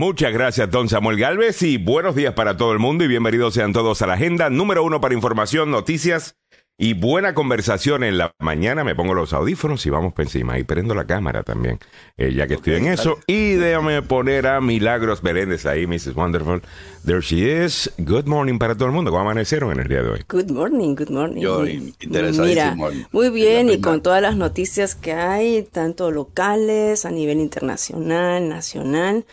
Muchas gracias, don Samuel Galvez, y buenos días para todo el mundo y bienvenidos sean todos a la agenda número uno para información, noticias y buena conversación en la mañana. Me pongo los audífonos y vamos por encima. Y prendo la cámara también, eh, ya que estoy en eso. Y déjame poner a Milagros Beréndez ahí, Mrs. Wonderful. There she is. Good morning para todo el mundo. ¿Cómo amanecieron en el día de hoy? Good morning, good morning. Yo Mira, muy bien y con todas las noticias que hay, tanto locales, a nivel internacional, nacional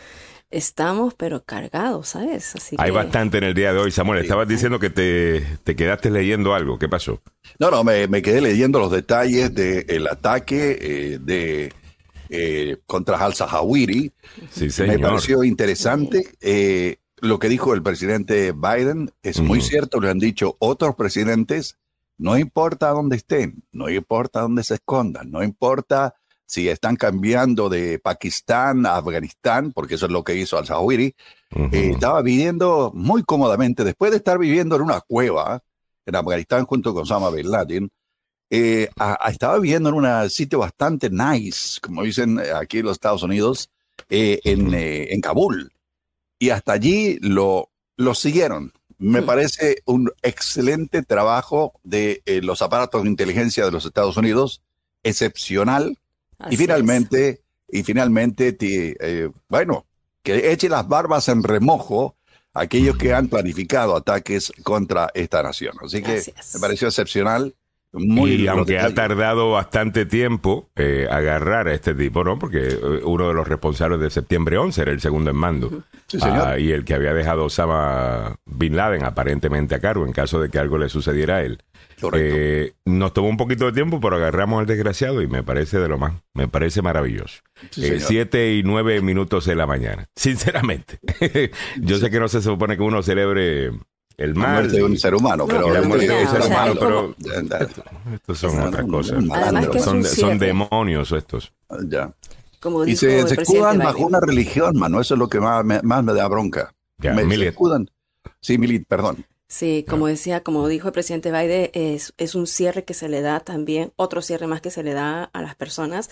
estamos pero cargados, ¿sabes? Así Hay bastante en el día de hoy, Samuel. Estabas diciendo que te, te quedaste leyendo algo. ¿Qué pasó? No, no, me, quedé leyendo los detalles del ataque eh, de eh, contra Al-Sahawiri. Sí, señor. Me pareció interesante. Eh, lo que dijo el presidente Biden es muy cierto, lo han dicho otros presidentes. No importa dónde estén, no importa dónde se escondan, no importa si están cambiando de Pakistán a Afganistán, porque eso es lo que hizo al-Zawahiri, eh, estaba viviendo muy cómodamente, después de estar viviendo en una cueva en Afganistán junto con Osama Bin Laden, eh, estaba viviendo en un sitio bastante nice, como dicen aquí en los Estados Unidos, eh, en, en, Kabul. Y hasta allí lo, lo siguieron. Me parece un excelente trabajo de los aparatos de inteligencia de los Estados Unidos, excepcional y finalmente, y finalmente, eh, bueno, que eche las barbas en remojo aquellos que han planificado ataques contra esta nación. Así que me pareció excepcional. Muy y aunque ha tardado bastante tiempo eh, agarrar a este tipo, ¿no? Porque eh, uno de los responsables de septiembre 11 era el segundo en mando. Ah, y el que había dejado Osama Bin Laden aparentemente a cargo en caso de que algo le sucediera a él. Eh, nos tomó un poquito de tiempo, pero agarramos al desgraciado y me parece de lo más, me parece maravilloso. Eh, siete y nueve minutos de la mañana. Sinceramente, yo sé que no se supone que uno celebre el mal de un ser humano, pero la muerte de un ser humano, pero estos son otras cosas. Son, son demonios estos. Ya. y se, escudan bajo una religión, mano. Eso es lo que más me, más me da bronca. Ya, me, escudan. Sí, Milit, perdón. Sí, como decía, como dijo el presidente Biden, es, es un cierre que se le da también, otro cierre más que se le da a las personas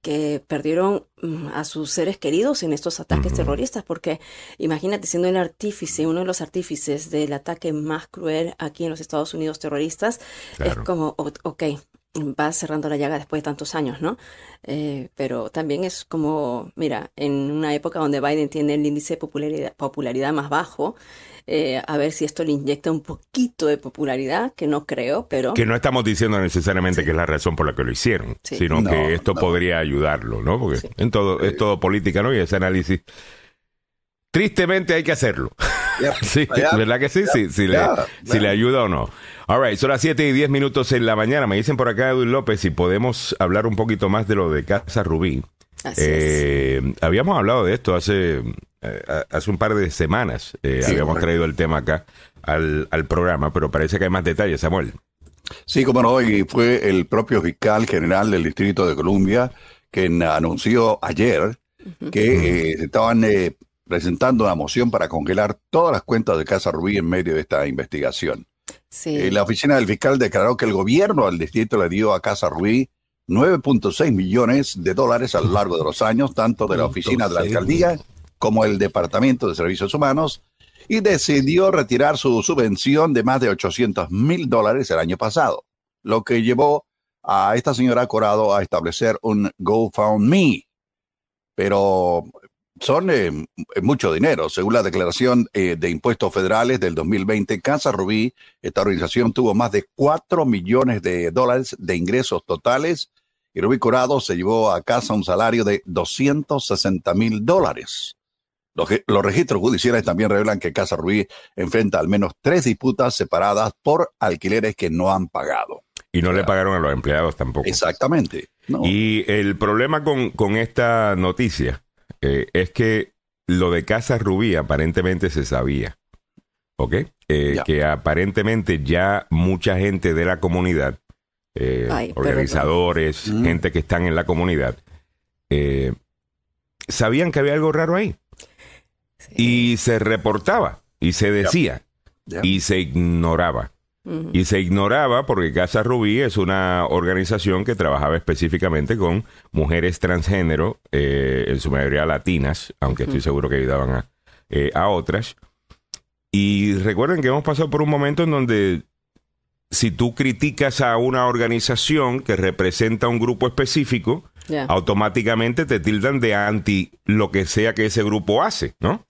que perdieron mm, a sus seres queridos en estos ataques terroristas, porque imagínate siendo el artífice, uno de los artífices del ataque más cruel aquí en los Estados Unidos terroristas, es como, ok, va cerrando la llaga después de tantos años, ¿no? Eh, pero también es como, mira, en una época donde Biden tiene el índice de popularidad, popularidad más bajo, eh, a ver si esto le inyecta un poquito de popularidad, que no creo, pero... Que no estamos diciendo necesariamente que es la razón por la que lo hicieron, sino que esto podría ayudarlo, ¿no? Porque en todo, es todo política, ¿no? Y ese análisis... Tristemente hay que hacerlo. sí, ¿verdad que sí? sí si, le, si le ayuda o no. All right, son las 7 y 10 minutos en la mañana. Me dicen por acá, Edwin López, si podemos hablar un poquito más de lo de Casa Rubí. Eh, habíamos hablado de esto hace eh, hace un par de semanas eh, habíamos traído el tema acá al, programa, pero parece que hay más detalles, Samuel. Sí, como no, hoy fue el propio fiscal general del Distrito de Columbia quien anunció ayer que eh, estaban presentando una moción para congelar todas las cuentas de Casa Rubí en medio de esta investigación. la oficina del fiscal declaró que el gobierno del distrito le dio a Casa Rubí 9.6 millones de dólares a lo largo de los años, tanto de la oficina de la alcaldía como el Departamento de Servicios Humanos, y decidió retirar su subvención de más de 800 mil dólares el año pasado, lo que llevó a esta señora Corado a establecer un GoFundMe. Pero son eh, mucho dinero. Según la declaración eh, de impuestos federales del 2020, Casa Rubí, esta organización tuvo más de 4 millones de dólares de ingresos totales y Rubí Corado se llevó a casa un salario de 260 mil dólares. Los, registros judiciales también revelan que Casa Ruiz enfrenta al menos tres disputas separadas por alquileres que no han pagado. Y no le pagaron a los empleados tampoco. Exactamente. Y el problema con, esta noticia eh, es que lo de Casa Rubí aparentemente se sabía. ¿Ok? Eh, que aparentemente ya mucha gente de la comunidad, eh, organizadores, gente que están en la comunidad, sabían que había algo raro ahí. Y se reportaba y se decía y se ignoraba. Y se ignoraba porque Casa Rubí es una organización que trabajaba específicamente con mujeres transgénero, eh, en su mayoría latinas, aunque estoy seguro que ayudaban a, eh, a otras. Y recuerden que hemos pasado por un momento en donde si tú criticas a una organización que representa un grupo específico, automáticamente te tildan de anti lo que sea que ese grupo hace, ¿no?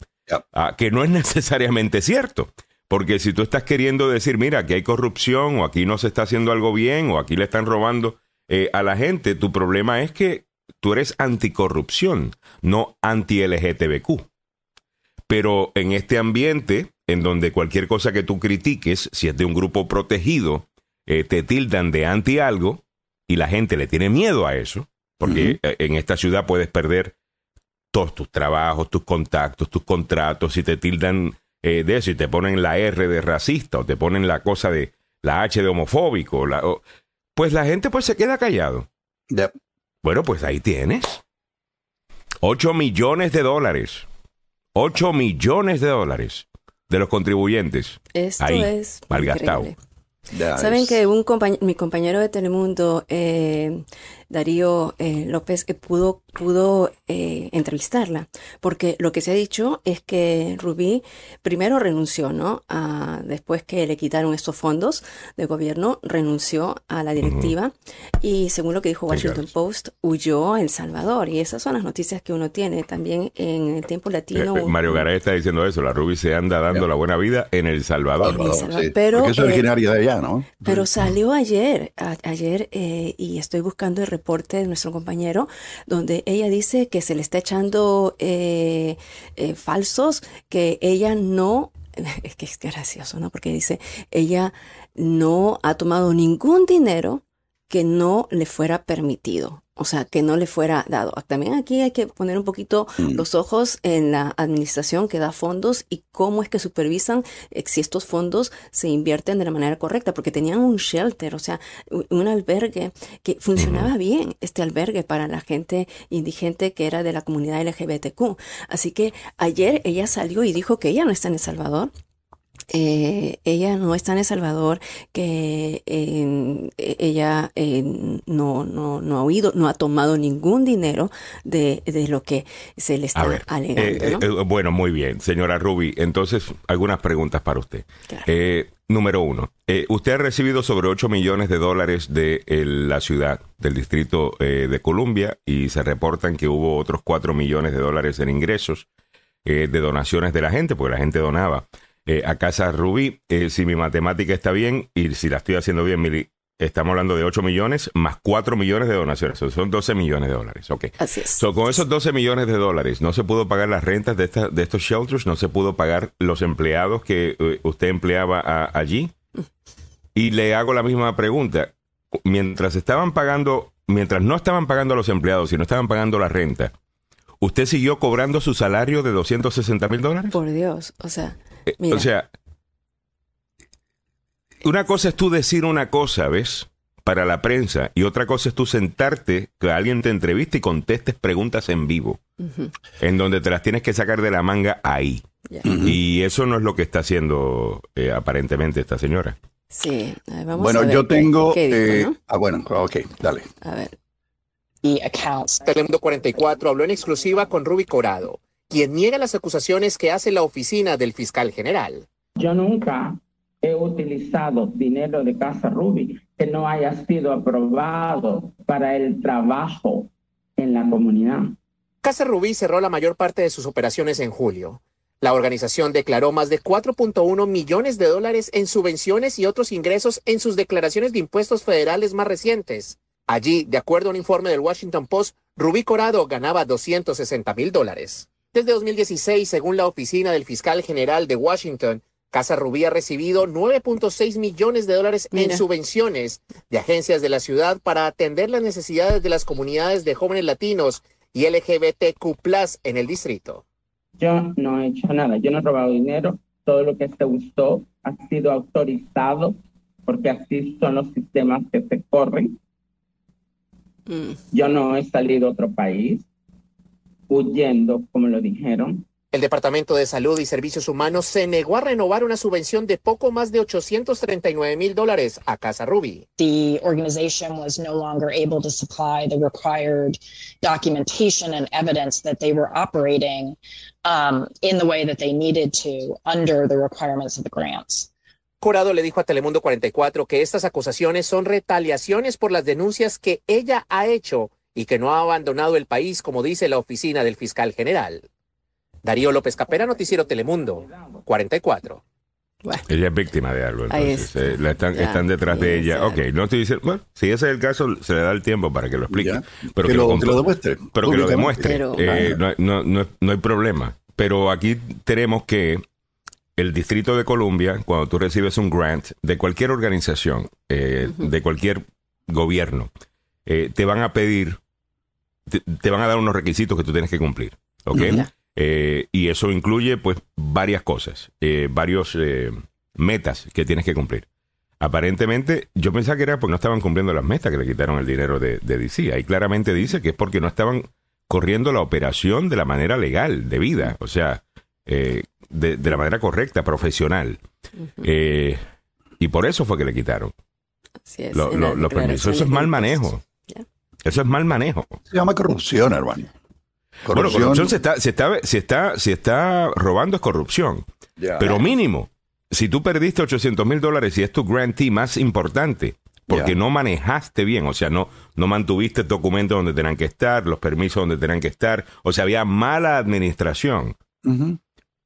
Ah, que no es necesariamente cierto. Porque si tú estás queriendo decir, mira, aquí hay corrupción o aquí no se está haciendo algo bien o aquí le están robando eh, a la gente, tu problema es que tú eres anticorrupción, no anti-LGTBQ. Pero en este ambiente, en donde cualquier cosa que tú critiques, si es de un grupo protegido, eh, te tildan de anti algo y la gente le tiene miedo a eso, porque eh, en esta ciudad puedes perder todos tus trabajos, tus contactos, tus contratos, si te tildan eh, de eso y te ponen la R de racista o te ponen la cosa de la H de homofóbico, pues la gente pues se queda callado. Bueno, pues ahí tienes. 8 millones de dólares. 8 millones de dólares de los contribuyentes. Esto ahí, es malgastado. Saben que un mi compañero de Telemundo, eh, Darío eh, López, eh, pudo, pudo entrevistarla, porque lo que se ha dicho es que Rubí primero renunció, ¿no? después que le quitaron estos fondos de gobierno, renunció a la directiva y según lo que dijo Washington Post, huyó a El Salvador. Y esas son las noticias que uno tiene también en el tiempo latino. Mario Garay está diciendo eso, la Rubí se anda dando la buena vida en El Salvador. Pero, porque es originaria de allá. Pero salió ayer, ayer, eh, y estoy buscando el reporte de nuestro compañero, donde ella dice que se le está echando eh, eh, falsos, que ella no, es que es gracioso, ¿no? Porque dice, ella no ha tomado ningún dinero que no le fuera permitido o sea, que no le fuera dado. También aquí hay que poner un poquito mm. los ojos en la administración que da fondos y cómo es que supervisan si estos fondos se invierten de la manera correcta, porque tenían un shelter, o sea, un albergue que funcionaba bien, este albergue para la gente indigente que era de la comunidad LGBTQ. Así que ayer ella salió y dijo que ella no está en El Salvador, eh, ella no está en El Salvador, que e, ella no, no, no, ha oído, no ha tomado ningún dinero de, lo que se le está alegando. Eh, eh, bueno, muy bien, señora Ruby. Entonces, algunas preguntas para usted. número uno, usted ha recibido sobre 8 millones de dólares de la ciudad, del distrito de Columbia, y se reportan que hubo otros 4 millones de dólares en ingresos de donaciones de la gente, porque la gente donaba. Eh, a Casa Rubí. Eh, si mi matemática está bien y si la estoy haciendo bien, Mili, estamos hablando de 8 millones más 4 millones de donaciones. son 12 millones de dólares. Okay. Así es. con esos 12 millones de dólares, no se pudo pagar las rentas de, de estos shelters, no se pudo pagar los empleados que eh, usted empleaba allí. Y le hago la misma pregunta. Mientras estaban pagando, mientras no estaban pagando a los empleados y no estaban pagando la renta, ¿usted siguió cobrando su salario de 260 mil dólares? Por Dios, o sea. O sea, una cosa es tú decir una cosa, ¿ves? Para la prensa, y otra cosa es tú sentarte, que alguien te entreviste y contestes preguntas en vivo, en donde te las tienes que sacar de la manga ahí. Y eso no es lo que está haciendo eh, aparentemente esta señora. Sí, vamos bueno, a ver yo tengo. eh, Ah, bueno, ok, dale. A ver. Y accounts. Telemundo 44 habló en exclusiva con Ruby Corado quien niega las acusaciones que hace la oficina del fiscal general. Yo nunca he utilizado dinero de Casa Ruby que no haya sido aprobado para el trabajo en la comunidad. Casa Rubí cerró la mayor parte de sus operaciones en julio. La organización declaró más de 4.1 millones de dólares en subvenciones y otros ingresos en sus declaraciones de impuestos federales más recientes. Allí, de acuerdo a un informe del Washington Post, Rubí Corado ganaba 260 mil dólares. Desde 2016, según la Oficina del Fiscal General de Washington, Casa Rubí ha recibido 9.6 millones de dólares en subvenciones de agencias de la ciudad para atender las necesidades de las comunidades de jóvenes latinos y LGBTQ en el distrito. Yo no he hecho nada, yo no he robado dinero, todo lo que se usó ha sido autorizado porque así son los sistemas que se corren. Mm. Yo no he salido a otro país, huyendo, como lo dijeron. El Departamento de Salud y Servicios Humanos se negó a renovar una subvención de poco más de 839 mil dólares a Casa Ruby. The organization was no longer able to supply the required documentation and evidence that they were operating um, in the way that they needed to under the requirements of the grants. Corado le dijo a Telemundo 44 que estas acusaciones son retaliaciones por las denuncias que ella ha hecho y que no ha abandonado el país, como dice la oficina del fiscal general. Darío López Capera, Noticiero Telemundo, 44. Ella es víctima de algo, entonces eh, la están, están detrás de ella. Ok, no estoy diciendo, bueno, si ese es el caso, se le da el tiempo para que lo explique. Pero que, lo, demuestre. Pero que lo demuestre. Eh, no, no, no, hay problema. Pero aquí tenemos que el Distrito de Columbia, cuando tú recibes un grant de cualquier organización, eh, de cualquier gobierno, te van a pedir, te, van a dar unos requisitos que tú tienes que cumplir. ¿Ok? Eh, y eso incluye pues varias cosas, eh, varios eh, metas que tienes que cumplir. Aparentemente, yo pensaba que era porque no estaban cumpliendo las metas que le quitaron el dinero de, DC. Ahí claramente dice que es porque no estaban corriendo la operación de la manera legal, de vida, o sea, de, la manera correcta, profesional. y por eso fue que le quitaron los permisos. Eso es mal manejo. Eso es mal manejo. Se llama corrupción, hermano. Bueno, corrupción se está, se está, se está, se está robando es corrupción. Pero mínimo, si tú perdiste 800 mil dólares y es tu grantee más importante, porque no manejaste bien, o sea, no, no mantuviste documentos donde tenían que estar, los permisos donde tenían que estar, o sea, había mala administración.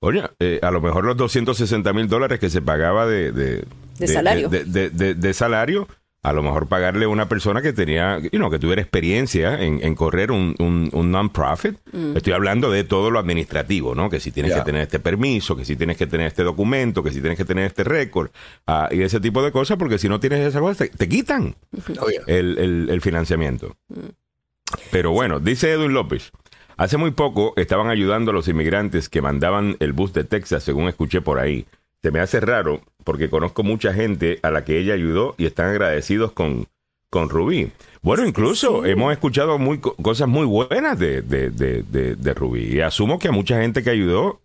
Oye, eh, a lo mejor los 260 mil dólares que se pagaba de, de, salario. de, salario a lo mejor pagarle a una persona que tenía, you que tuviera experiencia en, correr un, un, non-profit. Mm. Estoy hablando de todo lo administrativo, ¿no? Que si tienes que tener este permiso, que si tienes que tener este documento, que si tienes que tener este récord, ah, y ese tipo de cosas, porque si no tienes esa cosa, te, quitan oh, el, financiamiento. Mm. Pero bueno, dice Edwin López. Hace muy poco estaban ayudando a los inmigrantes que mandaban el bus de Texas, según escuché por ahí se me hace raro porque conozco mucha gente a la que ella ayudó y están agradecidos con, con Rubí. Bueno, incluso hemos escuchado muy, cosas muy buenas de, de, de, Rubí y asumo que a mucha gente que ayudó,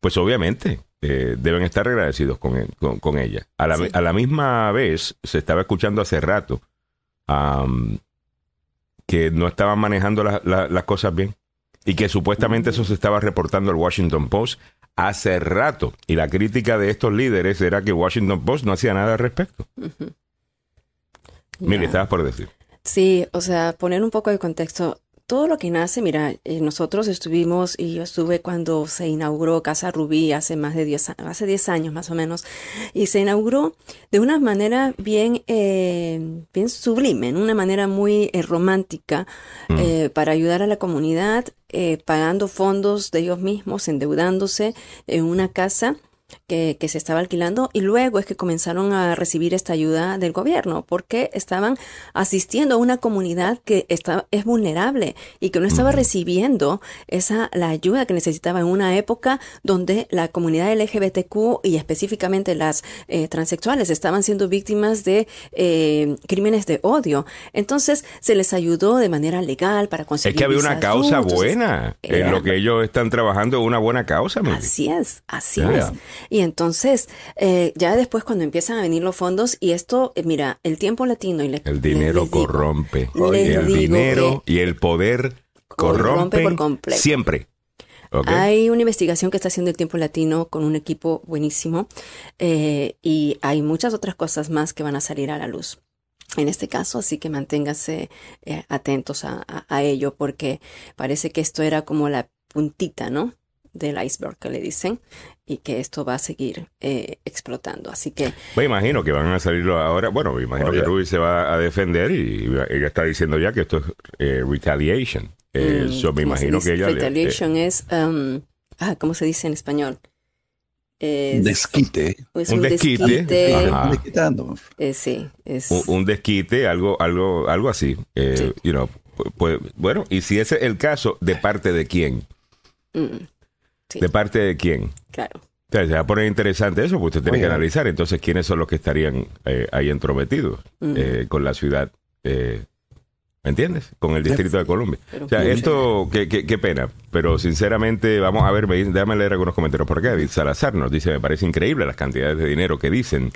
pues obviamente eh, deben estar agradecidos con, con, ella. A la, a la, misma vez se estaba escuchando hace rato que no estaban manejando las cosas bien y que supuestamente eso se estaba reportando al Washington Post hace rato. Y la crítica de estos líderes era que Washington Post no hacía nada al respecto. Mire, estabas por decir. Sí, o sea, poner un poco de contexto todo lo que nace, mira, eh, nosotros estuvimos y yo estuve cuando se inauguró Casa Rubí hace más de 10 hace 10 años más o menos y se inauguró de una manera bien eh, bien sublime, en una manera muy eh, romántica mm. para ayudar a la comunidad pagando fondos de ellos mismos, endeudándose en una casa que, se estaba alquilando y luego es que comenzaron a recibir esta ayuda del gobierno porque estaban asistiendo a una comunidad que está, es vulnerable y que no estaba recibiendo esa la ayuda que necesitaba en una época donde la comunidad LGBTQ y específicamente las eh, transexuales estaban siendo víctimas de eh, crímenes de odio. Entonces se les ayudó de manera legal para conseguir. Es que había una causa buena en lo que ellos están trabajando, una buena causa. Así es, así es. Y entonces, eh, ya después cuando empiezan a venir los fondos, y esto, eh, mira, el tiempo latino y El dinero corrompe. el dinero y el poder corrompe, por completo. siempre. Hay una investigación que está haciendo el tiempo latino con un equipo buenísimo eh, y hay muchas otras cosas más que van a salir a la luz en este caso, así que manténgase atentos a, ello porque parece que esto era como la puntita, ¿no? del iceberg que le dicen y que esto va a seguir eh, explotando. Así que... Me imagino que van a salirlo ahora. Bueno, me imagino que Ruby se va a defender y ella está diciendo ya que esto es eh, retaliation. Eh, mm, me imagino que ella... Retaliation es... Um, ah, ¿Cómo se dice en español? desquite. un, desquite. sí, es... Un, desquite, algo, algo, algo así. You know, pues, bueno, y si ese es el caso, ¿de parte de quién? Mm. ¿De parte de quién? Claro. se va a poner interesante eso, porque usted tiene que analizar entonces quiénes son los que estarían eh, ahí entrometidos eh, con la ciudad eh, ¿Me entiendes? Con el Distrito de Columbia. o sea, esto, qué, qué, pena. Pero sinceramente, vamos a ver, déjame leer algunos comentarios por acá. David Salazar nos dice, me parece increíble las cantidades de dinero que dicen.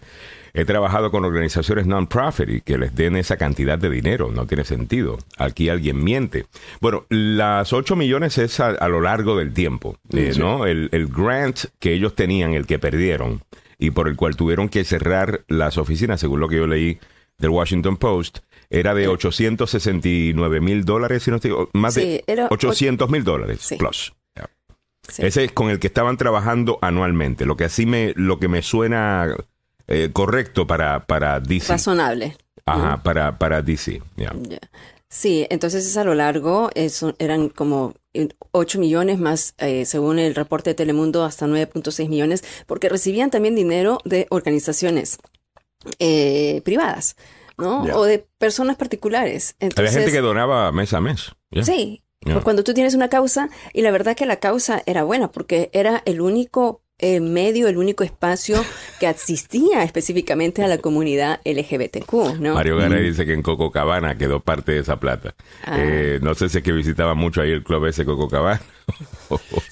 He trabajado con organizaciones non-profit y que les den esa cantidad de dinero. No tiene sentido. Aquí alguien miente. Bueno, las 8 millones es a, lo largo del tiempo, eh, ¿no? El, el grant que ellos tenían, el que perdieron, y por el cual tuvieron que cerrar las oficinas, según lo que yo leí del Washington Post, era de 869 mil dólares, si no estoy, más de 800 mil dólares plus. Ese es con el que estaban trabajando anualmente, lo que así me, lo que me suena eh, correcto para, para DC. Razonable. Ajá, para, para DC. Sí, entonces es a lo largo, eran como 8 millones más, eh, según el reporte de Telemundo, hasta 9.6 millones, porque recibían también dinero de organizaciones eh, privadas. ¿No? O de personas particulares. Había gente que donaba mes a mes. Sí. Cuando tú tienes una causa, y la verdad que la causa era buena, porque era el único eh, medio, el único espacio que asistía específicamente a la comunidad LGBTQ, ¿no? Mario Garay dice que en Cococabana quedó parte de esa plata. Ah. Eh, no sé si es que visitaba mucho ahí el club ese Cococabana.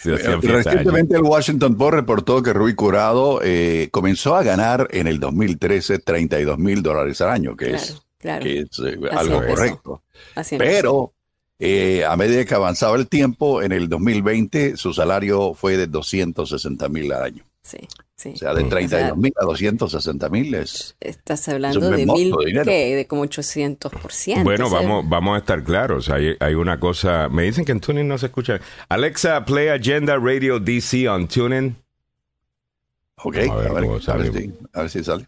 Eh, recientemente el Washington Post reportó que Rui Curado comenzó a ganar en el 2013 32 mil dólares al año, que es, algo correcto. Pero eh, a medida que avanzaba el tiempo, en el 2020 su salario fue de 260 mil al año. Sí, sí. O sea, de 32 mil a 260 mil es. Estás hablando de mil, ¿qué? De como 800%. Bueno, vamos, vamos a estar claros. Hay, hay una cosa. Me dicen que en Tuning no se escucha. Alexa, play Agenda Radio DC on Tuning. Ok, a ver, a ver, si, sale.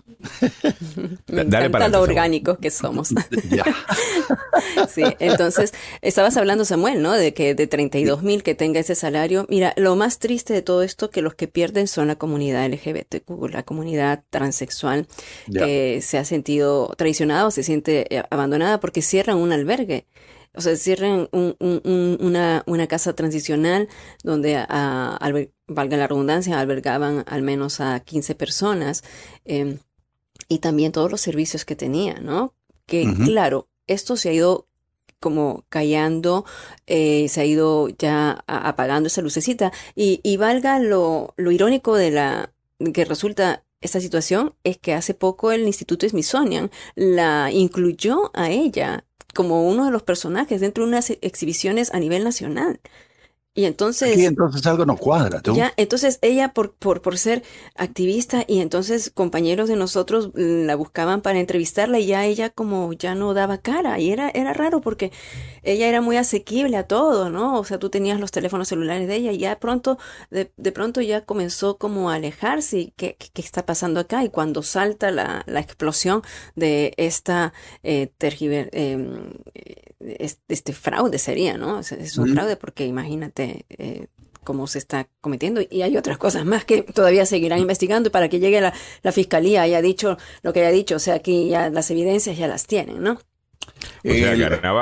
Me encanta lo orgánicos que somos. sí, entonces, estabas hablando, Samuel, ¿no? De que de 32 mil que tenga ese salario. Mira, lo más triste de todo esto que los que pierden son la comunidad LGBTQ, la comunidad transexual, que se ha sentido traicionada o se siente eh, abandonada porque cierran un albergue o sea, cierran una, una, casa transicional donde, a, valga la redundancia, albergaban al menos a 15 personas em, y también todos los servicios que tenía, ¿no? Que claro, esto se ha ido como callando, eh, se ha ido ya apagando esa lucecita y, y valga lo, lo irónico de la que resulta esta situación es que hace poco el Instituto Smithsonian la incluyó a ella como uno de los personajes dentro de unas exhibiciones a nivel nacional. Y entonces... Aquí entonces algo no cuadra. ¿tú? Ya, entonces ella por, por, por ser activista y entonces compañeros de nosotros la buscaban para entrevistarla y ya ella como ya no daba cara y era, era raro porque ella era muy asequible a todo, ¿no? O sea, tú tenías los teléfonos celulares de ella y ya pronto, de, de pronto ya comenzó como a alejarse y ¿qué, qué está pasando acá? Y cuando salta la, la explosión de esta eh, tergiver, em, este fraude sería, ¿no? Es, un fraude porque imagínate eh, cómo se está cometiendo y hay otras cosas más que todavía seguirán investigando y para que llegue la, la fiscalía haya dicho lo que haya dicho, o sea, aquí ya las evidencias ya las tienen, ¿no? O sea,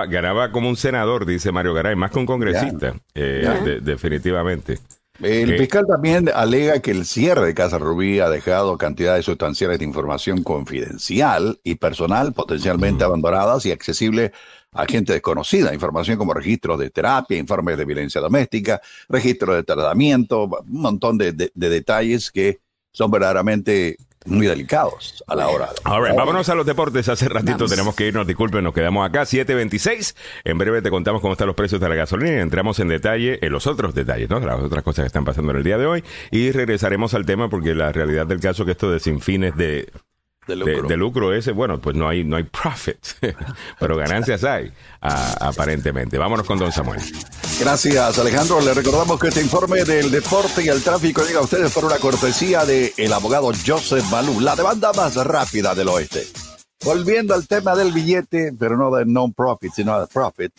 ganaba, como un senador, dice Mario Garay, más que un congresista, eh, definitivamente. El fiscal también alega que el cierre de Casa Rubí ha dejado cantidades sustanciales de información confidencial y personal potencialmente abandonadas y accesible a gente desconocida, información como registros de terapia, informes de violencia doméstica, registros de tratamiento, un montón de, detalles que son verdaderamente muy delicados a la hora. Ahora, vámonos a los deportes. Hace ratito tenemos que irnos, disculpen, nos quedamos acá, 7.26. En breve te contamos cómo están los precios de la gasolina y entramos en detalle en los otros detalles, ¿no? Las otras cosas que están pasando en el día de hoy. Y regresaremos al tema porque la realidad del caso es que esto de sin fines de de lucro. ese, bueno, pues no hay, no hay profit, pero ganancias hay, aparentemente. Vámonos con don Samuel. Gracias, Alejandro. Le recordamos que este informe del deporte y el tráfico llega a ustedes por una cortesía del el abogado Joseph Malú, la demanda más rápida del oeste. Volviendo al tema del billete, pero no de non-profit, sino de profit.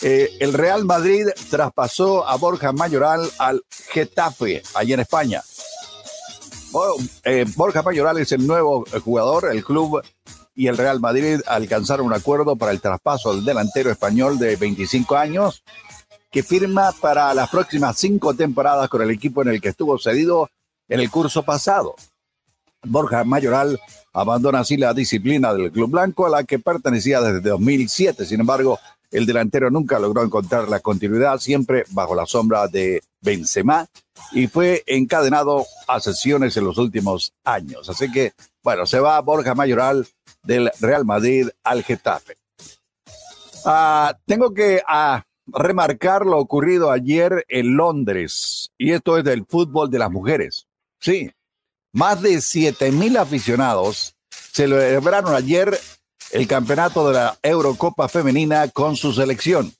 Eh, el Real Madrid traspasó a Borja Mayoral al Getafe, allí en España. Eh, Borja Mayoral es el nuevo jugador. El club y el Real Madrid alcanzaron un acuerdo para el traspaso del delantero español de 25 años que firma para las próximas cinco temporadas con el equipo en el que estuvo cedido en el curso pasado. Borja Mayoral abandona así la disciplina del Club Blanco a la que pertenecía desde 2007. Sin embargo, el delantero nunca logró encontrar la continuidad, siempre bajo la sombra de Benzema, y fue encadenado a sesiones en los últimos años. Así que, bueno, se va Borja Mayoral del Real Madrid al Getafe. Ah, tengo que ah, remarcar lo ocurrido ayer en Londres, y esto es del fútbol de las mujeres. Sí, más de 7 mil aficionados celebraron ayer el campeonato de la Eurocopa Femenina con su selección.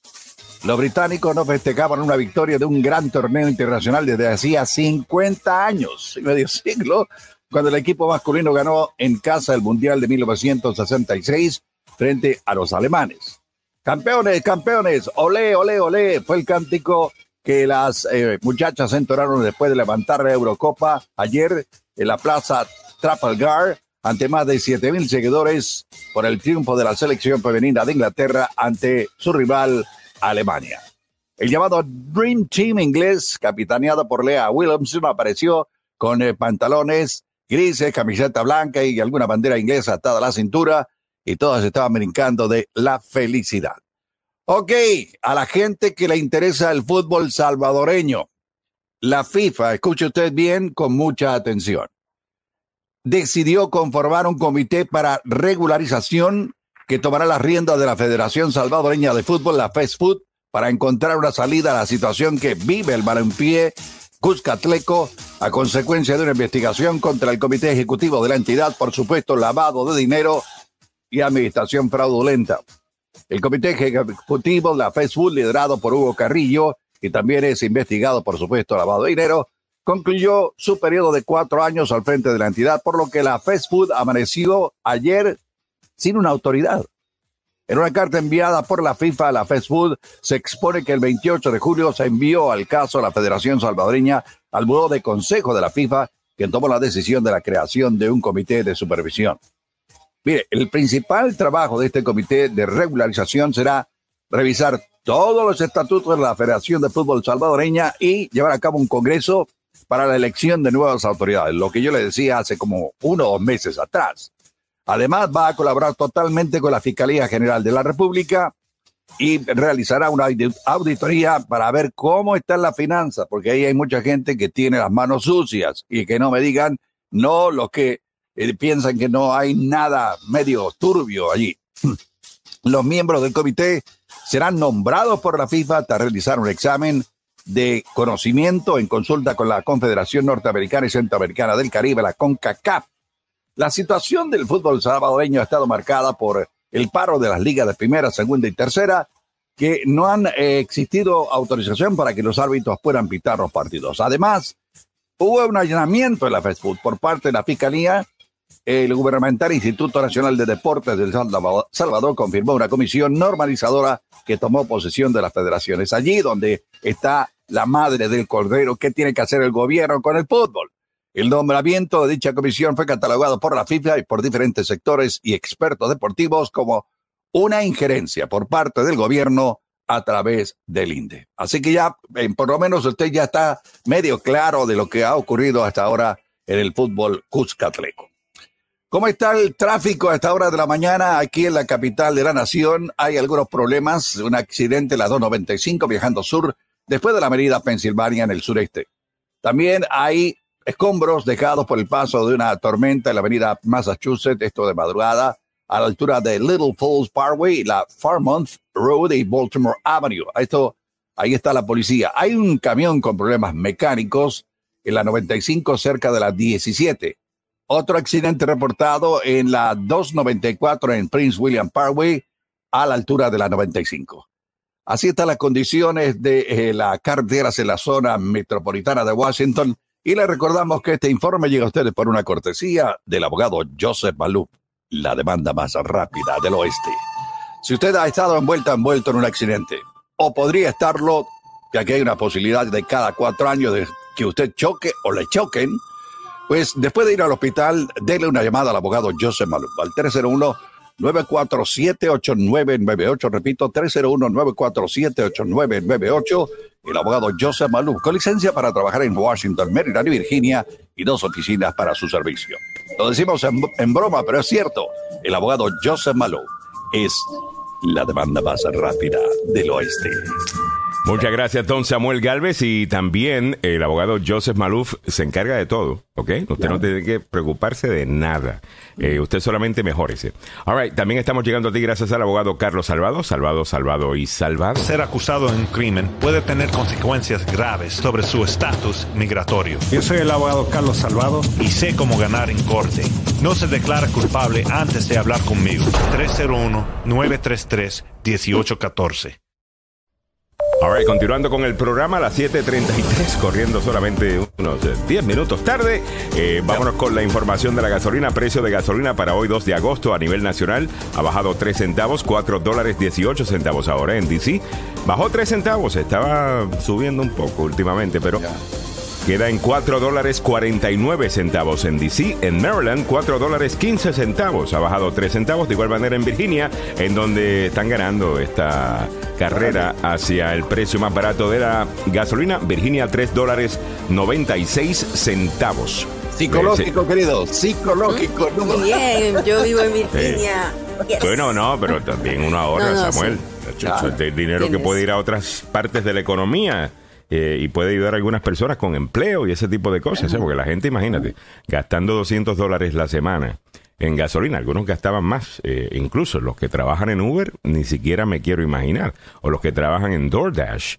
Los británicos no festejaban una victoria de un gran torneo internacional desde hacía 50 años y medio siglo, cuando el equipo masculino ganó en casa el Mundial de 1966 frente a los alemanes. Campeones, campeones, olé, olé, olé, fue el cántico que las eh, muchachas entonaron después de levantar la Eurocopa ayer en la plaza Trafalgar ante más de 7 mil seguidores por el triunfo de la selección femenina de Inglaterra ante su rival Alemania. El llamado Dream Team inglés, capitaneado por Lea Williamson, apareció con eh, pantalones grises, camiseta blanca y alguna bandera inglesa atada a la cintura, y todas estaban brincando de la felicidad. Ok, a la gente que le interesa el fútbol salvadoreño, la FIFA, escuche usted bien con mucha atención, decidió conformar un comité para regularización que tomará la rienda de la Federación Salvadoreña de Fútbol, la FESFUT, para encontrar una salida a la situación que vive el balompié Cuscatleco a consecuencia de una investigación contra el Comité Ejecutivo de la entidad por supuesto lavado de dinero y administración fraudulenta. El Comité Ejecutivo de la FESFUT, liderado por Hugo Carrillo, y también es investigado por supuesto lavado de dinero, concluyó su periodo de cuatro años al frente de la entidad, por lo que la FESFUT amaneció ayer sin una autoridad. En una carta enviada por la FIFA a la FESFUD, se expone que el 28 de julio se envió al caso a la Federación Salvadoreña al Buró de Consejo de la FIFA, quien tomó la decisión de la creación de un comité de supervisión. Mire, el principal trabajo de este comité de regularización será revisar todos los estatutos de la Federación de Fútbol Salvadoreña y llevar a cabo un congreso para la elección de nuevas autoridades, lo que yo le decía hace como uno o dos meses atrás. Además, va a colaborar totalmente con la Fiscalía General de la República y realizará una auditoría para ver cómo están las finanzas, porque ahí hay mucha gente que tiene las manos sucias y que no me digan, no, los que eh, piensan que no hay nada medio turbio allí. Los miembros del comité serán nombrados por la FIFA para realizar un examen de conocimiento en consulta con la Confederación Norteamericana y Centroamericana del Caribe, la CONCACAF, la situación del fútbol salvadoreño ha estado marcada por el paro de las ligas de primera, segunda y tercera, que no han eh, existido autorización para que los árbitros puedan pitar los partidos. Además, hubo un allanamiento en la Facebook por parte de la Fiscalía. El gubernamental Instituto Nacional de Deportes del Salvador confirmó una comisión normalizadora que tomó posesión de las federaciones. Allí donde está la madre del cordero, ¿qué tiene que hacer el gobierno con el fútbol? El nombramiento de dicha comisión fue catalogado por la FIFA y por diferentes sectores y expertos deportivos como una injerencia por parte del gobierno a través del INDE. Así que ya, eh, por lo menos usted ya está medio claro de lo que ha ocurrido hasta ahora en el fútbol Cuscatleco. ¿Cómo está el tráfico a esta hora de la mañana aquí en la capital de la nación? Hay algunos problemas, un accidente en la 295 viajando sur después de la avenida Pensilvania en el sureste. También hay escombros dejados por el paso de una tormenta en la avenida Massachusetts, esto de madrugada, a la altura de Little Falls Parkway, la Farmouth Road y Baltimore Avenue. Esto, ahí está la policía. Hay un camión con problemas mecánicos en la 95 cerca de la 17. Otro accidente reportado en la 294 en Prince William Parkway a la altura de la 95. Así están las condiciones de eh, las carreteras en la zona metropolitana de Washington y le recordamos que este informe llega a ustedes por una cortesía del abogado Joseph Malouf, la demanda más rápida del oeste. Si usted ha estado envuelta, envuelto en un accidente, o podría estarlo, ya que hay una posibilidad de cada cuatro años que usted choque o le choquen, pues después de ir al hospital, déle una llamada al abogado Joseph Malouf al 301 947-8998. Repito, 301-947-8998. El abogado Joseph Malou, con licencia para trabajar en Washington, Maryland y Virginia y dos oficinas para su servicio. Lo decimos en, broma, pero es cierto. El abogado Joseph Malou es la demanda más rápida del oeste. Muchas gracias, don Samuel Galvez. Y también el abogado Joseph Maluf se encarga de todo, ¿ok? Usted no tiene que preocuparse de nada. Eh, usted solamente mejorese. All right, también estamos llegando a ti gracias al abogado Carlos Salvado, Salvado, Salvado y Salvado. Ser acusado en un crimen puede tener consecuencias graves sobre su estatus migratorio. Yo soy el abogado Carlos Salvado y sé cómo ganar en corte. No se declara culpable antes de hablar conmigo. 301-933-1814. Alright, continuando con el programa a las 7.33, corriendo solamente unos 10 minutos tarde. Eh, vámonos con la información de la gasolina. Precio de gasolina para hoy 2 de agosto a nivel nacional ha bajado 3 centavos, 4 dólares 18 centavos ahora en DC. Bajó 3 centavos, estaba subiendo un poco últimamente, pero queda en 4 dólares 49 centavos en DC. En Maryland, 4 dólares 15 centavos. Ha bajado 3 centavos. De igual manera en Virginia, en donde están ganando esta carrera hacia el precio más barato de la gasolina. Virginia, 3 dólares 96 centavos. Psicológico, querido. Psicológico. Bien, yo vivo en Virginia. Bueno, no, pero también uno ahorra, Samuel. El dinero que puede ir a otras partes de la economía. Eh, y puede ayudar a algunas personas con empleo y ese tipo de cosas, ¿eh? porque la gente, imagínate, gastando 200 dólares la semana en gasolina, algunos gastaban más, eh, incluso los que trabajan en Uber, ni siquiera me quiero imaginar, o los que trabajan en DoorDash.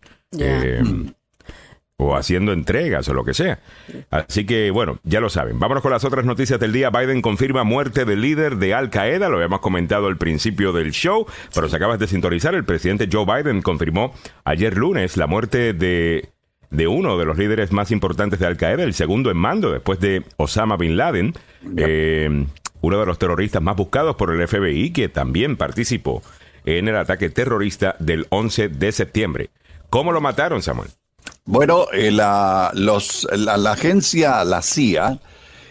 O haciendo entregas o lo que sea. Así que, bueno, ya lo saben. Vámonos con las otras noticias del día. Biden confirma muerte del líder de Al Qaeda. Lo habíamos comentado al principio del show, pero se acabas de sintonizar. El presidente Joe Biden confirmó ayer lunes la muerte de, de uno de los líderes más importantes de Al Qaeda, el segundo en mando después de Osama Bin Laden, eh, uno de los terroristas más buscados por el FBI, que también participó en el ataque terrorista del 11 de septiembre. ¿Cómo lo mataron, Samuel? Bueno, eh, la, los, la, agencia, la CIA,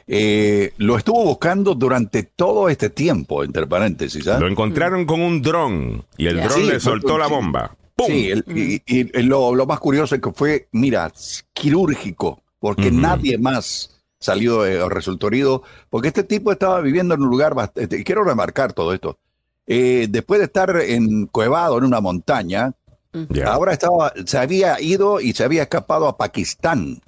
eh, lo estuvo buscando durante todo este tiempo, entre paréntesis. ¿ah? Lo encontraron con un dron y el dron le soltó la bomba. Sí, y, lo, más curioso es que fue, mira, quirúrgico, porque nadie más salió eh, o resultó herido, porque este tipo estaba viviendo en un lugar bastante, quiero remarcar todo esto, después de estar encuevado en una montaña, Ahora estaba, se había ido y se había escapado a Pakistán.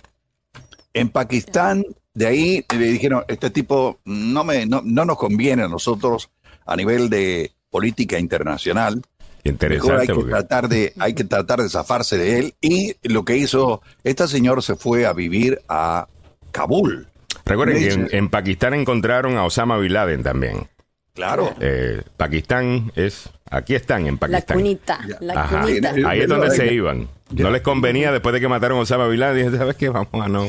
En Pakistán, de ahí le dijeron, este tipo no, me, no, nos conviene a nosotros a nivel de política internacional. Interesante. hay que, tratar de, hay que tratar de zafarse de él. Y lo que hizo, este señor se fue a vivir a Kabul. Recuerden que en, en, Pakistán encontraron a Osama Bin Laden también. Claro. Eh, Pakistán es. Aquí están en Pakistán. La cunita. La cunita. Ahí es donde se iban. No les convenía después de que mataron a Osama Bin Laden. Dije, ¿sabes qué? Vamos a no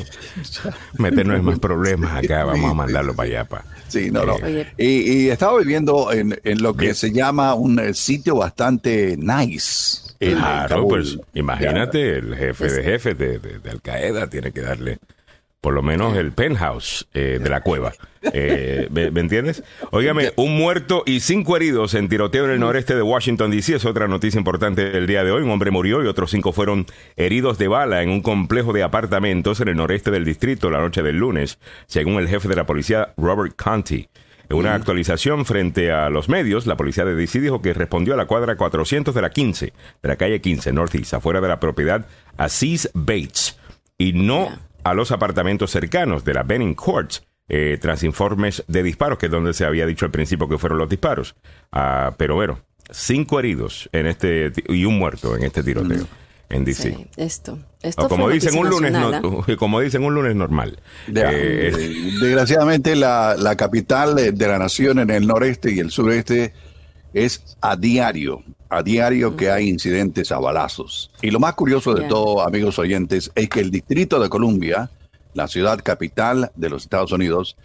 meternos en más problemas acá. Vamos a mandarlo para allá. Para, sí, no, no. Eh, y, estaba viviendo en, lo que se llama un eh, sitio bastante nice. Claro, pues imagínate, el jefe de jefe de, de Al Qaeda tiene que darle por lo menos el penthouse eh, de la cueva. Eh, ¿me, entiendes? Óigame, un muerto y cinco heridos en tiroteo en el noreste de Washington, D.C. Es otra noticia importante del día de hoy. Un hombre murió y otros cinco fueron heridos de bala en un complejo de apartamentos en el noreste del distrito la noche del lunes, según el jefe de la policía, Robert Conti. En una actualización frente a los medios, la policía de D.C. dijo que respondió a la cuadra 400 de la 15, de la calle 15 Northeast, afuera de la propiedad Assis Bates, y no a los apartamentos cercanos de la Benning Courts eh, tras informes de disparos, que es donde se había dicho al principio que fueron los disparos. Ah, pero bueno, cinco heridos en este y un muerto en este tiroteo. En DC. esto, como dicen un lunes como dicen un lunes normal. Eh, desgraciadamente la, la capital de la nación en el noreste y el sureste es a diario, a diario que hay incidentes a balazos. Y lo más curioso de todo, amigos oyentes, es que el Distrito de Columbia, la ciudad capital de los Estados Unidos,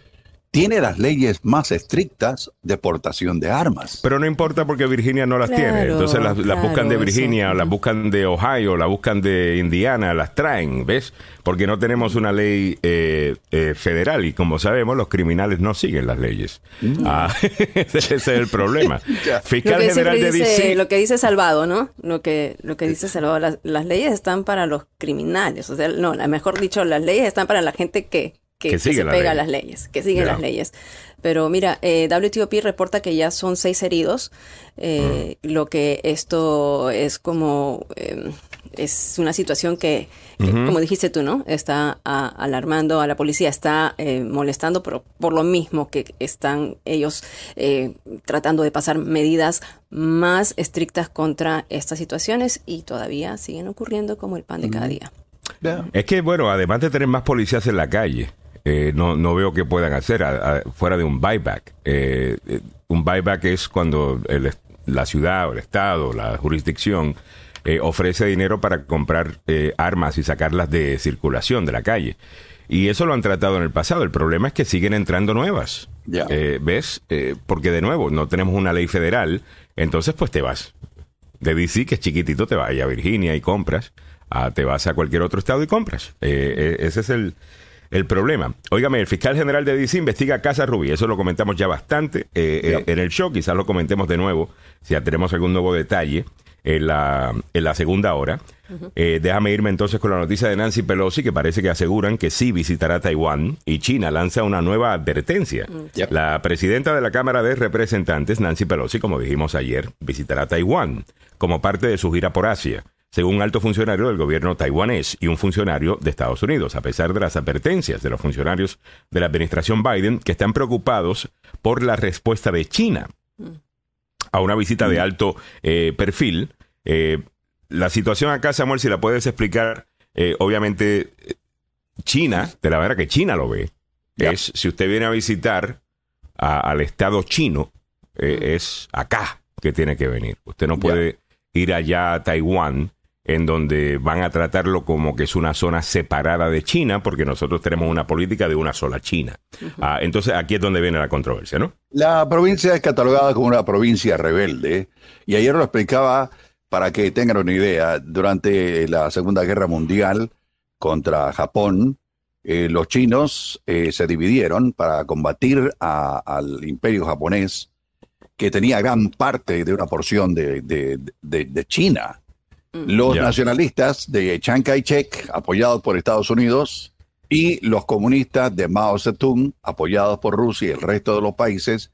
tiene las leyes más estrictas de portación de armas. Pero no importa porque Virginia no las tiene. Entonces las, buscan de Virginia, las buscan de Ohio, las buscan de Indiana, las traen, ¿ves? Porque no tenemos una ley eh, eh, federal y como sabemos los criminales no siguen las leyes. Mm. Ah, ese es el problema. Fiscal general de dice, Lo que dice Salvado, ¿no? Lo que, lo que dice Salvado, las, leyes están para los criminales. O sea, no, mejor dicho, las leyes están para la gente que que, se pega a las leyes, que siguen las leyes. Pero mira, eh, WTOP reporta que ya son seis heridos, eh, mm. lo que esto es como, em, es una situación que, como dijiste tú, ¿no? Está alarmando a la policía, está eh, molestando, pero por lo mismo que están ellos eh, tratando de pasar medidas más estrictas contra estas situaciones y todavía siguen ocurriendo como el pan de cada día. Es que, bueno, además de tener más policías en la calle, eh, no, no veo qué puedan hacer fuera de un buyback. Eh, eh, un buyback es cuando la ciudad o el estado, la jurisdicción, ofrece dinero para comprar armas y sacarlas de circulación de la calle. Y eso lo han tratado en el pasado. El problema es que siguen entrando nuevas. ¿Ves? porque de nuevo, no tenemos una ley federal. Entonces, pues te vas. De DC, que es chiquitito, te vas a Virginia y compras. Ah, te vas a cualquier otro estado y compras. ese es el, el problema. Óigame, el fiscal general de DC investiga Casa Rubí. Eso lo comentamos ya bastante eh, eh, en el show. Quizás lo comentemos de nuevo si ya tenemos algún nuevo detalle en la, en la segunda hora. Eh, déjame irme entonces con la noticia de Nancy Pelosi, que parece que aseguran que sí visitará Taiwán y China lanza una nueva advertencia. Mm. La presidenta de la Cámara de Representantes, Nancy Pelosi, como dijimos ayer, visitará Taiwán como parte de su gira por Asia según un alto funcionario del gobierno taiwanés y un funcionario de Estados Unidos, a pesar de las advertencias de los funcionarios de la administración Biden que están preocupados por la respuesta de China a una visita de alto eh, perfil. Eh, la situación acá, Samuel, si la puedes explicar, eh, obviamente China, de la manera que China lo ve, es si usted viene a visitar al Estado chino, es acá que tiene que venir. Usted no puede ir allá a Taiwán en donde van a tratarlo como que es una zona separada de China, porque nosotros tenemos una política de una sola China. Ah, entonces aquí es donde viene la controversia, ¿no? La provincia es catalogada como una provincia rebelde, y ayer lo explicaba para que tengan una idea, durante la Segunda Guerra Mundial contra Japón, eh, los chinos eh, se dividieron para combatir al imperio japonés, que tenía gran parte de una porción de, de China. Los nacionalistas de Chiang Kai-shek, apoyados por Estados Unidos, y los comunistas de Mao Zedong, apoyados por Rusia y el resto de los países,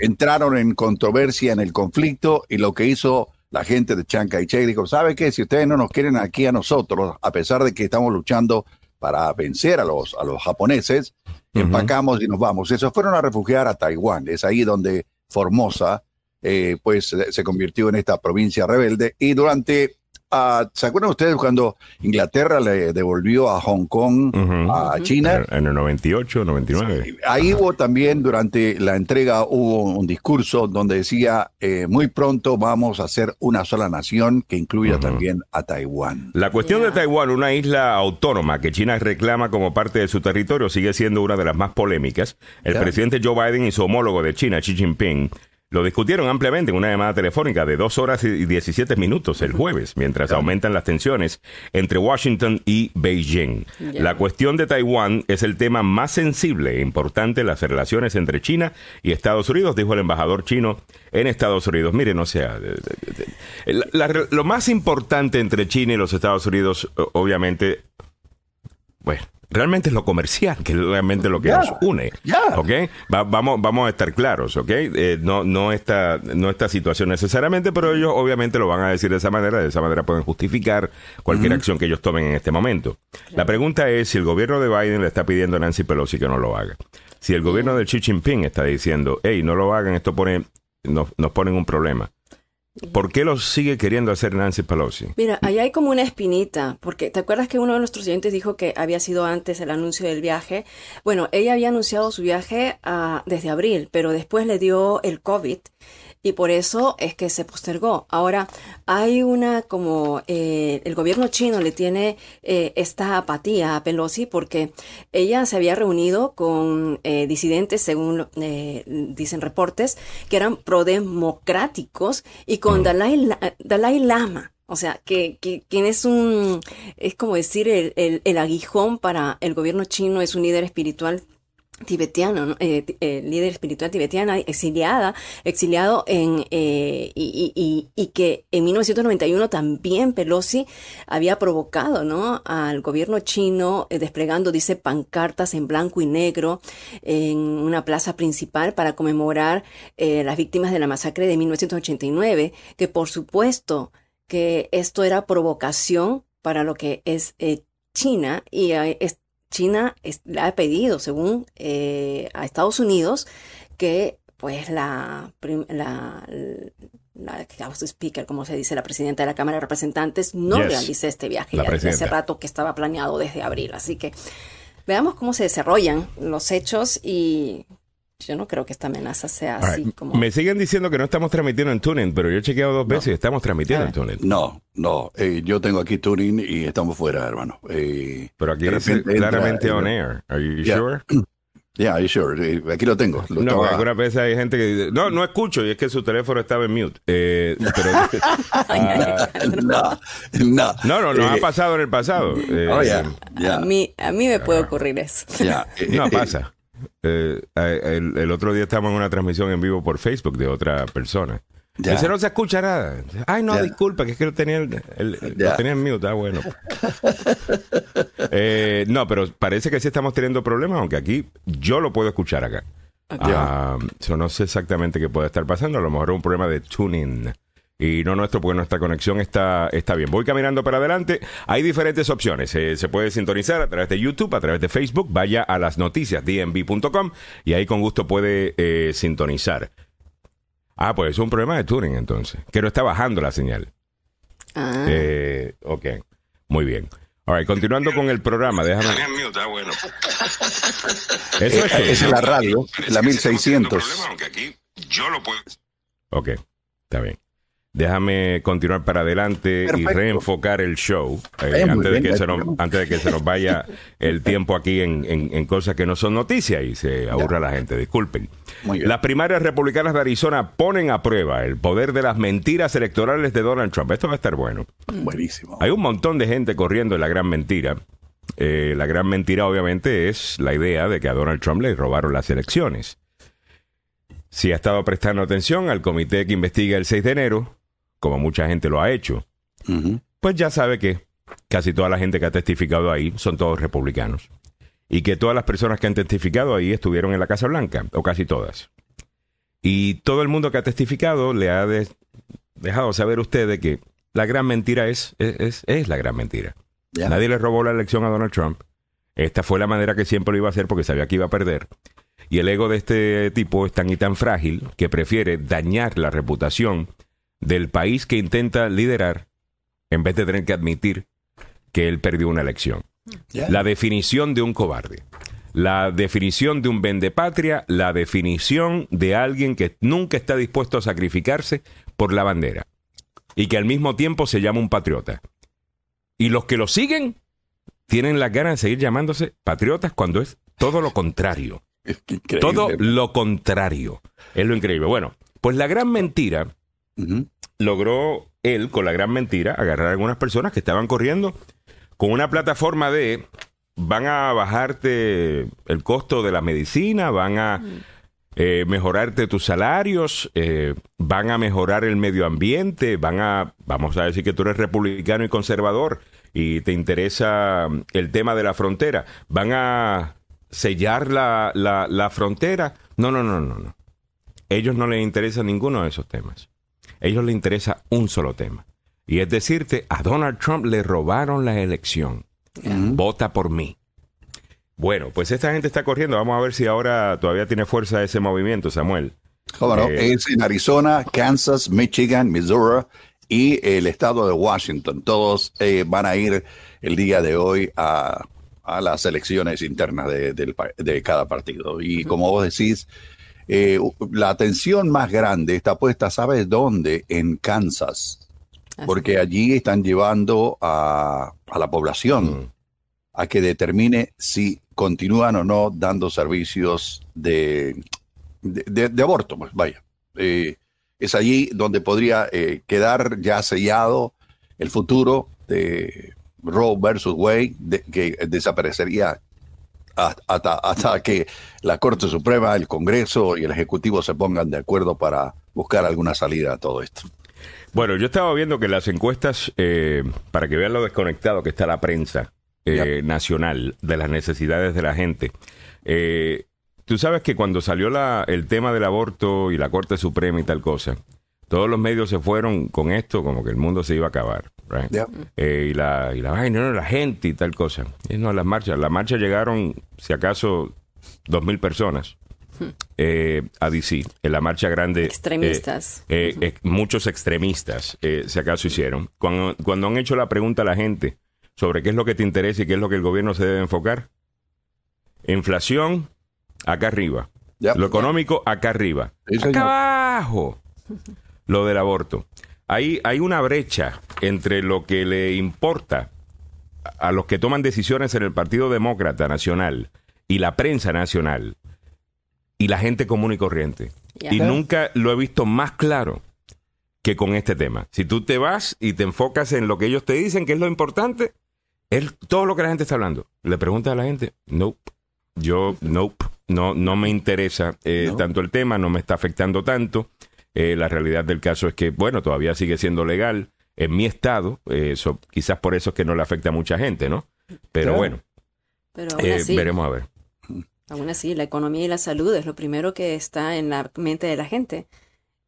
entraron en controversia en el conflicto y lo que hizo la gente de Chiang Kai-shek dijo, ¿sabe qué? Si ustedes no nos quieren aquí a nosotros, a pesar de que estamos luchando para vencer a los, a los japoneses, empacamos y nos vamos. Esos fueron a refugiar a Taiwán. Es ahí donde Formosa, eh, pues, se convirtió en esta provincia rebelde. Y durante Ah, ¿Se acuerdan ustedes cuando Inglaterra le devolvió a Hong Kong a China? En el 98, 99. ahí hubo también, durante la entrega, hubo un discurso donde decía, eh, muy pronto vamos a ser una sola nación que incluya también a Taiwán. La cuestión de Taiwán, una isla autónoma que China reclama como parte de su territorio, sigue siendo una de las más polémicas. El presidente Joe Biden y su homólogo de China, Xi Jinping, lo discutieron ampliamente en una llamada telefónica de dos horas y 17 minutos el jueves, mientras aumentan las tensiones entre Washington y Beijing. La cuestión de Taiwán es el tema más sensible e importante en las relaciones entre China y Estados Unidos, dijo el embajador chino en Estados Unidos. Miren, o sea, lo más importante entre China y los Estados Unidos, obviamente, bueno, realmente es lo comercial, que es realmente lo que nos une. vamos, vamos a estar claros, ¿ok? Eh, no, no, esta, no esta situación necesariamente, pero ellos obviamente lo van a decir de esa manera, de esa manera pueden justificar cualquier acción que ellos tomen en este momento. La pregunta es si el gobierno de Biden le está pidiendo a Nancy Pelosi que no lo haga. Si el gobierno de Xi Jinping está diciendo, hey, no lo hagan, esto pone, nos, nos pone un problema. ¿Por qué lo sigue queriendo hacer Nancy Pelosi? Mira, ahí hay como una espinita, porque ¿te acuerdas que uno de nuestros oyentes dijo que había sido antes el anuncio del viaje? Bueno, ella había anunciado su viaje uh, desde abril, pero después le dio el COVID y por eso es que se postergó. Ahora, hay una como eh, el gobierno chino le tiene eh, esta apatía a Pelosi porque ella se había reunido con eh, disidentes, según dicen reportes, que eran prodemocráticos y con mm. Dalai, Dalai Lama. O sea, que, que, quien es un, es como decir, el, el, el, aguijón para el gobierno chino, es un líder espiritual tibetiano, eh, eh, líder espiritual tibetiana, exiliada, exiliado en, eh, y, y, que en 1991 también Pelosi había provocado, ¿no? Al gobierno chino desplegando, dice, pancartas en blanco y negro en una plaza principal para conmemorar las víctimas de la masacre de 1989, que por supuesto que esto era provocación para lo que es China y China le ha pedido, según eh, a Estados Unidos, que pues la, la, la House Speaker, como se dice, la presidenta de la Cámara de Representantes, no realice este viaje ya desde hace rato que estaba planeado desde abril. Así que veamos cómo se desarrollan los hechos y yo no creo que esta amenaza sea así como... Me siguen diciendo que no estamos transmitiendo en Tuning, pero yo he chequeado dos veces y estamos transmitiendo en Tuning. No, no. Eh, yo tengo aquí Tuning y estamos fuera, hermano. Eh, pero aquí dice claramente on air. Are you sure? Yeah, are you sure? Eh, aquí lo tengo. no, algunas veces hay gente que dice, no, no escucho, y es que su teléfono estaba en mute. pero, no, no. No, no, no ha pasado en el pasado. oh, yeah, A, mí, a mí me puede ocurrir eso. no pasa. Eh, el, otro día estábamos en una transmisión en vivo por Facebook de otra persona. Dice, no se escucha nada. Ay, no, disculpa, que es que lo tenía, el, tenía en mute. Ah, bueno. Eh, no, pero parece que sí estamos teniendo problemas, aunque aquí yo lo puedo escuchar acá. Ah, no sé exactamente qué puede estar pasando. A lo mejor es un problema de tuning y no nuestro porque nuestra conexión está, está bien. Voy caminando para adelante. Hay diferentes opciones. Eh, se puede sintonizar a través de YouTube, a través de Facebook. Vaya a las noticias dnb.com y ahí con gusto puede eh, sintonizar. Ah, pues es un problema de Turing entonces, que no está bajando la señal. Ah. Eh, ok, muy bien. All continuando con el programa, déjame. Eso es, es la radio, la 1600. Ok, está bien. Déjame continuar para adelante y reenfocar el show eh, antes, de que se nos, antes de que se nos vaya el tiempo aquí en, cosas que no son noticias y se aburra la gente. Disculpen. Las primarias republicanas de Arizona ponen a prueba el poder de las mentiras electorales de Donald Trump. Esto va a estar bueno. Buenísimo. Hay un montón de gente corriendo en la gran mentira. Eh, la gran mentira obviamente es la idea de que a Donald Trump le robaron las elecciones. Si ha estado prestando atención al comité que investiga el 6 de enero, como mucha gente lo ha hecho, pues ya sabe que casi toda la gente que ha testificado ahí son todos republicanos. Y que todas las personas que han testificado ahí estuvieron en la Casa Blanca, o casi todas. Y todo el mundo que ha testificado le ha dejado saber a usted de que la gran mentira es, es, es, la gran mentira. Nadie le robó la elección a Donald Trump. Esta fue la manera que siempre lo iba a hacer porque sabía que iba a perder. Y el ego de este tipo es tan y tan frágil que prefiere dañar la reputación del país que intenta liderar en vez de tener que admitir que él perdió una elección. La definición de un cobarde. La definición de un vendepatria, la definición de alguien que nunca está dispuesto a sacrificarse por la bandera y que al mismo tiempo se llama un patriota. Y los que lo siguen tienen la ganas de seguir llamándose patriotas cuando es todo lo contrario. todo lo contrario. Es lo increíble. Bueno, pues la gran mentira logró él, con la gran mentira, agarrar a algunas personas que estaban corriendo con una plataforma de van a bajarte el costo de la medicina, van a eh, mejorarte tus salarios, eh, van a mejorar el medio ambiente, van a, vamos a decir que tú eres republicano y conservador y te interesa el tema de la frontera, van a sellar la, la, la frontera. No, no, no, no, no. Ellos no les interesa ninguno de esos temas ellos les interesa un solo tema. Y es decirte, a Donald Trump le robaron la elección. Vota por mí. Bueno, pues esta gente está corriendo. Vamos a ver si ahora todavía tiene fuerza ese movimiento, Samuel. ¿Cómo no? Eh, es en Arizona, Kansas, Michigan, Missouri y el estado de Washington. Todos eh, van a ir el día de hoy a, las elecciones internas de, cada partido. Y como vos decís, eh, la atención más grande está puesta, ¿sabes dónde? En Kansas, porque allí están llevando a, la población mm. a que determine si continúan o no dando servicios de, de, aborto, pues vaya. Eh, es allí donde podría eh, quedar ya sellado el futuro de Roe versus Wade, que desaparecería hasta, hasta que la Corte Suprema, el Congreso y el Ejecutivo se pongan de acuerdo para buscar alguna salida a todo esto. Bueno, yo estaba viendo que las encuestas, eh, para que vean lo desconectado que está la prensa eh, nacional de las necesidades de la gente, eh, tú sabes que cuando salió la, el tema del aborto y la Corte Suprema y tal cosa, todos los medios se fueron con esto como que el mundo se iba a acabar. Y la, y la, no, la gente y tal cosa. Y no, las marchas, las marchas llegaron, si acaso, dos mil personas. Eh, a DC, en la marcha grande. Extremistas. Eh, eh, muchos extremistas, si acaso hicieron. Cuando, cuando han hecho la pregunta a la gente sobre qué es lo que te interesa y qué es lo que el gobierno se debe enfocar, inflación, acá arriba. Lo económico, acá arriba. acá abajo, lo del aborto. Ahí hay una brecha entre lo que le importa a los que toman decisiones en el Partido Demócrata Nacional y la prensa nacional y la gente común y corriente. Y nunca lo he visto más claro que con este tema. Si tú te vas y te enfocas en lo que ellos te dicen, que es lo importante, es todo lo que la gente está hablando. Le preguntas a la gente, nope. Yo, nope. No, no me interesa eh, tanto el tema, no me está afectando tanto. Eh, la realidad del caso es que, bueno, todavía sigue siendo legal en mi estado. Eh, quizás por eso es que no le afecta a mucha gente, ¿no? Pero bueno, Pero veremos a ver. Aún así, la economía y la salud es lo primero que está en la mente de la gente.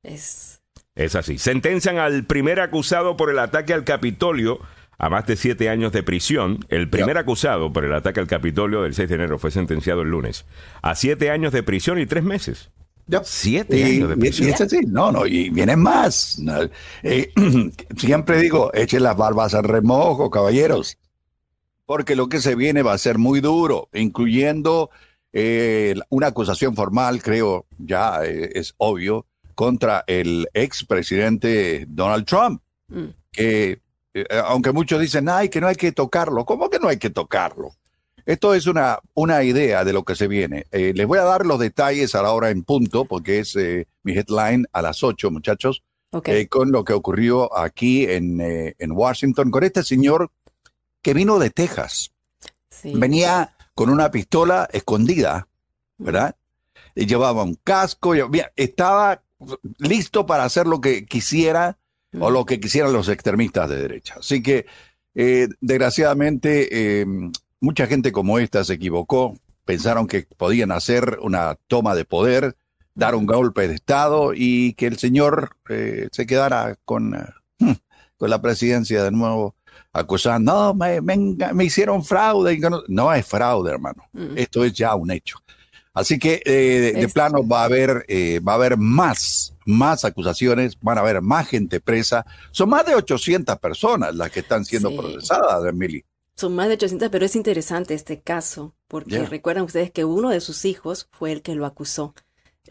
Es, es así. Sentencian al primer acusado por el ataque al Capitolio a más de siete años de prisión. El primer acusado por el ataque al Capitolio del 6 de enero fue sentenciado el lunes a siete años de prisión y tres meses. Siete años de prisión. no, no, y vienen más. Eh, siempre digo, echen las barbas al remojo, caballeros, porque lo que se viene va a ser muy duro, incluyendo eh, una acusación formal, creo, ya eh, es obvio, contra el expresidente Donald Trump, mm. que eh, aunque muchos dicen, ay, que no hay que tocarlo, ¿cómo que no hay que tocarlo? Esto es una, una idea de lo que se viene. les voy a dar los detalles a la hora en punto, porque es mi headline a las 8, muchachos, con lo que ocurrió aquí en, en, Washington, con este señor que vino de Texas. Venía con una pistola escondida, ¿verdad? Y llevaba un casco, estaba listo para hacer lo que quisiera o lo que quisieran los extremistas de derecha. Así que, eh, desgraciadamente, em, mucha gente como esta se equivocó, pensaron que podían hacer una toma de poder, dar un golpe de Estado y que el señor eh, se quedara con, hmm, con la presidencia de nuevo acusando, no, me, hicieron fraude. No, es fraude, hermano. Mm. Esto es ya un hecho. Así que eh, de, plano va a haber, eh, va a haber más, más acusaciones, van a haber más gente presa. Son más de 800 personas las que están siendo procesadas, Emily. Son más de 800, pero es interesante este caso, porque recuerdan ustedes que uno de sus hijos fue el que lo acusó.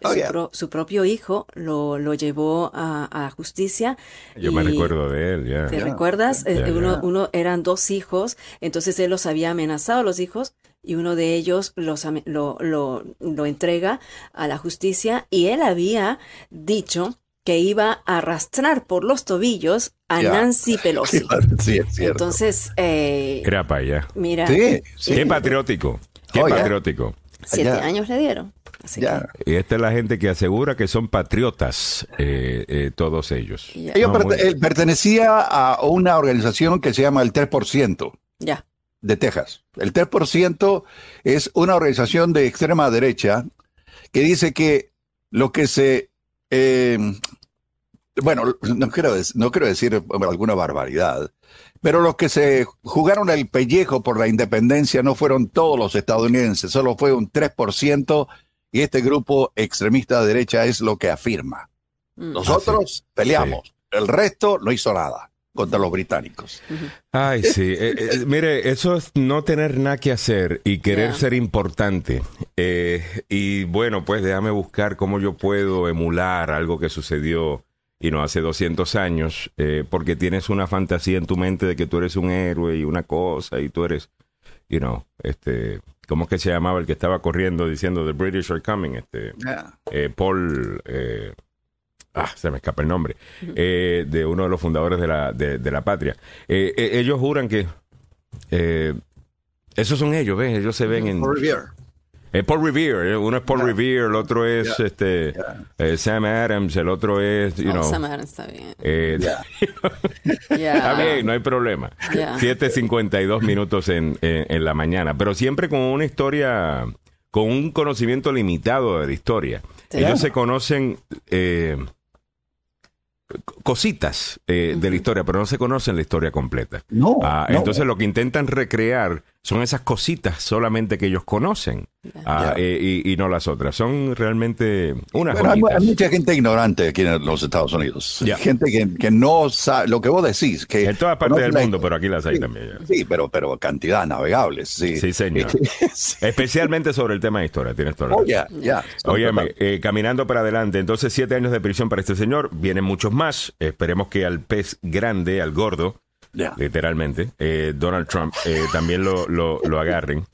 Oh, su, propio hijo lo, lo llevó a, justicia. Yo me recuerdo de él, ya. ¿Te recuerdas? Eh, uno, uno, eran dos hijos, entonces él los había amenazado a los hijos y uno de ellos los, lo, lo, lo entrega a la justicia y él había dicho que iba a arrastrar por los tobillos a Nancy Pelosi. Sí, es cierto. Entonces, eh, Era para allá. Mira. Sí, Qué patriótico. Qué patriótico. Siete años le dieron. Y esta es la gente que asegura que son patriotas, eh, eh, todos ellos. Él pertenecía a una organización que se llama el 3%. Ya. De Texas. El 3% es una organización de extrema derecha que dice que lo que se... Eh, bueno, no quiero, no quiero decir alguna barbaridad, pero los que se jugaron el pellejo por la independencia no fueron todos los estadounidenses, solo fue un 3% y este grupo extremista de derecha es lo que afirma. Mm. Nosotros ah, peleamos, el resto no hizo nada contra los británicos. Ay, sí. Eh, eh, mire, eso es no tener nada que hacer y querer ser importante. Eh, y bueno, pues déjame buscar cómo yo puedo emular algo que sucedió y no hace 200 años, porque tienes una fantasía en tu mente de que tú eres un héroe y una cosa y tú eres, you know, este, ¿Cómo es que se llamaba el que estaba corriendo diciendo The British are coming? Este, eh, Paul, eh, ah, se me escapa el nombre, eh, de uno de los fundadores de la, de, la patria. ellos juran que Esos son ellos, ¿ves? Ellos se ven en... Paul Revere, eh, uno es Paul Revere, el otro es este eh, Sam Adams, el otro es, you oh, Sam Adams está bien. Eh, está bien, no hay problema. 7.52 minutos en, en, la mañana, pero siempre con una historia, con un conocimiento limitado de la historia. Ellos se conocen eh, cositas de la historia, pero no se conocen la historia completa. No, ah, Entonces lo que intentan recrear son esas cositas solamente que ellos conocen ah, eh, y, no las otras. Son realmente unas Pero hay, mucha gente ignorante aquí en los Estados Unidos. Gente que, no sabe lo que vos decís. Que en todas partes del mundo, pero aquí las hay también. Sí, pero, pero cantidad navegables. Sí, sí señor. Especialmente sobre el tema de historia, tienes toda la oh, ya, ya. Óyeme, eh, caminando para adelante, entonces siete años de prisión para este señor, vienen muchos más. Esperemos que al pez grande, al gordo, literalmente, eh, Donald Trump, eh, también lo, lo, lo agarren.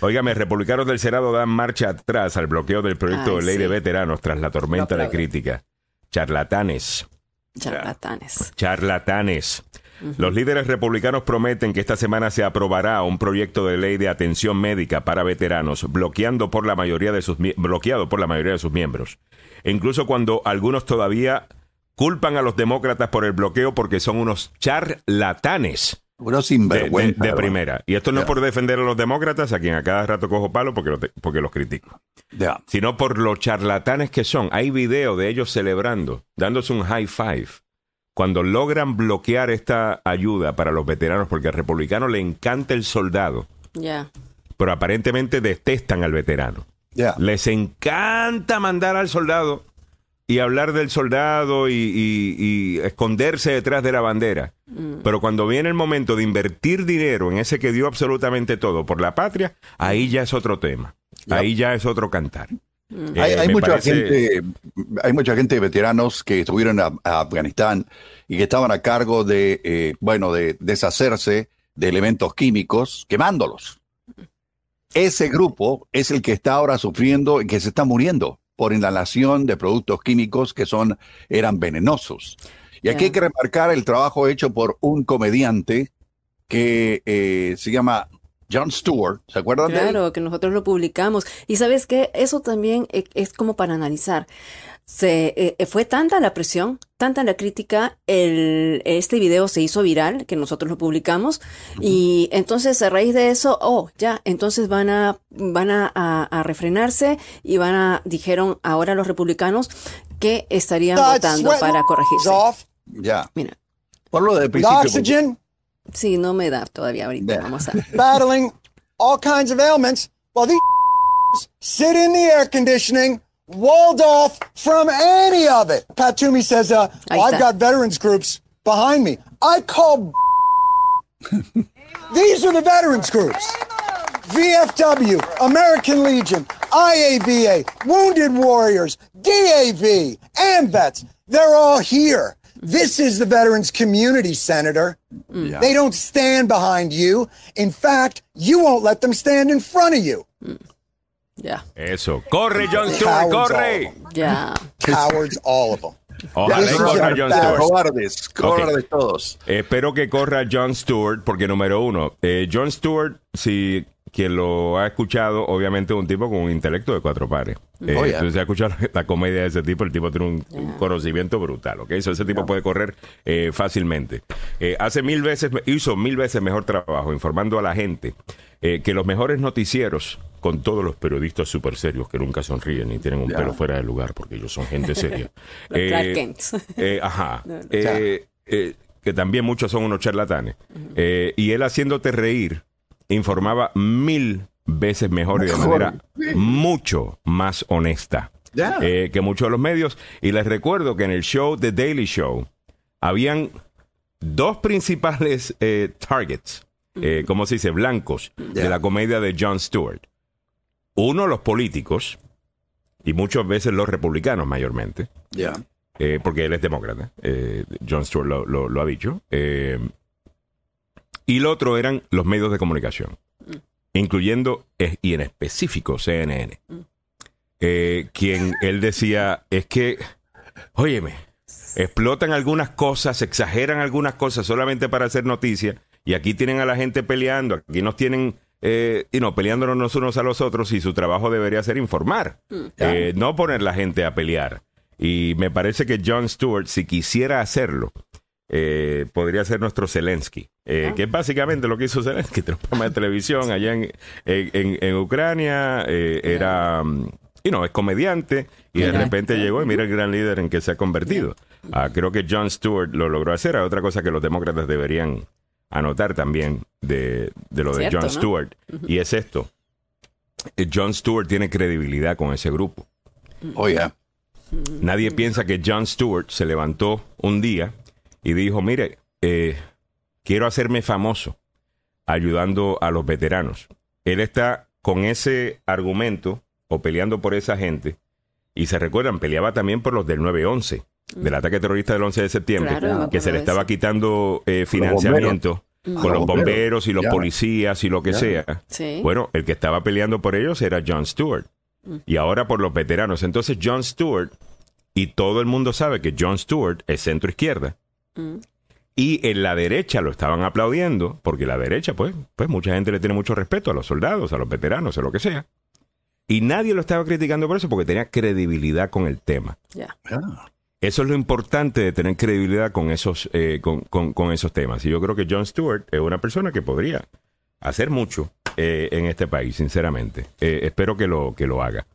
Óigame, republicanos del Senado dan marcha atrás al bloqueo del proyecto de ley de veteranos tras la tormenta de crítica. Charlatanes. Charlatanes. Charlatanes. Los líderes republicanos prometen que esta semana se aprobará un proyecto de ley de atención médica para veteranos, bloqueando por la mayoría de sus bloqueado por la mayoría de sus miembros. E incluso cuando algunos todavía culpan a los demócratas por el bloqueo porque son unos charlatanes. Unos sinvergüenza. De, primera. Y esto no es por defender a los demócratas, a quien a cada rato cojo palo porque, porque los critico. Sino por los charlatanes que son. Hay video de ellos celebrando, dándose un high five, cuando logran bloquear esta ayuda para los veteranos, porque al republicano le encanta el soldado. Ya. Pero aparentemente detestan al veterano. Les encanta mandar al soldado y hablar del soldado y, esconderse detrás de la bandera. Mm. Pero cuando viene el momento de invertir dinero en ese que dio absolutamente todo por la patria, ahí ya es otro tema. Ahí ya es otro cantar. Mm. Eh, hay, mucha gente, hay mucha gente de veteranos que estuvieron a, Afganistán y que estaban a cargo de, eh, bueno, de deshacerse de elementos químicos quemándolos. Ese grupo es el que está ahora sufriendo y que se está muriendo por inhalación de productos químicos que son, eran venenosos. Y aquí hay que remarcar el trabajo hecho por un comediante que eh, se llama John Stewart, ¿se acuerdan de él? Claro, que nosotros lo publicamos. Y sabes que eso también e, es como para analizar se, eh, eh, fue tanta la presión, tanta la crítica, el, este video se hizo viral, que nosotros lo publicamos, y entonces a raíz de eso, oh, ya, entonces van a, van a, a, refrenarse y van a, dijeron ahora los republicanos que estarían votando para corregirse. Ya. Mira. Por lo de principio. Sí, no me da todavía ahorita, vamos a. Battling all kinds of ailments while these sit in the air conditioning walled off from any of it. Pat Toomey says, uh, well, I've got veterans groups behind me. I call these are the veterans groups. VFW, American Legion, IAVA, Wounded Warriors, DAV, AMVETS. They're all here. This is the Veterans Community, Senator. Mm. Yeah. They don't stand behind you. In fact, you won't let them stand in front of you. Mm. Eso. Corre, John Stewart, corre. Ya. Cowards, all of them. Ojalá corra John Stewart. Cobardes, todos. espero que corra John Stewart, porque número uno, eh, John Stewart, si quien lo ha escuchado, obviamente es un tipo con un intelecto de cuatro pares. Eh, oh, Entonces, ha escuchado la comedia de ese tipo, el tipo tiene un, conocimiento brutal, ¿ok? ese tipo puede correr eh, fácilmente. Eh, hace mil veces, hizo mil veces mejor trabajo informando a la gente que los mejores noticieros, con todos los periodistas súper serios que nunca sonríen y tienen un pelo fuera de lugar porque ellos son gente seria. ajá. que también muchos son unos charlatanes. y él haciéndote reír informaba mil veces mejor y de manera mucho más honesta eh, que muchos de los medios. Y les recuerdo que en el show The Daily Show habían dos principales eh, targets, eh, como se dice, blancos de la comedia de Jon Stewart. Uno, los políticos, y muchas veces los republicanos mayormente. porque él es demócrata. Jon Stewart lo, lo ha dicho. Y lo otro eran los medios de comunicación, incluyendo y en específico CNN. Eh, quien él decía es que, óyeme, explotan algunas cosas, exageran algunas cosas solamente para hacer noticia, y aquí tienen a la gente peleando, aquí nos tienen eh, y no peleándonos unos a los otros y su trabajo debería ser informar, mm. eh, no poner la gente a pelear. Y me parece que Jon Stewart, si quisiera hacerlo, eh, podría ser nuestro Zelensky, ah. que es básicamente lo que hizo Zelensky, un programa de televisión allá en, en, Ucrania, era, mm, y no, es comediante, y de repente llegó y mira el gran líder en que se ha convertido. Ah, creo que Jon Stewart lo logró hacer, hay otra cosa que los demócratas deberían anotar también de, lo de Jon Stewart. Y es esto. Eh, Jon Stewart tiene credibilidad con ese grupo. Oh, Nadie piensa que Jon Stewart se levantó un día y dijo, mire, eh, quiero hacerme famoso ayudando a los veteranos. Él está con ese argumento o peleando por esa gente. Y se recuerdan, peleaba también por los del 9-11 del ataque terrorista del 11 de septiembre, que se le estaba quitando eh, financiamiento con los bomberos y los policías y lo que sea. Bueno, el que estaba peleando por ellos era John Stewart. Mm. Y ahora por los veteranos. Entonces John Stewart, y todo el mundo sabe que John Stewart es centro izquierda. Mm. Y en la derecha lo estaban aplaudiendo, porque la derecha, pues, pues mucha gente le tiene mucho respeto a los soldados, a los veteranos, a lo que sea. Y nadie lo estaba criticando por eso, porque tenía credibilidad con el tema. Eso es lo importante de tener credibilidad con esos, eh, con, esos temas. Y yo creo que Jon Stewart es una persona que podría hacer mucho eh, en este país, sinceramente. Eh, espero que lo, que lo haga.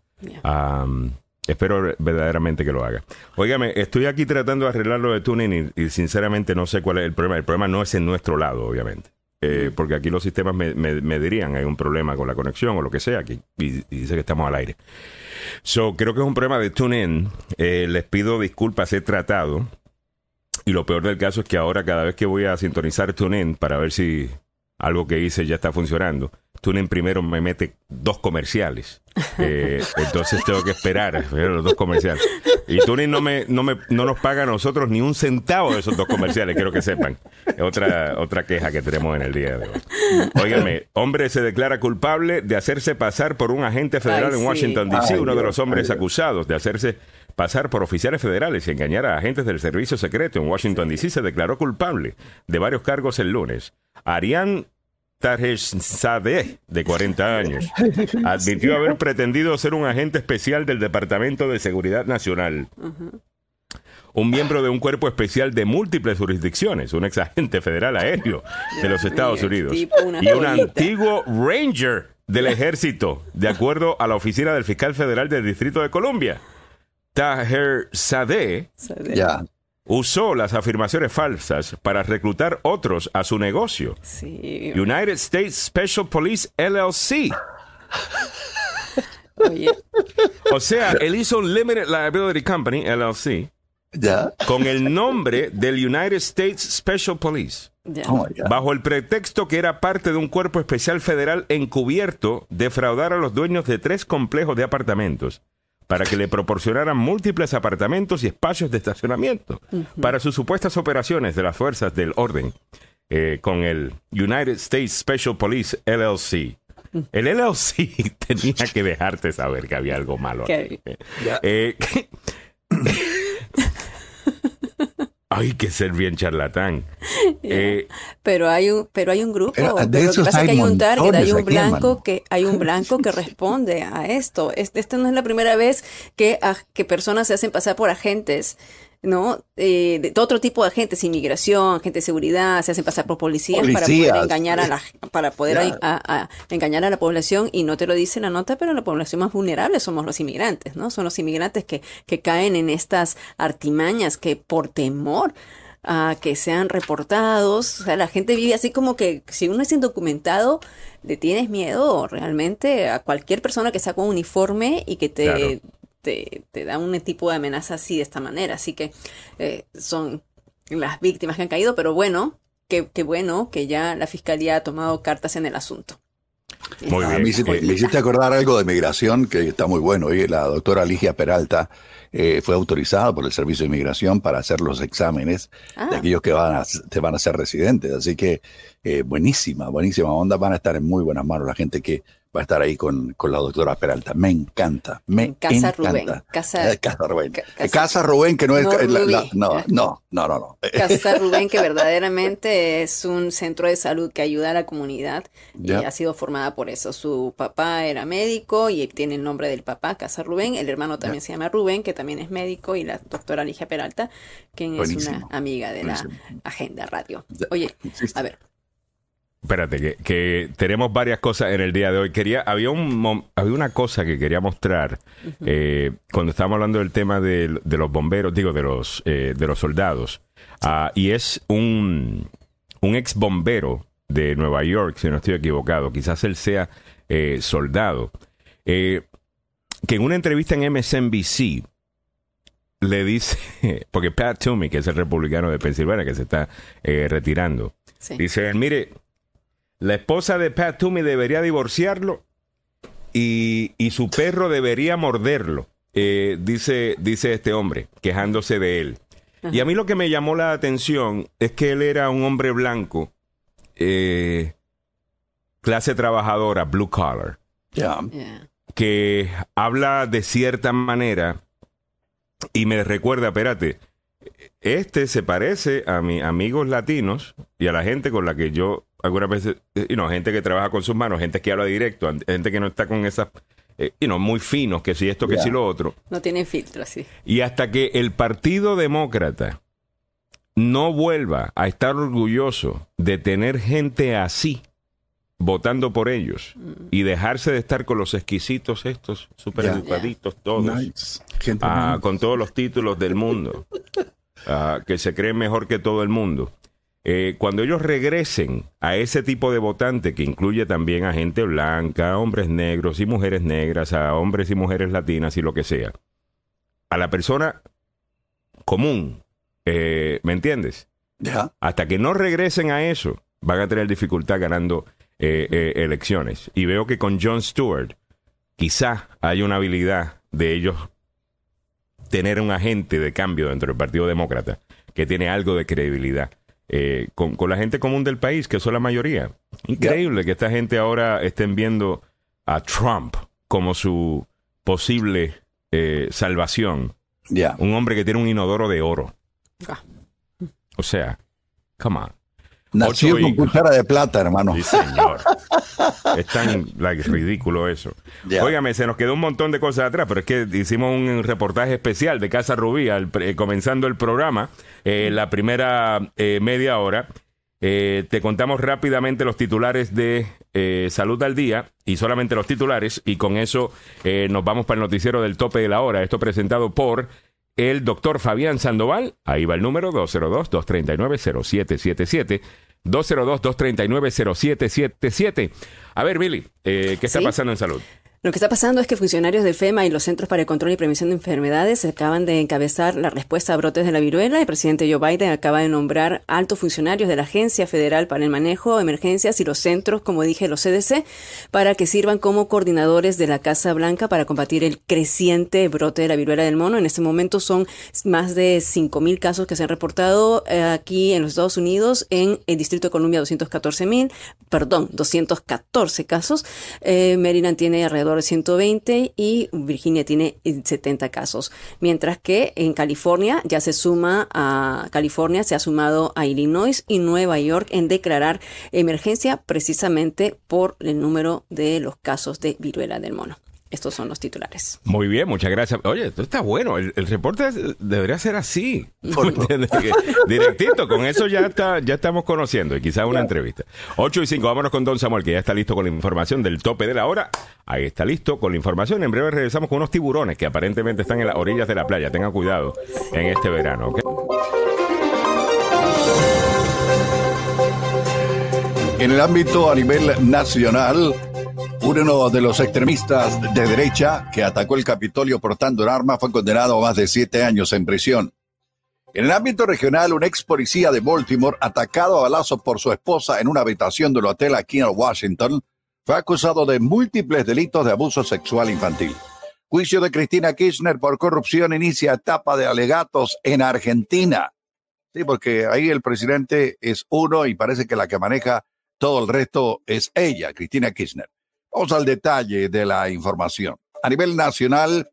espero verdaderamente que lo haga. Óigame, estoy aquí tratando de arreglar lo de tuning y, sinceramente no sé cuál es el problema. El problema no es en nuestro lado, obviamente. Porque aquí los sistemas me, dirían hay un problema con la conexión o lo que sea, aquí, y dice que estamos al aire. So, creo que es un problema de TuneIn. Eh, les pido disculpas, he tratado. Y lo peor del caso es que ahora cada vez que voy a sintonizar TuneIn para ver si algo que hice ya está funcionando, TuneIn primero me mete dos comerciales. Eh, entonces tengo que esperar los dos comerciales. Y TuneIn no, me, no, me, no nos paga a nosotros ni un centavo de esos dos comerciales, quiero que sepan. Es otra, otra queja que tenemos en el día de hoy. Óigame, hombre se declara culpable de hacerse pasar por un agente federal en Washington, D.C., uno de los hombres acusados de hacerse pasar por oficiales federales y engañar a agentes del servicio secreto en Washington, D.C., se declaró culpable de varios cargos el lunes. Ariane Taresh Sadeh, de 40 años, admitió haber pretendido ser un agente especial del Departamento de Seguridad Nacional. Un miembro de un cuerpo especial de múltiples jurisdicciones, un ex agente federal aéreo de los Estados Unidos y un antiguo ranger del ejército, de acuerdo a la oficina del fiscal federal del Distrito de Columbia. Taher Sadeh, usó las afirmaciones falsas para reclutar otros a su negocio. United States Special Police LLC. O sea, él hizo un Limited Liability Company LLC. Con el nombre del United States Special Police. Oh bajo el pretexto que era parte de un cuerpo especial federal encubierto, defraudar a los dueños de tres complejos de apartamentos para que le proporcionaran múltiples apartamentos y espacios de estacionamiento para sus supuestas operaciones de las fuerzas del orden eh, con el United States Special Police LLC. El LLC tenía que dejarte saber que había algo malo. Eh, hay que ser bien charlatán. Eh, pero hay un, pero hay un grupo. Pero, lo que pasa es que hay un target, hay un blanco que, hay un blanco que responde a esto. Esta no es la primera vez que, que personas se hacen pasar por agentes ¿no? Eh, de otro tipo de agentes, inmigración, agentes de seguridad, se hacen pasar por policías, para poder engañar a la para poder engañar a la población y no te lo dice la nota, pero la población más vulnerable somos los inmigrantes, ¿no? Son los inmigrantes que, que caen en estas artimañas que por temor a que sean reportados, o sea, la gente vive así como que si uno es indocumentado, le tienes miedo realmente a cualquier persona que saca un uniforme y que te, te, da un tipo de amenaza así de esta manera. Así que eh, son las víctimas que han caído, pero bueno, qué, bueno que ya la fiscalía ha tomado cartas en el asunto. Muy bien. Me hiciste, acordar algo de migración que está muy bueno. la doctora Ligia Peralta eh, fue autorizada por el Servicio de Inmigración para hacer los exámenes de ah. aquellos que van a, te van a ser residentes. Así que eh, buenísima, buenísima onda. Van a estar en muy buenas manos la gente que va a estar ahí con, con la doctora Peralta. Me encanta, me Casa encanta. Rubén. Casa, Eh, Casa Rubén. Ca- Eh, Casa Rubén, que no es... No, la- no, no, no, no, no. Eh, Casa Rubén, que verdaderamente es un centro de salud que ayuda a la comunidad y Ya. ha sido formada por eso. Su papá era médico y tiene el nombre del papá, Casa Rubén. El hermano también se llama Rubén, que también es médico, y la doctora Ligia Peralta, quien es una amiga de la. Agenda Radio. Oye, a ver, Espérate, que, que tenemos varias cosas en el día de hoy. Quería, había, un, había una cosa que quería mostrar eh, cuando estábamos hablando del tema de, de los bomberos, digo, de los, eh, de los soldados. Ah, y es un, un ex bombero de Nueva York, si no estoy equivocado. Quizás él sea eh, soldado. Eh, que en una entrevista en MSNBC le dice, porque Pat Toomey, que es el republicano de Pensilvania, que se está eh, retirando, sí. Dice mire, la esposa de Pat Toomey debería divorciarlo y, y su perro debería morderlo, eh, dice, dice este hombre, quejándose de él. Y a mí lo que me llamó la atención es que él era un hombre blanco, eh, clase trabajadora, blue collar. Yeah. que habla de cierta manera y me recuerda, espérate, este se parece a mis amigos latinos y a la gente con la que yo algunas veces, eh, you know, gente que trabaja con sus manos, gente que habla directo, gente que no está con esas, eh, you know, muy finos, que si esto, que Ya. si lo otro. No tiene filtro, sí. Y hasta que el Partido Demócrata no vuelva a estar orgulloso de tener gente así votando por ellos y dejarse de estar con los exquisitos estos, super Ya. educaditos todos, Nice. Gente ah, con todos los títulos del mundo, ah, que se creen mejor que todo el mundo. Eh, cuando ellos regresen a ese tipo de votante que incluye también a gente blanca, hombres negros y mujeres negras, a hombres y mujeres latinas y lo que sea, a la persona común, eh, ¿me entiendes? Ya. Hasta que no regresen a eso, van a tener dificultad ganando eh, eh, elecciones. Y veo que con Jon Stewart quizá hay una habilidad de ellos tener un agente de cambio dentro del Partido Demócrata que tiene algo de credibilidad. eh, con, con la gente común del país, que son la mayoría. Increíble que esta gente ahora estén viendo a Trump como su posible eh, salvación. Ya. Un hombre que tiene un inodoro de oro. Ah. O sea, come on. Nació con cuchara de plata, hermano. Sí, señor. es tan like, ridículo eso. Ya. Óigame, se nos quedó un montón de cosas atrás, pero es que hicimos un reportaje especial de Casa Rubí al eh, comenzando el programa, eh, la primera eh, media hora. Eh, te contamos rápidamente los titulares de eh, Salud al Día y solamente los titulares y con eso eh, nos vamos para el noticiero del tope de la hora. Esto presentado por el doctor Fabián Sandoval. Ahí va el número 202-239-0777. 202-239-0777. A ver, Billy, eh, ¿qué está Sí. pasando en salud? Lo que está pasando es que funcionarios de FEMA y los Centros para el Control y Prevención de Enfermedades acaban de encabezar la respuesta a brotes de la viruela. El presidente Joe Biden acaba de nombrar altos funcionarios de la Agencia Federal para el Manejo de Emergencias y los centros, como dije, los CDC, para que sirvan como coordinadores de la Casa Blanca para combatir el creciente brote de la viruela del mono. En este momento son más de 5.000 casos que se han reportado eh, aquí en los Estados Unidos. En el Distrito de Columbia, 214.000, perdón, 214 casos. Eh, Maryland tiene alrededor de 120 y Virginia tiene eh, 70 casos. Mientras que en California ya se suma a California, se ha sumado a Illinois y Nueva York en declarar emergencia precisamente por el número de los casos de viruela del mono. Estos son los titulares. Muy bien, muchas gracias. Oye, esto está bueno. El, el reporte debería ser así. Directito, con eso ya está, ya estamos conociendo y quizás una entrevista. 8 y 5, vámonos con Don Samuel, que ya está listo con la información del tope de la hora. Ahí está listo con la información. En breve regresamos con unos tiburones que aparentemente están en las orillas de la playa. Tengan cuidado en este verano. En el ámbito a nivel nacional, uno de los extremistas de derecha que atacó el Capitolio portando un arma fue condenado a más de siete años en prisión. En el ámbito regional, un ex policía de Baltimore, atacado a balazos por su esposa en una habitación del hotel aquí en Washington, fue acusado de múltiples delitos de abuso sexual infantil. Juicio de Cristina Kirchner por corrupción inicia etapa de alegatos en Argentina. Sí, porque ahí el presidente es uno y parece que la que maneja todo el resto es ella, Cristina Kirchner. Vamos al detalle de la información. A nivel nacional,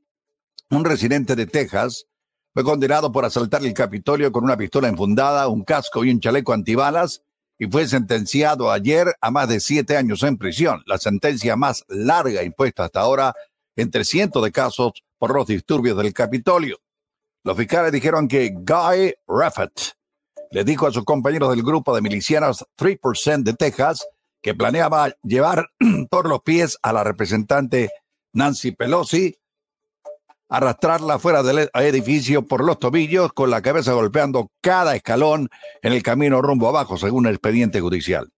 un residente de Texas fue condenado por asaltar el Capitolio con una pistola enfundada, un casco y un chaleco antibalas y fue sentenciado ayer a más de siete años en prisión, la sentencia más larga impuesta hasta ahora entre cientos de casos por los disturbios del Capitolio. Los fiscales dijeron que Guy Raffett le dijo a sus compañeros del grupo de milicianos 3% de Texas que planeaba llevar por los pies a la representante Nancy Pelosi arrastrarla fuera del edificio por los tobillos con la cabeza golpeando cada escalón en el camino rumbo abajo, según el expediente judicial.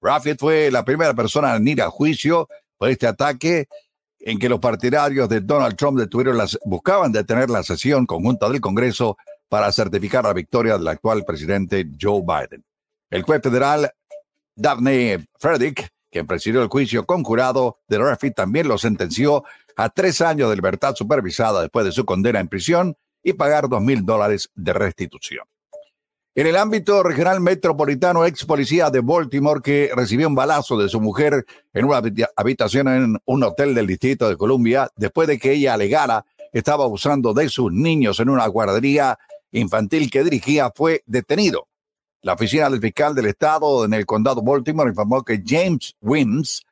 Raffet fue la primera persona en ir a juicio por este ataque en que los partidarios de Donald Trump detuvieron las, buscaban detener la sesión conjunta del Congreso para certificar la victoria del actual presidente Joe Biden. El juez federal Daphne Frederick, quien presidió el juicio con jurado de Raffet, también lo sentenció a tres años de libertad supervisada después de su condena en prisión y pagar dos mil dólares de restitución. En el ámbito regional metropolitano, ex policía de Baltimore que recibió un balazo de su mujer en una habitación en un hotel del Distrito de Columbia después de que ella alegara estaba abusando de sus niños en una guardería infantil que dirigía, fue detenido. La oficina del fiscal del estado en el condado Baltimore informó que James Wims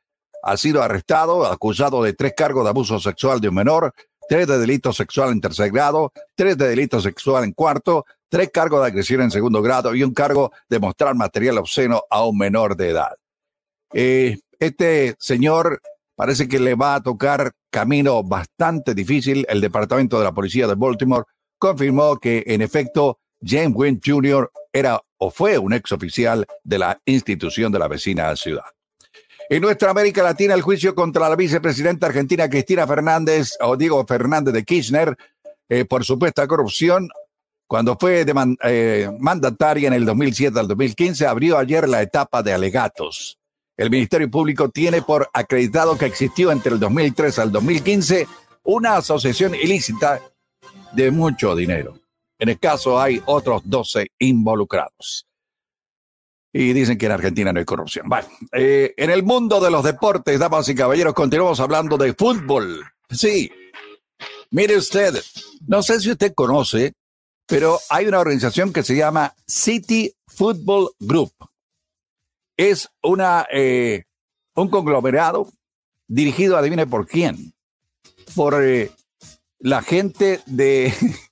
ha sido arrestado, acusado de tres cargos de abuso sexual de un menor, tres de delito sexual en tercer grado, tres de delito sexual en cuarto, tres cargos de agresión en segundo grado y un cargo de mostrar material obsceno a un menor de edad. Eh, este señor parece que le va a tocar camino bastante difícil. El Departamento de la Policía de Baltimore confirmó que, en efecto, James Wynn Jr. era o fue un ex oficial de la institución de la vecina ciudad. En nuestra América Latina, el juicio contra la vicepresidenta argentina Cristina Fernández, o Diego Fernández de Kirchner, eh, por supuesta corrupción, cuando fue eh, mandataria en el 2007 al 2015, abrió ayer la etapa de alegatos. El Ministerio Público tiene por acreditado que existió entre el 2003 al 2015 una asociación ilícita de mucho dinero. En el caso hay otros 12 involucrados y dicen que en Argentina no hay corrupción. Bueno, eh, en el mundo de los deportes, damas y caballeros, continuamos hablando de fútbol. Sí, mire usted, no sé si usted conoce, pero hay una organización que se llama City Football Group. Es una, eh, un conglomerado dirigido, adivine por quién, por eh, la gente de,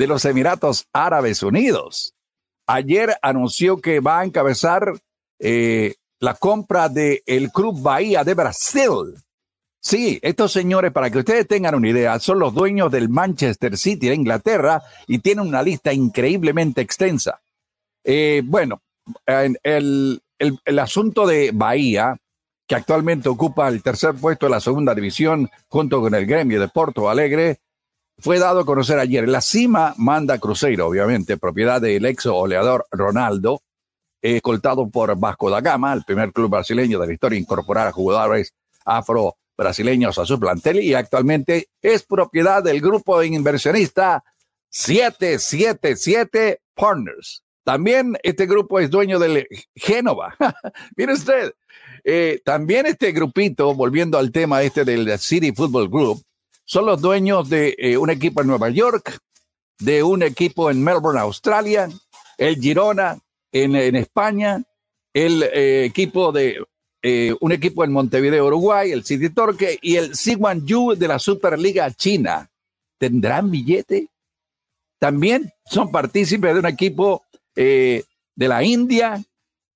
de los Emiratos Árabes Unidos ayer anunció que va a encabezar eh, la compra del el Club Bahía de Brasil. Sí, estos señores, para que ustedes tengan una idea, son los dueños del Manchester City de Inglaterra y tienen una lista increíblemente extensa. Eh, bueno, el, el asunto de Bahía, que actualmente ocupa el tercer puesto de la segunda división junto con el gremio de Porto Alegre, fue dado a conocer ayer. La cima manda Cruzeiro, obviamente, propiedad del ex oleador Ronaldo, escoltado por Vasco da Gama, el primer club brasileño de la historia incorporar a jugadores afro-brasileños a su plantel y actualmente es propiedad del grupo inversionista 777 Partners. También este grupo es dueño del Génova. Mire usted, eh, también este grupito, volviendo al tema este del City Football Group, son los dueños de eh, un equipo en Nueva York, de un equipo en Melbourne, Australia, el Girona en, España, el eh, equipo de eh, un equipo en Montevideo, Uruguay, el City Torque y el Yu de la Superliga China. ¿Tendrán billete? También son partícipes de un equipo de la India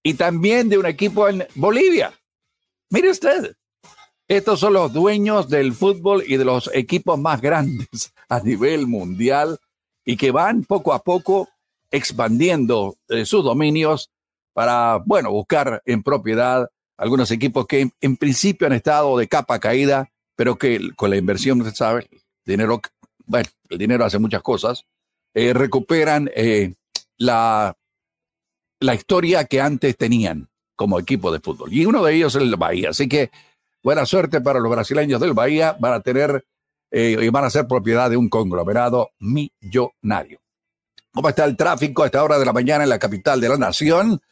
y también de un equipo en Bolivia. Mire usted, estos son los dueños del fútbol y de los equipos más grandes a nivel mundial y que van poco a poco expandiendo eh, sus dominios para, bueno, buscar en propiedad algunos equipos que en, principio han estado de capa caída, pero que con la inversión, usted sabe, dinero, bueno, el dinero hace muchas cosas, eh, recuperan eh, la, la historia que antes tenían como equipo de fútbol. Y uno de ellos es el Bahía. Así que Buena suerte para los brasileños del Bahía, van a tener eh, y van a ser propiedad de un conglomerado millonario. ¿Cómo está el tráfico a esta hora de la mañana en la capital de la nación?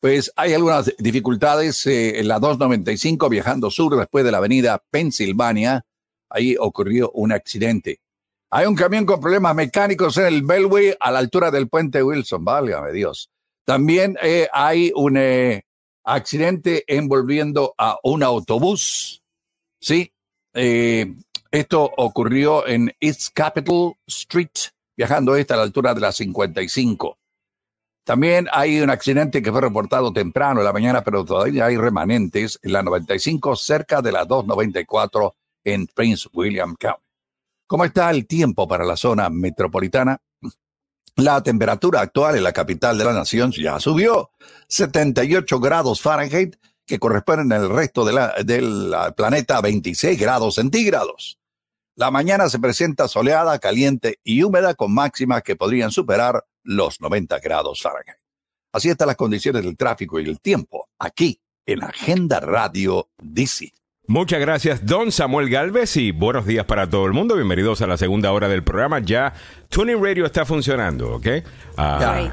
Pues hay algunas dificultades eh, en la 295 viajando sur después de la avenida Pensilvania. Ahí ocurrió un accidente. Hay un camión con problemas mecánicos en el Bellway a la altura del puente Wilson, válgame Dios. También eh, hay un accidente envolviendo a un autobús. Sí, esto ocurrió en East Capitol Street, viajando esta a la altura de la 55. También hay un accidente que fue reportado temprano en la mañana, pero todavía hay remanentes en la 95 cerca de la 294 en Prince William County. ¿Cómo está el tiempo para la zona metropolitana? La temperatura actual en la capital de la nación ya subió 78 grados Fahrenheit, que corresponden al resto del planeta a 26 grados centígrados. La mañana se presenta soleada, caliente y húmeda con máximas que podrían superar los 90 grados Fahrenheit. Así están las condiciones del tráfico y el tiempo aquí en Agenda Radio DC. Muchas gracias, don Samuel Galvez, y buenos días para todo el mundo. Bienvenidos a la segunda hora del programa. Ya Tuning Radio está funcionando, ¿ok? Ah,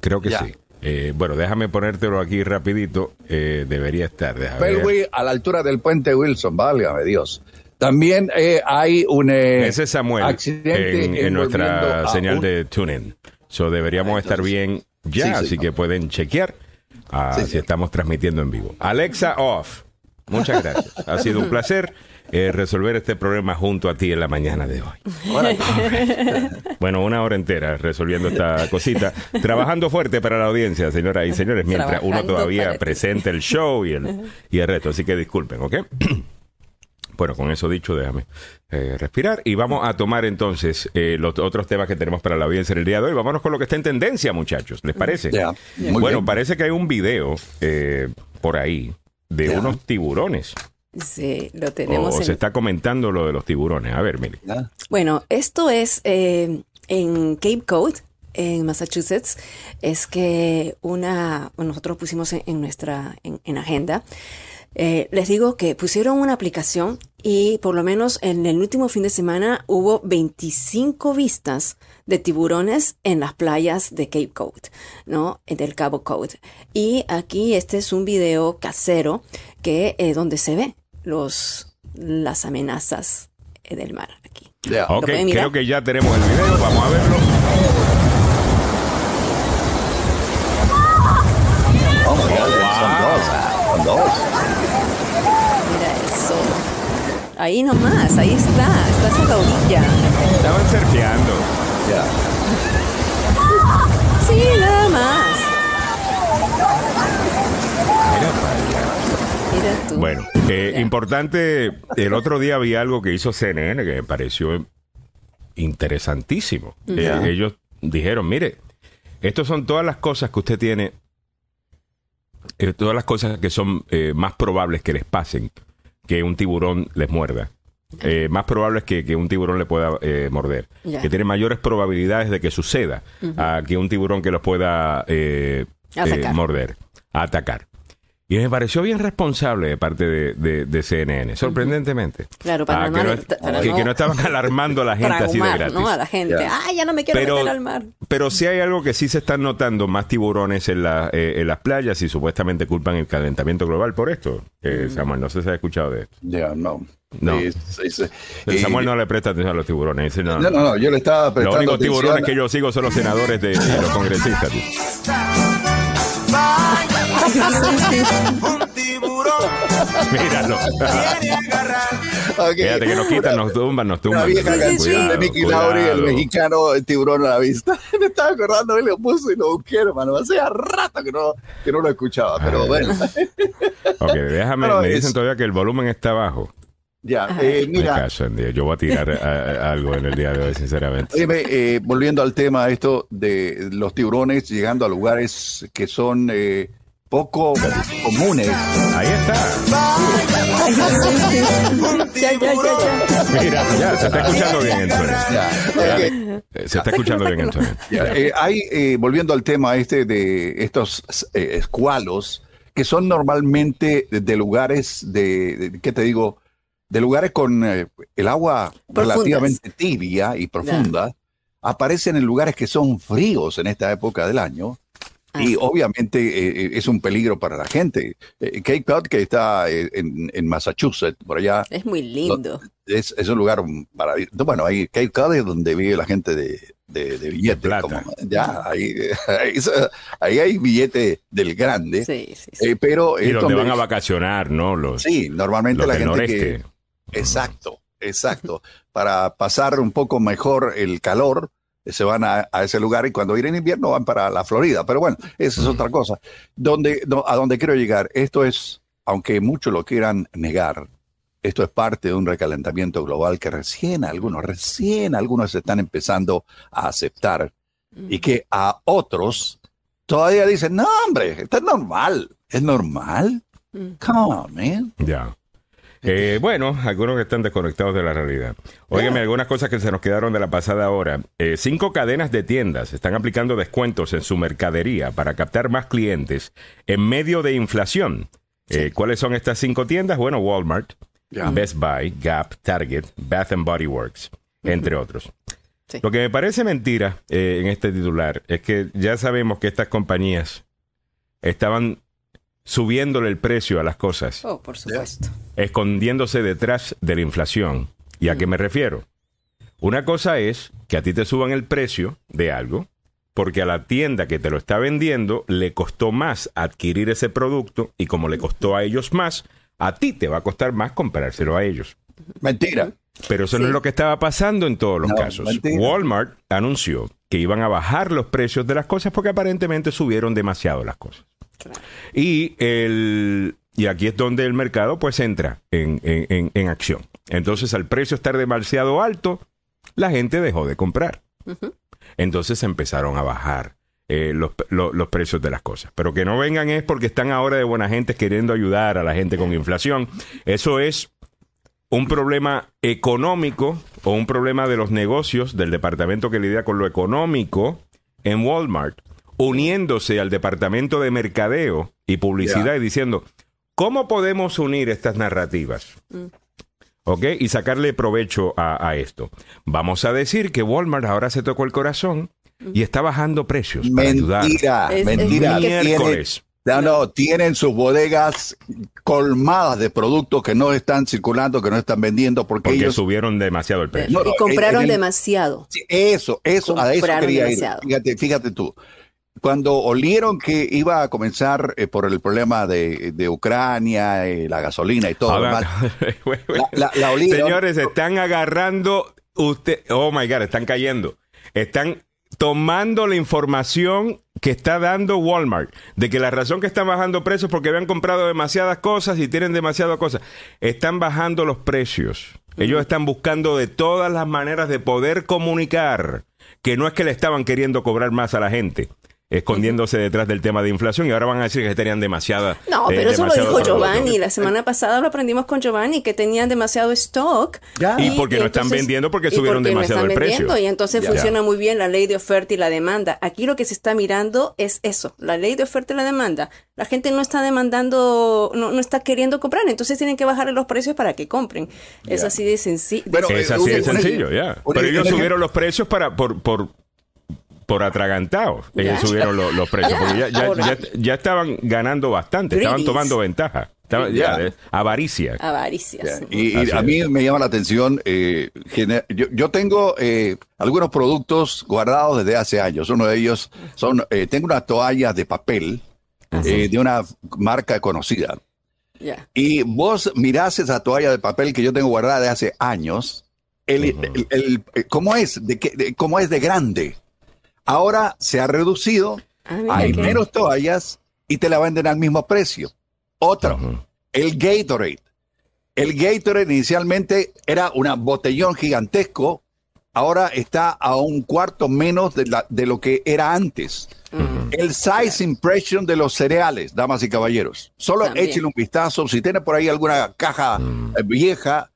creo que sí. Eh, bueno, déjame ponértelo aquí rapidito. Eh, debería estar. a la altura del puente Wilson, válgame Dios. También eh, hay un eh, Ese Samuel accidente en, nuestra señal de tuning. So deberíamos estar bien ya, así que pueden chequear ah, si estamos transmitiendo en vivo. Alexa off. Muchas gracias. ha sido un placer eh, resolver este problema junto a ti en la mañana de hoy. bueno, una hora entera resolviendo esta cosita, trabajando fuerte para la audiencia, señoras y señores, mientras uno todavía presenta el show y el, y el reto. Así que disculpen, ¿ok? Bueno, con eso dicho, déjame eh, respirar y vamos a tomar entonces eh, los otros temas que tenemos para la audiencia en el día de hoy. Vámonos con lo que está en tendencia, muchachos. ¿Les parece? bueno, parece que hay un video eh, por ahí de unos tiburones. Sí, lo tenemos. O se está comentando lo de los tiburones. A ver, mire. Bueno, esto es en Cape Cod, en Massachusetts. Es que una, nosotros pusimos en, nuestra en agenda eh, les digo que pusieron una aplicación y por lo menos en el último fin de semana hubo 25 vistas de tiburones en las playas de Cape Cod, ¿no? Del Cabo Cod. Y aquí este es un video casero que eh, donde se ve los las amenazas eh, del mar aquí. Ok, creo que ya tenemos el video, vamos a verlo. Oh, dos. Ahí nomás, ahí está, estás en la orilla. Estaban surfeando. Ya. Sí, nada más. Mira tú. Bueno, eh, importante, el otro día vi algo que hizo CNN que me pareció interesantísimo. Eh, ellos dijeron, mire, estas son todas las cosas que usted tiene, eh, todas las cosas que son más probables que les pasen que un tiburón les muerda. Eh, más probable es que, un tiburón le pueda eh, morder. Que tiene mayores probabilidades de que suceda a que un tiburón que los pueda eh, morder, atacar. Y me pareció bien responsable de parte de, CNN, sorprendentemente. Claro, para, ah, que, no, estaban alarmando a la gente así de gratis. ¿no? A la gente. ¡Ay, ya no me quiero meter al mar! Pero sí hay algo que sí se están notando más tiburones en, la, eh, en las playas y supuestamente culpan el calentamiento global por esto. Eh, Samuel, no sé si has escuchado de esto. Ya, no. No. Samuel no le presta atención a los tiburones. no, no, no, yo le estaba prestando Los únicos tiburones que yo sigo son los senadores de, los congresistas. Un tiburón. Míralo. Fíjate que nos quitan, nos tumban, nos tumban. La vieja canción de Mickey Lauri, el mexicano, el tiburón a la vista. Me estaba acordando, él lo puso y lo busqué, hermano. Hace rato que no, que no lo escuchaba, pero bueno. ok, déjame, me dicen todavía que el volumen está bajo. Ya, eh, mira. yo voy a tirar algo en el día de hoy, sinceramente. Eh, volviendo al tema esto de los tiburones llegando a lugares que son eh, poco comunes. Ahí está. Mira, ya, se está escuchando bien entonces. Se está escuchando bien entonces. hay, volviendo al tema este de estos escualos, que son normalmente de lugares de ¿qué te digo? De lugares con eh, el agua relativamente tibia y profunda, aparecen en lugares que son fríos en esta época del año Ah. Y obviamente eh, eh, es un peligro para la gente. Eh, Cape Cod, que está en, Massachusetts, por allá. Es muy lindo. Es, un lugar para. Bueno, ahí Cape Cod es donde vive la gente de, de, billetes. ya, ahí, ahí, hay billete del grande. Sí, sí, pero y donde van a vacacionar, ¿no? Los, sí, normalmente la gente que. Exacto, exacto. para pasar un poco mejor el calor se van a, ese lugar y cuando viene en invierno van para la Florida. Pero bueno, esa es otra cosa. Donde, a donde quiero llegar, esto es, aunque muchos lo quieran negar, esto es parte de un recalentamiento global que recién algunos, recién algunos están empezando a aceptar y que a otros todavía dicen, no, hombre, esto es normal, es normal. Come on, man. Ya. Eh, bueno, algunos que están desconectados de la realidad. Óigame, algunas cosas que se nos quedaron de la pasada hora. Eh, cinco cadenas de tiendas están aplicando descuentos en su mercadería para captar más clientes en medio de inflación. Eh, ¿Cuáles son estas cinco tiendas? Bueno, Walmart, Best Buy, Gap, Target, Bath and Body Works, entre otros. Lo que me parece mentira en este titular es que ya sabemos que estas compañías estaban subiéndole el precio a las cosas. Oh, por supuesto. Escondiéndose detrás de la inflación. ¿Y a qué me refiero? Una cosa es que a ti te suban el precio de algo porque a la tienda que te lo está vendiendo le costó más adquirir ese producto y como le costó a ellos más, a ti te va a costar más comprárselo a ellos. Mentira. Pero eso no es lo que estaba pasando en todos los casos. Walmart anunció que iban a bajar los precios de las cosas porque aparentemente subieron demasiado las cosas. Y, el, y aquí es donde el mercado pues entra en, en, acción. Entonces al precio estar demasiado alto, la gente dejó de comprar. Entonces empezaron a bajar eh, los, los, precios de las cosas. Pero que no vengan es porque están ahora de buena gente queriendo ayudar a la gente con inflación. Eso es un problema económico o un problema de los negocios del departamento que lidia con lo económico en Walmart uniéndose al departamento de mercadeo y publicidad y diciendo, ¿cómo podemos unir estas narrativas? Mm. ¿Ok? Y sacarle provecho a, esto. Vamos a decir que Walmart ahora se tocó el corazón y está bajando precios mentira, Mentira, Miércoles. No, no, tienen sus bodegas colmadas de productos que no están circulando, que no están vendiendo porque, porque subieron demasiado el precio. y compraron demasiado. Eso, eso, a eso quería ir. Fíjate, fíjate tú cuando olieron que iba a comenzar eh, por el problema de, Ucrania, eh, la gasolina y todo, Señores, están agarrando usted, oh my god, están cayendo. Están tomando la información que está dando Walmart de que la razón que están bajando precios es porque habían comprado demasiadas cosas y tienen demasiadas cosas. Están bajando los precios. Ellos están buscando de todas las maneras de poder comunicar que no es que le estaban queriendo cobrar más a la gente, escondiéndose detrás del tema de inflación y ahora van a decir que tenían demasiada. No, pero eso lo dijo Giovanni. La semana pasada lo aprendimos con Giovanni que tenían demasiado stock. Y, porque no están vendiendo porque subieron demasiado el precio. Y entonces funciona muy bien la ley de oferta y la demanda. Aquí lo que se está mirando es eso, la ley de oferta y la demanda. La gente no está demandando, no, no está queriendo comprar, entonces tienen que bajarle los precios para que compren. Es así de sencillo. es así de sencillo, ya. Pero ellos subieron los precios para por, por por atragantados. Ellos subieron los, precios, porque ya, estaban ganando bastante, estaban tomando ventaja. ya, avaricia. Avaricia. Y, a mí me llama la atención, eh, yo, tengo eh, algunos productos guardados desde hace años. Uno de ellos son, eh, tengo una toalla de papel de una marca conocida. Y vos mirás esa toalla de papel que yo tengo guardada de hace años, el, ¿cómo es? De, de, ¿Cómo es de grande? Ahora se ha reducido, ah, hay menos toallas y te la venden al mismo precio. Otro, el Gatorade. El Gatorade inicialmente era un botellón gigantesco, ahora está a un cuarto menos de, de lo que era antes. El size impression de los cereales, damas y caballeros. Solo échenle un vistazo. Si tiene por ahí alguna caja eh, vieja,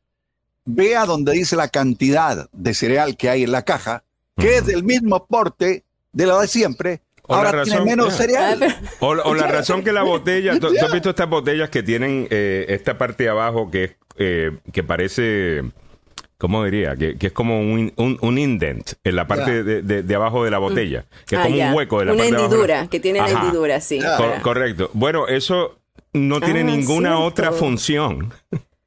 vea donde dice la cantidad de cereal que hay en la caja que es del mismo porte de lo de siempre, ahora tiene menos cereal. O, la razón que la botella, ¿tú, has visto estas botellas que tienen eh, esta parte de abajo que, eh, que parece ¿cómo diría? Que, es como un, un, indent en la parte de, de, abajo de la botella, que es ah, como un hueco de la Una parte hendidura, que tiene la hendidura, sí. correcto. Bueno, eso no tiene ah, ninguna otra función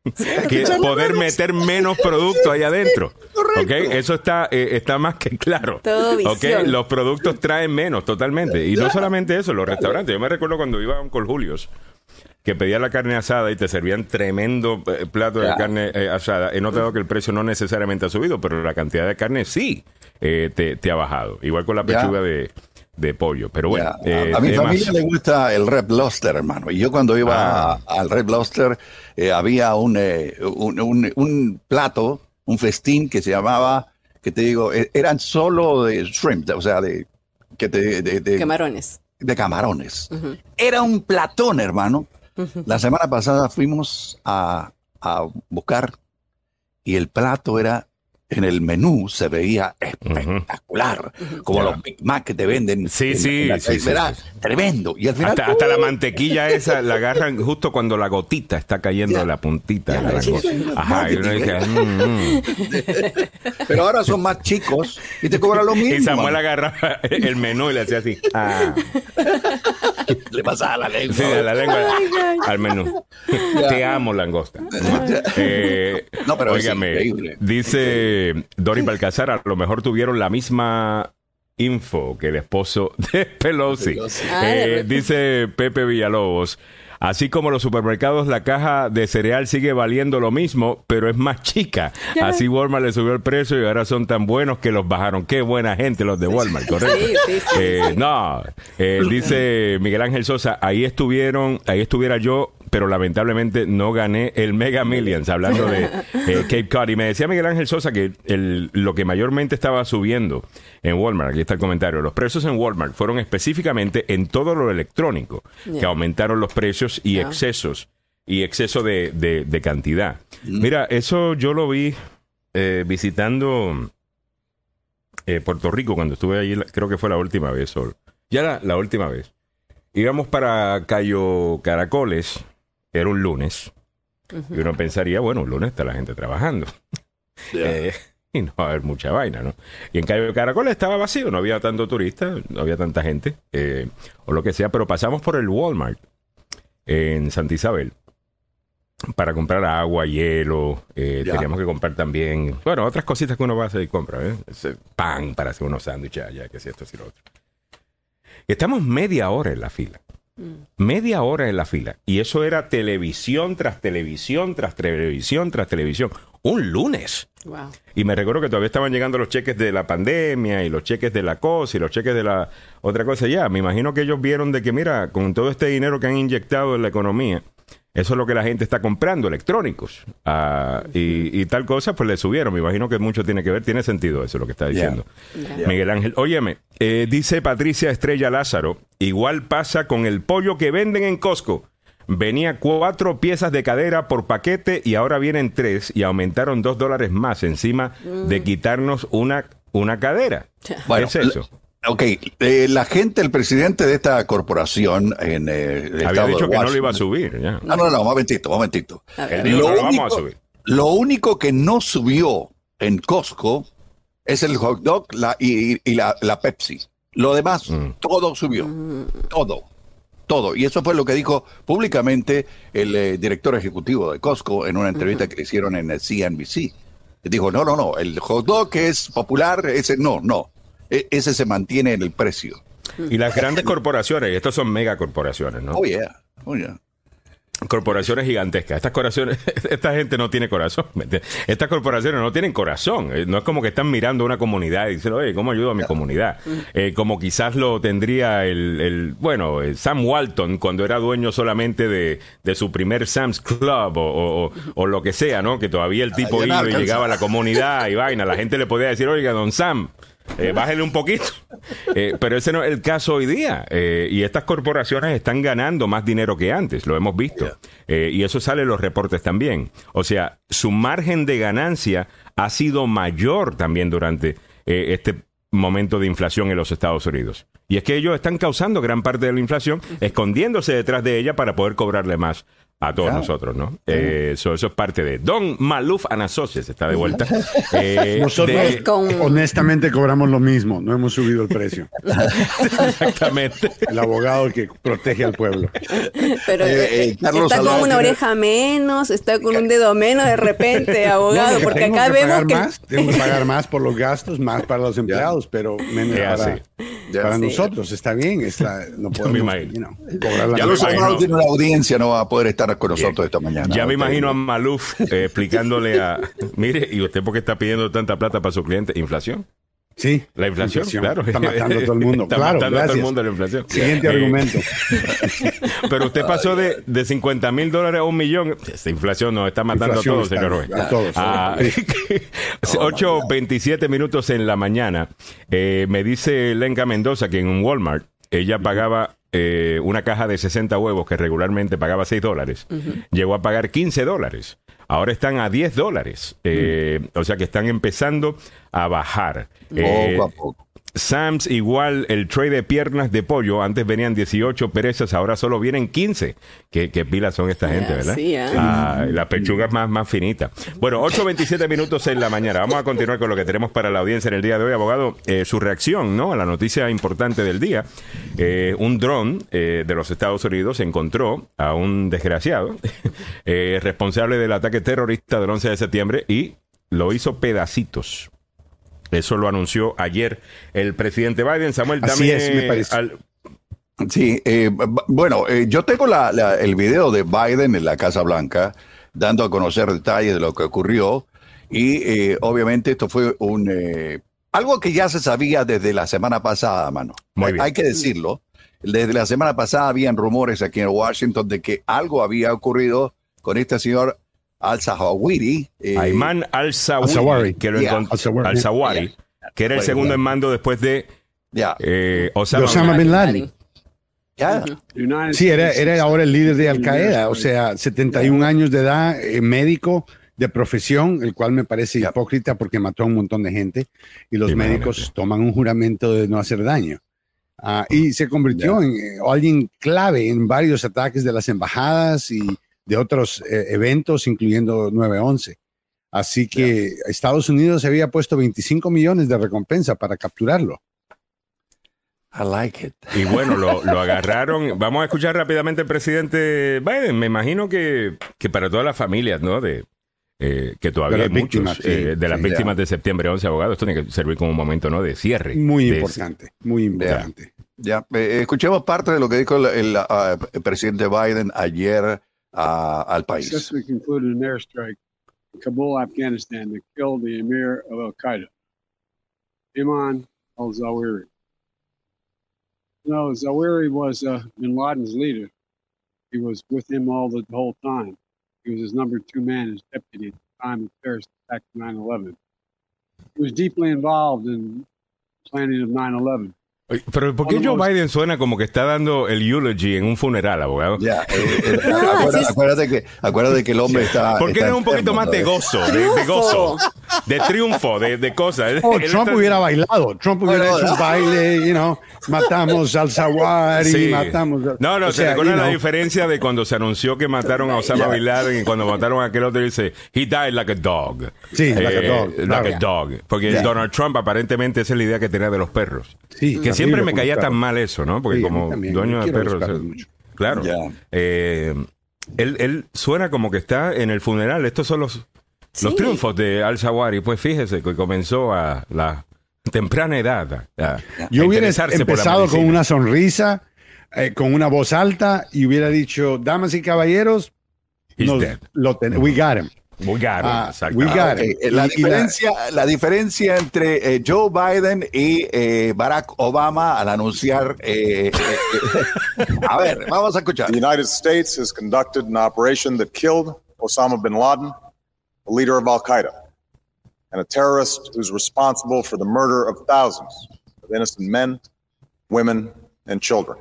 que poder meter menos producto ahí adentro. Okay, eso está, eh, está más que claro. okay, los productos traen menos totalmente. Y no solamente eso, los restaurantes. Yo me recuerdo cuando iba a un Col Julios que pedía la carne asada y te servían tremendo eh, plato de carne eh, asada. He notado que el precio no necesariamente ha subido, pero la cantidad de carne sí te, ha bajado. Igual con la pechuga de, de pollo. Pero bueno. a, mi familia le gusta el Red Lobster, hermano. Y yo cuando iba ah. al Red Lobster había un, un, un, plato un festín que se llamaba, que te digo, e, eran solo de shrimp, o sea, de... Que te, de, camarones. De camarones. Era un platón, hermano. La semana pasada fuimos a, a buscar y el plato era en el menú se veía espectacular, como los Big Mac que te venden. Sí, sí, sí, tremendo. Y al final hasta, la mantequilla esa la agarran justo cuando la gotita está cayendo de la puntita de la Ajá, y uno dice, mm, mm". Pero ahora son más chicos y te cobran lo mismo. Y Samuel agarra el menú y le hacía así. Ah. Le pasaba la lengua. Sí, la lengua al menú. Te amo, langosta. Eh, no, pero increíble. dice Doris Balcazar, a lo mejor tuvieron la misma info que el esposo de Pelosi. Eh, dice Pepe Villalobos. Así como los supermercados, la caja de cereal sigue valiendo lo mismo, pero es más chica. Así Walmart le subió el precio y ahora son tan buenos que los bajaron. Qué buena gente los de Walmart, ¿correcto? Eh, no, eh, dice Miguel Ángel Sosa, ahí estuvieron, ahí estuviera yo pero lamentablemente no gané el Mega Millions, hablando de eh, Cape Cod. Y me decía Miguel Ángel Sosa que el, lo que mayormente estaba subiendo en Walmart, aquí está el comentario, los precios en Walmart fueron específicamente en todo lo electrónico, que aumentaron los precios y excesos, y exceso de, cantidad. Mm. Mira, eso yo lo vi eh, visitando eh, Puerto Rico cuando estuve allí, creo que fue la última vez solo. Ya la, la última vez. Íbamos para Cayo Caracoles era un lunes. Y uno pensaría, bueno, un lunes está la gente trabajando. Eh, y no va a haber mucha vaina, ¿no? Y en Cayo Caracol estaba vacío, no había tanto turista, no había tanta gente, eh, o lo que sea, pero pasamos por el Walmart en Santa Isabel para comprar agua, hielo, eh, teníamos que comprar también, bueno, otras cositas que uno va a hacer y compra, ¿eh? pan para hacer unos sándwiches allá, que si esto, si lo otro. Estamos media hora en la fila. Media hora en la fila. Y eso era televisión tras televisión, tras televisión, tras televisión. Un lunes. Y me recuerdo que todavía estaban llegando los cheques de la pandemia y los cheques de la cosa y los cheques de la otra cosa ya. Me imagino que ellos vieron de que, mira, con todo este dinero que han inyectado en la economía, eso es lo que la gente está comprando, electrónicos. Ah, y, tal cosa, pues le subieron. Me imagino que mucho tiene que ver, tiene sentido eso lo que está diciendo. Miguel Ángel, óyeme, eh, dice Patricia Estrella Lázaro, igual pasa con el pollo que venden en Costco. Venía cuatro piezas de cadera por paquete y ahora vienen tres y aumentaron dos dólares más encima de mm. quitarnos una, una cadera. Bueno, es eso? Ok, eh, la gente, el presidente de esta corporación en eh, el Había dicho que no lo iba a subir. Ya. No, no, no, momentito, momentito. Lo, único, a subir. lo único que no subió en Costco es el hot dog la, y, la, Pepsi. Lo demás, mm. todo subió. Todo. Todo. Y eso fue lo que dijo públicamente el eh, director ejecutivo de Costco en una entrevista que le hicieron en el CNBC. Dijo, no, no, no, el hot dog es popular, ese no, no ese se mantiene en el precio. Y las grandes corporaciones, y estos son megacorporaciones, ¿no? Oh, yeah. Oh, yeah. Corporaciones gigantescas. Estas corporaciones, esta gente no tiene corazón. Estas corporaciones no tienen corazón. Eh, no es como que están mirando a una comunidad y dicen, oye, ¿cómo ayudo a mi comunidad? Eh, como quizás lo tendría el, bueno, Sam Walton cuando era dueño solamente de, su primer Sam's Club o, lo que sea, ¿no? Que todavía el tipo iba y llegaba a la comunidad y vaina. La gente le podía decir, oiga, don Sam, eh, bájale un poquito. Eh, pero ese no es el caso hoy día. Eh, y estas corporaciones están ganando más dinero que antes, lo hemos visto. Eh, y eso sale en los reportes también. O sea, su margen de ganancia ha sido mayor también durante este momento de inflación en los Estados Unidos. Y es que ellos están causando gran parte de la inflación, escondiéndose detrás de ella para poder cobrarle más a todos nosotros, ¿no? Eh, eso, es parte de Don Maluf and Associates, está de vuelta. Eh, nosotros honestamente cobramos lo mismo, no hemos subido el precio. Exactamente. El abogado que protege al pueblo. Pero eh, está con una oreja menos, está con un dedo menos de repente, abogado, porque acá vemos que... Más, tengo que pagar más por los gastos, más para los empleados, pero menos para, para nosotros. Está bien, no podemos Ya los abogados tienen una audiencia, no va a poder estar con nosotros esta mañana. Ya me imagino a Maluf eh, explicándole a, mire, ¿y usted por qué está pidiendo tanta plata para su cliente? ¿Inflación? Sí. La inflación, claro. Está matando a todo el mundo. Está claro, matando a todo el mundo la inflación. Siguiente argumento. Pero usted pasó de, de 50 mil dólares a un millón. Esta inflación nos está matando a todos, señor A todos. 8.27 minutos en la mañana. Eh, me dice Lenka Mendoza que en un Walmart ella pagaba eh, una caja de 60 huevos que regularmente pagaba 6 dólares, llegó a pagar 15 dólares. Ahora están a 10 dólares. Eh, o sea que están empezando a bajar. Poco a poco. Sams igual el tray de piernas de pollo. Antes venían 18 perezas, ahora solo vienen 15. Qué, pilas son esta gente, ¿verdad? Sí, ah, la pechuga más, más finita. Bueno, 8.27 minutos en la mañana. Vamos a continuar con lo que tenemos para la audiencia en el día de hoy. Abogado, eh, su reacción ¿no? a la noticia importante del día. Eh, un dron eh, de los Estados Unidos encontró a un desgraciado responsable del ataque terrorista del 11 de septiembre y lo hizo pedacitos. Eso lo anunció ayer el presidente Biden. Samuel, Así es, me parece. Sí, eh, bueno, eh, yo tengo el video de Biden en la Casa Blanca dando a conocer detalles de lo que ocurrió y eh, obviamente esto fue un algo que ya se sabía desde la semana pasada, mano. Hay que decirlo. Desde la semana pasada habían rumores aquí en Washington de que algo había ocurrido con este señor al-Zawahiri. Eh, Ayman al-Zawahiri, que, al que era el segundo en mando después de eh, Osama, Bin Laden. Sí, era, era, ahora el líder de Al Qaeda, o sea, 71 años de edad, eh, médico de profesión, el cual me parece hipócrita porque mató a un montón de gente y los médicos toman un juramento de no hacer daño. Ah, y se convirtió en alguien clave en varios ataques de las embajadas y de otros eh, eventos, incluyendo 9-11. Así que Estados Unidos había puesto 25 millones de recompensa para capturarlo. I like it. Y bueno, lo, agarraron. Vamos a escuchar rápidamente al presidente Biden. Me imagino que, que para todas las familias, ¿no? De, eh, que todavía hay muchos eh, de las víctimas de septiembre 11 abogados. Esto tiene que servir como un momento, ¿no? De cierre. Muy importante, muy importante. Ya, escuchemos parte de lo que dijo el, ah, el presidente Biden ayer uh, al país. Successfully concluded an airstrike in Kabul, Afghanistan, that killed the emir of Al Qaeda, Iman al Zawahiri. No, Zawahiri was uh, bin Laden's leader. He was with him all the, the whole time. He was his number two man, his deputy at the time of the terrorist attack 9 11. He was deeply involved in planning of 9 11. Pero ¿por qué Joe Biden suena como que está dando el eulogy en un funeral, abogado? Ya, eh, eh, acuérdate, que, acuérdate que el hombre está. ¿Por qué no es un poquito más de gozo, de, gozo, de triunfo, de, de cosas? Oh, Trump hubiera bailado, Trump hubiera hecho un baile, you know, matamos al Zawari, matamos. No, no, se recuerda la diferencia de cuando se anunció que mataron a Osama Bin Laden y cuando mataron a aquel otro dice, he died like a dog. Sí, like a eh, dog. Like a dog. Porque Donald Trump aparentemente esa es la idea que tenía de los perros. Sí, que siempre me caía tan mal eso, ¿no? Porque como dueño de perros. Claro. Eh, él, él, suena como que está en el funeral. Estos son los, los triunfos de Al-Zawari. Pues fíjese que comenzó a la temprana edad. Yo hubiera empezado con una sonrisa, eh, con una voz alta y hubiera dicho, damas y caballeros, Lo we got him. We got it. we got it. La, diferencia, la, diferencia, entre eh, Joe Biden y eh, Barack Obama al anunciar. Eh, a ver, vamos a escuchar. The United States has conducted an operation that killed Osama bin Laden, the leader of Al Qaeda, and a terrorist who's responsible for the murder of thousands of innocent men, women, and children.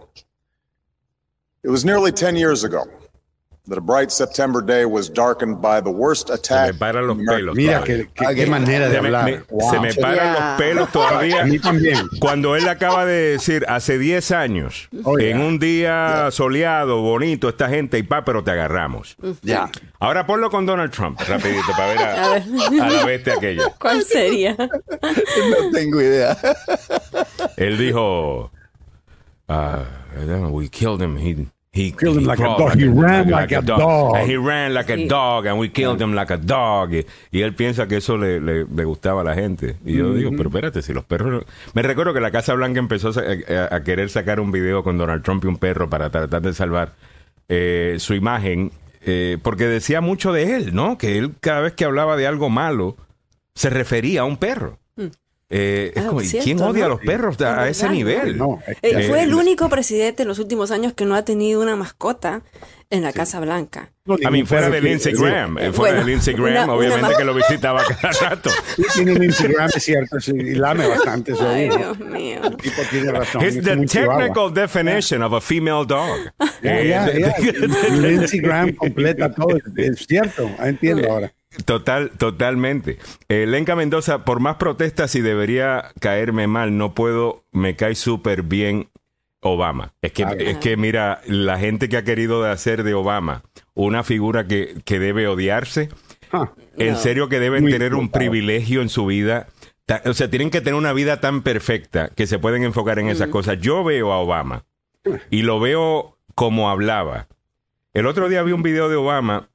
It was nearly 10 years ago Se me paran los pelos. Mira qué, qué, qué manera de Se me, hablar. me- Wow. se me paran los pelos todavía. A mí también. Cuando él acaba de decir hace 10 años, Oh, yeah. en un día soleado, bonito, esta gente y pa, pero te agarramos. Ya. Ahora ponlo con Donald Trump, rapidito, para ver A a, ver. a la bestia aquella. ¿Cuál sería? No tengo idea. Él dijo, uh, we killed him. He, he Killed him he like a dog. He ran like a dog. And he ran like a dog, and we killed him like a dog. Y, y él piensa que eso le, le- le gustaba a la gente. Y yo digo, pero espérate, si los perros... no-". Me recuerdo que la Casa Blanca empezó a, a- a querer sacar un video con Donald Trump y un perro para tratar de salvar eh, su imagen, eh, porque decía mucho de él, ¿no? Que él cada vez que hablaba de algo malo, se refería a un perro. Eh, es Ah, como, ¿y cierto, ¿Quién odia ¿no? a los perros a, a ese nivel? No, es Eh, fue el único presidente en los últimos años que no ha tenido una mascota en la Casa Blanca. no, A mí, fuera perro de que- Lindsey Graham, eh, fuera Bueno, de Lindsey Graham, una- obviamente una que lo visitaba cada rato. Sí, tiene un Instagram, es cierto, sí, y lame bastante. Ay. Dios mío. El tipo tiene razón. It's the un chihuahua. technical definition of a female dog. Eh, ya. de- El Instagram completa todo. Es cierto, entiendo ahora. Total, totalmente. Eh, Lenca Mendoza, por más protestas y debería caerme mal, no puedo, me cae súper bien Obama. Es que, es que mira, la gente que ha querido hacer de Obama una figura que, que debe odiarse, Ah, en No. serio que deben Muy tener un privilegio en su vida. O sea, tienen que tener una vida tan perfecta que se pueden enfocar en esas cosas. Yo veo a Obama y lo veo como hablaba. El otro día vi un video de Obama,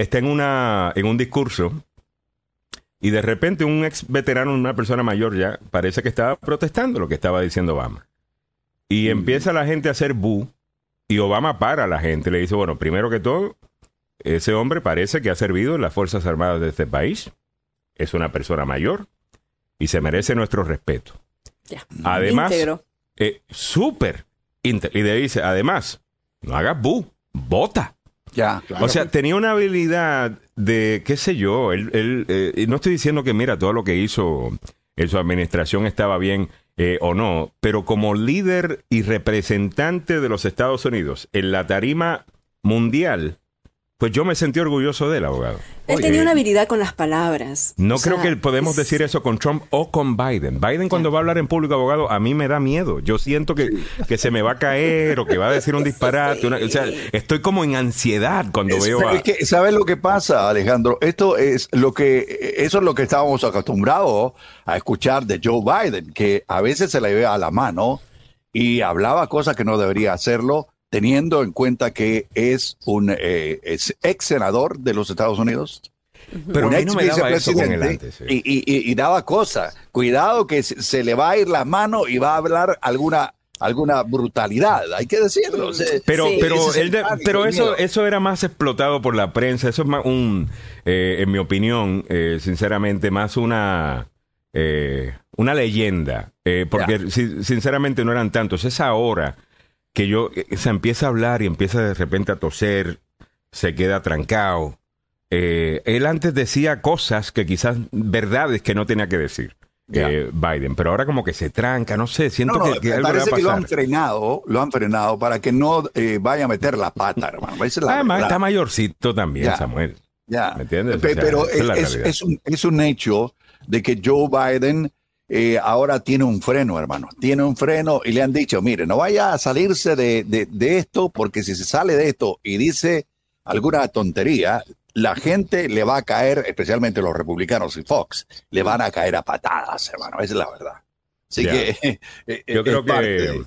está en, una, en un discurso y de repente un ex veterano, una persona mayor ya, parece que estaba protestando lo que estaba diciendo Obama. Y empieza la gente a hacer bu y Obama para a la gente. Le dice, bueno, primero que todo, ese hombre parece que ha servido en las Fuerzas Armadas de este país. Es una persona mayor y se merece nuestro respeto. Además, eh, súper. Y le dice, además, no hagas bu, vota. Ya. O sea, tenía una habilidad de, qué sé yo, él, él, eh, no estoy diciendo que, mira, todo lo que hizo en su administración estaba bien eh, o no, pero como líder y representante de los Estados Unidos en la tarima mundial, pues yo me sentí orgulloso del abogado. Él tenía una habilidad con las palabras. No O creo sea, que podemos es- decir eso con Trump o con Biden. Biden cuando va a hablar en público, abogado, a mí me da miedo. Yo siento que, que se me va a caer o que va a decir un disparate. una- o sea, estoy como en ansiedad cuando Es- veo a... es que, ¿Sabes lo que pasa, Alejandro? Esto es lo que, eso es lo que estábamos acostumbrados a escuchar de Joe Biden, que a veces se le ve a la mano y hablaba cosas que no debería hacerlo, teniendo en cuenta que es un eh, es ex senador de los Estados Unidos. Pero un a mí no me daba eso con él vicepresidente, antes. sí. y, y- y- y daba cosas. Cuidado que se, le va a ir la mano y va a hablar alguna alguna brutalidad, hay que decirlo. Pero, Sí. pero, el él de- pero el eso, eso era más explotado por la prensa. Eso es más un, eh, en mi opinión, eh, sinceramente, más una, eh, una leyenda. Eh, porque si- sinceramente no eran tantos. Es ahora que yo eh, se empieza a hablar y empieza de repente a toser, se queda trancado. Eh, él antes decía cosas que quizás verdades que no tenía que decir. Eh, Biden, pero ahora como que se tranca, no sé, siento No, no, que, que me algo le va a parece que lo han frenado, lo han frenado para que no eh, vaya a meter la pata, hermano. Es la Además, está mayorcito también. Samuel. Ya. ¿Me entiendes? Pe- O sea, pero es un, es un hecho de que Joe Biden eh, ahora tiene un freno, hermano. Tiene un freno y le han dicho, mire, no vaya a salirse de, de- de esto, porque si se sale de esto y dice alguna tontería, la gente le va a caer, especialmente los republicanos y Fox, le van a caer a patadas, hermano. Esa es la verdad. Así que eh, Yo es creo que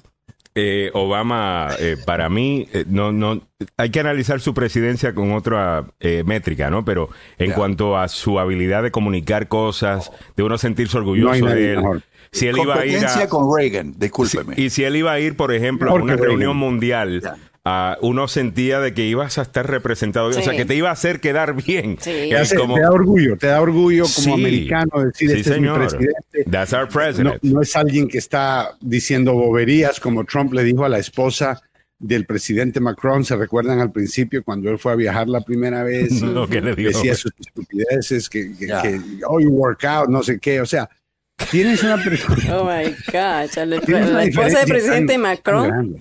eh, Obama, eh, para mí, eh, no, no, hay que analizar su presidencia con otra eh, métrica, ¿no? Pero en cuanto a su habilidad de comunicar cosas, de uno sentirse orgulloso de él, mejor. si él iba a ir a, con Reagan, discúlpeme. y si él iba a ir, por ejemplo, a una Reagan. reunión mundial. Ah, uno sentía de que ibas a estar representado, o sea, Sí. que te iba a hacer quedar bien. Sí. Te, hace- como- te da orgullo, te da orgullo como Sí. americano decir Sí, este es señor. mi presidente. That's our No, president. no es alguien que está diciendo boberías como Trump le dijo a la esposa del presidente Macron. ¿Se recuerdan al principio cuando él fue a viajar la primera vez? No, ¿qué le dijo? Decía sus estupideces, que, que, Ya. que, oh, you work out, no sé qué. O sea, tienes una persona. Oh my God. una La esposa del presidente Macron. grande.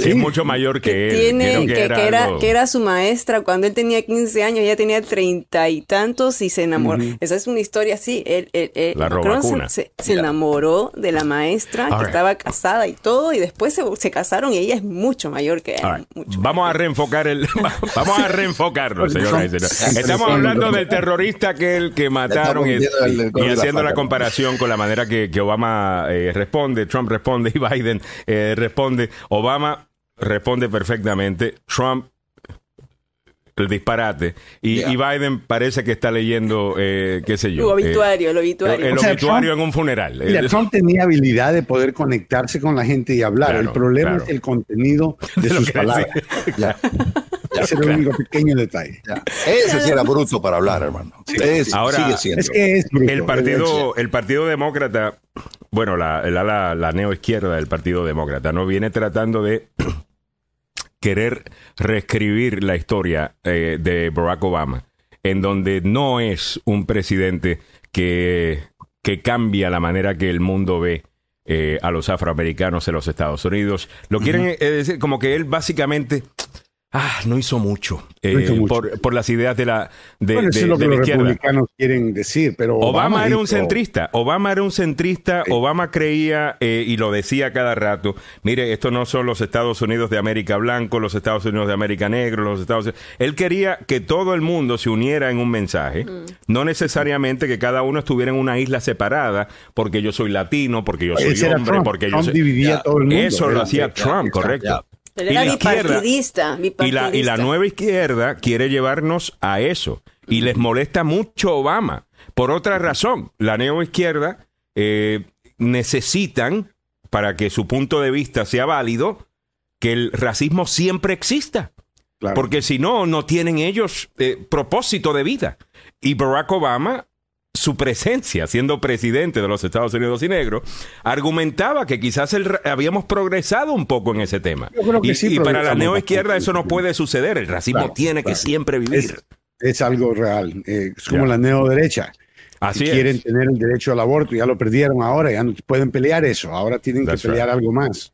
Sí, es mucho mayor que, él. Tiene, que, era, que, era, su maestra cuando él tenía 15 años, ella tenía treinta y tantos y se enamoró. Esa es una historia así. Él, la se, se, enamoró de la maestra que estaba casada y todo, y después se, casaron y ella es mucho mayor que él. vamos a reenfocar el. vamos a reenfocarlo, señores. Estamos hablando del terrorista que el que mataron y, haciendo la comparación con la manera que, Obama eh, responde, Trump responde y Biden eh, responde. Obama responde perfectamente. Trump el disparate. Y, Biden parece que está leyendo, eh, qué sé yo. Lo obituario, el obituario. El obituario en un funeral. Mira, Trump tenía habilidad de poder conectarse con la gente y hablar. el problema es el contenido de, sus palabras. Ese es el único pequeño detalle. Ese sí era bruto para hablar, hermano. Ahora, sigue siendo. Es que es bruto. El partido, el partido demócrata, bueno, la, la, la, neoizquierda del Partido Demócrata, ¿no? Viene tratando de querer reescribir la historia eh, de Barack Obama, en donde no es un presidente que, que cambia la manera que el mundo ve eh, a los afroamericanos en los Estados Unidos. Lo quieren eh, decir como que él básicamente Ah, no hizo mucho, eh, Por, las ideas de la de, bueno, eso es lo que los republicanos quieren decir, pero Obama, era un centrista, Obama era un centrista, Obama creía eh, y lo decía cada rato, mire, esto no son los Estados Unidos de América blanco, los Estados Unidos de América negro, los Estados Unidos... Él quería que todo el mundo se uniera en un mensaje, mm. no necesariamente que cada uno estuviera en una isla separada, porque yo soy latino, porque yo soy hombre, porque yo soy... dividía todo el mundo. Eso lo hacía Trump, correcto y la bipartidista, Y la, y la nueva izquierda quiere llevarnos a eso. Y les molesta mucho Obama. Por otra razón, la neoizquierda eh, necesitan, para que su punto de vista sea válido, que el racismo siempre exista. Porque si no, no tienen ellos eh, propósito de vida. Y Barack Obama su presencia siendo presidente de los Estados Unidos y negro, argumentaba que quizás habíamos progresado un poco en ese tema. y, para la neoizquierda eso no puede suceder. El racismo tiene que siempre vivir. Es, algo real. Eh, es como la neoderecha. Así quieren tener el derecho al aborto, ya lo perdieron ahora, ya no pueden pelear eso, ahora tienen que pelear algo más.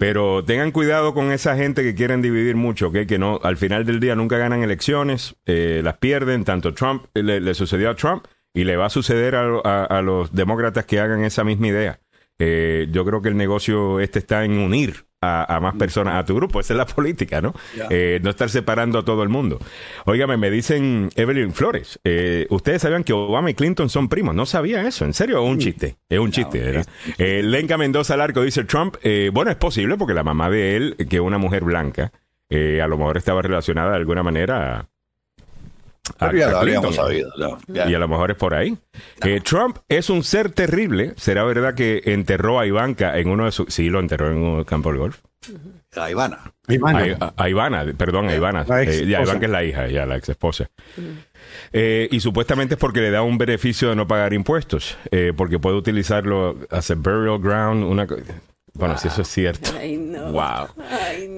Pero tengan cuidado con esa gente que quieren dividir mucho, que no, al final del día nunca ganan elecciones, eh, las pierden, tanto Trump, le sucedió a Trump, y le va a suceder a, los demócratas que hagan esa misma idea. Eh, yo creo que el negocio este está en unir a, más personas a tu grupo. Esa es la política, ¿no? Eh, no estar separando a todo el mundo. Óigame, me dicen Evelyn Flores, eh, ustedes sabían que Obama y Clinton son primos. No sabía eso, ¿en serio? Es un chiste. Es un chiste, ¿verdad? Lenca Mendoza Larco dice Trump, bueno, es posible porque la mamá de él, que es una mujer blanca, a lo mejor estaba relacionada de alguna manera y a lo mejor es por ahí. Eh, Trump es un ser terrible. ¿Será verdad que enterró a Ivanka en uno de sus... Sí, lo enterró en un campo de golf. A Ivana. A, Ivana, perdón, a Ivana. Eh, ya, Ivanka es la hija, ya, la ex esposa. Eh, y supuestamente es porque le da un beneficio de no pagar impuestos, porque puede utilizarlo as a burial ground, una bueno, si eso es cierto. Ay, no. Wow.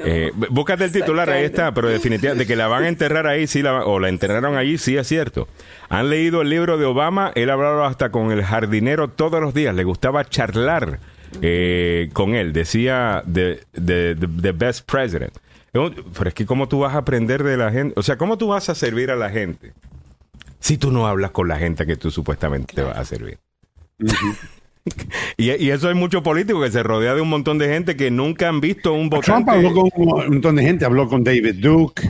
Eh, búscate el titular, ahí está, pero definitivamente, de que la van a enterrar ahí, sí, la, o la enterraron allí, sí es cierto. Han leído el libro de Obama, él hablaba hasta con el jardinero todos los días, le gustaba charlar eh, con él, decía the, the, best president. Pero es que cómo tú vas a aprender de la gente, o sea, cómo tú vas a servir a la gente si tú no hablas con la gente que tú supuestamente te vas a servir. Y, eso hay mucho político que se rodea de un montón de gente que nunca han visto un votante. Trump habló con un montón de gente, habló con David Duke,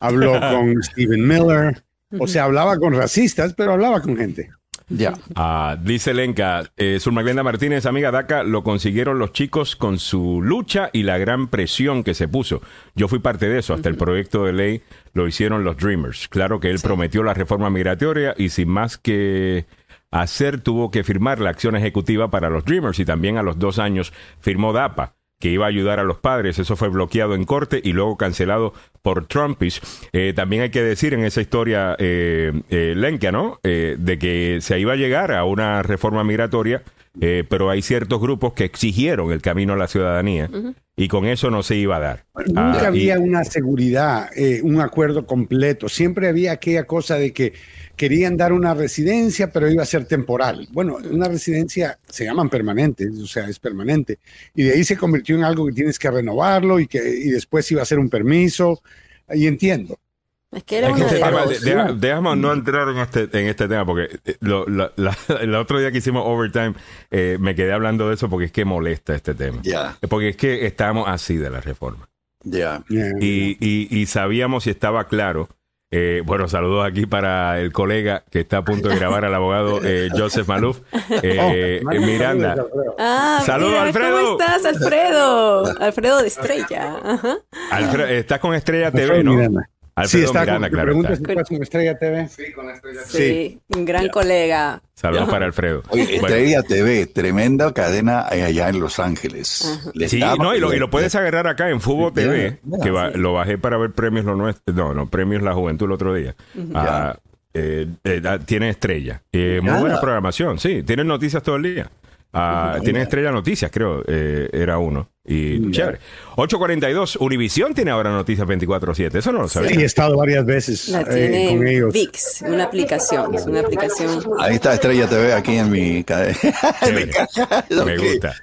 habló con Stephen Miller, o sea, hablaba con racistas, pero hablaba con gente. Ya. Ah, dice Lenka, eh, Surmaglenda Martínez, amiga DACA, lo consiguieron los chicos con su lucha y la gran presión que se puso. Yo fui parte de eso, hasta el proyecto de ley lo hicieron los Dreamers. Claro que él prometió la reforma migratoria y sin más que hacer tuvo que firmar la acción ejecutiva para los Dreamers y también a los dos años firmó DAPA que iba a ayudar a los padres. Eso fue bloqueado en corte y luego cancelado por Trumpish. Eh, también hay que decir en esa historia eh, eh ¿no? Eh, de que se iba a llegar a una reforma migratoria, pero hay ciertos grupos que exigieron el camino a la ciudadanía y con eso no se iba a dar. Nunca ah, había una seguridad, un acuerdo completo. Siempre había aquella cosa de que querían dar una residencia, pero iba a ser temporal. Bueno, una residencia se llaman permanentes, o sea, es permanente. Y de ahí se convirtió en algo que tienes que renovarlo y que y después iba a ser un permiso. Y entiendo. Es que era Déjame no entrar en este, en este tema, porque eh, el otro día que hicimos Overtime eh, me quedé hablando de eso porque es que molesta este tema. Porque es que estábamos así de la reforma. Ya. Y, y, sabíamos y estaba claro eh, bueno, saludos aquí para el colega que está a punto de grabar al abogado eh, Joseph Maluf. Eh, oh, Miranda. Ah, saludos, Alfredo. ¿Cómo estás, Alfredo? Alfredo de Estrella. Alfredo, estás con Estrella TV, ¿no? Alfredo sí, está Miranda, con, claro. Está. con Estrella TV? Sí, con Estrella TV. Sí, un gran colega. Saludos para Alfredo. Estrella TV, tremenda cadena allá en Los Ángeles. Sí, no, y lo, y lo, puedes agarrar acá en Fubo TV, que lo bajé para ver premios lo nuestro, no, no, premios La Juventud el otro día. Ah, eh, eh, ah, tiene estrella. Eh, muy buena programación, sí. Tienen noticias todo el día. Ah, tiene Estrella Noticias, creo, eh, era uno. Y mm, chévere. 842, Univisión tiene ahora Noticias 24-7. Eso no lo sabía. Sí, he estado varias veces eh, con ellos. VIX, una aplicación. Es una aplicación. Ahí está Estrella TV aquí en mi cadena. Me gusta.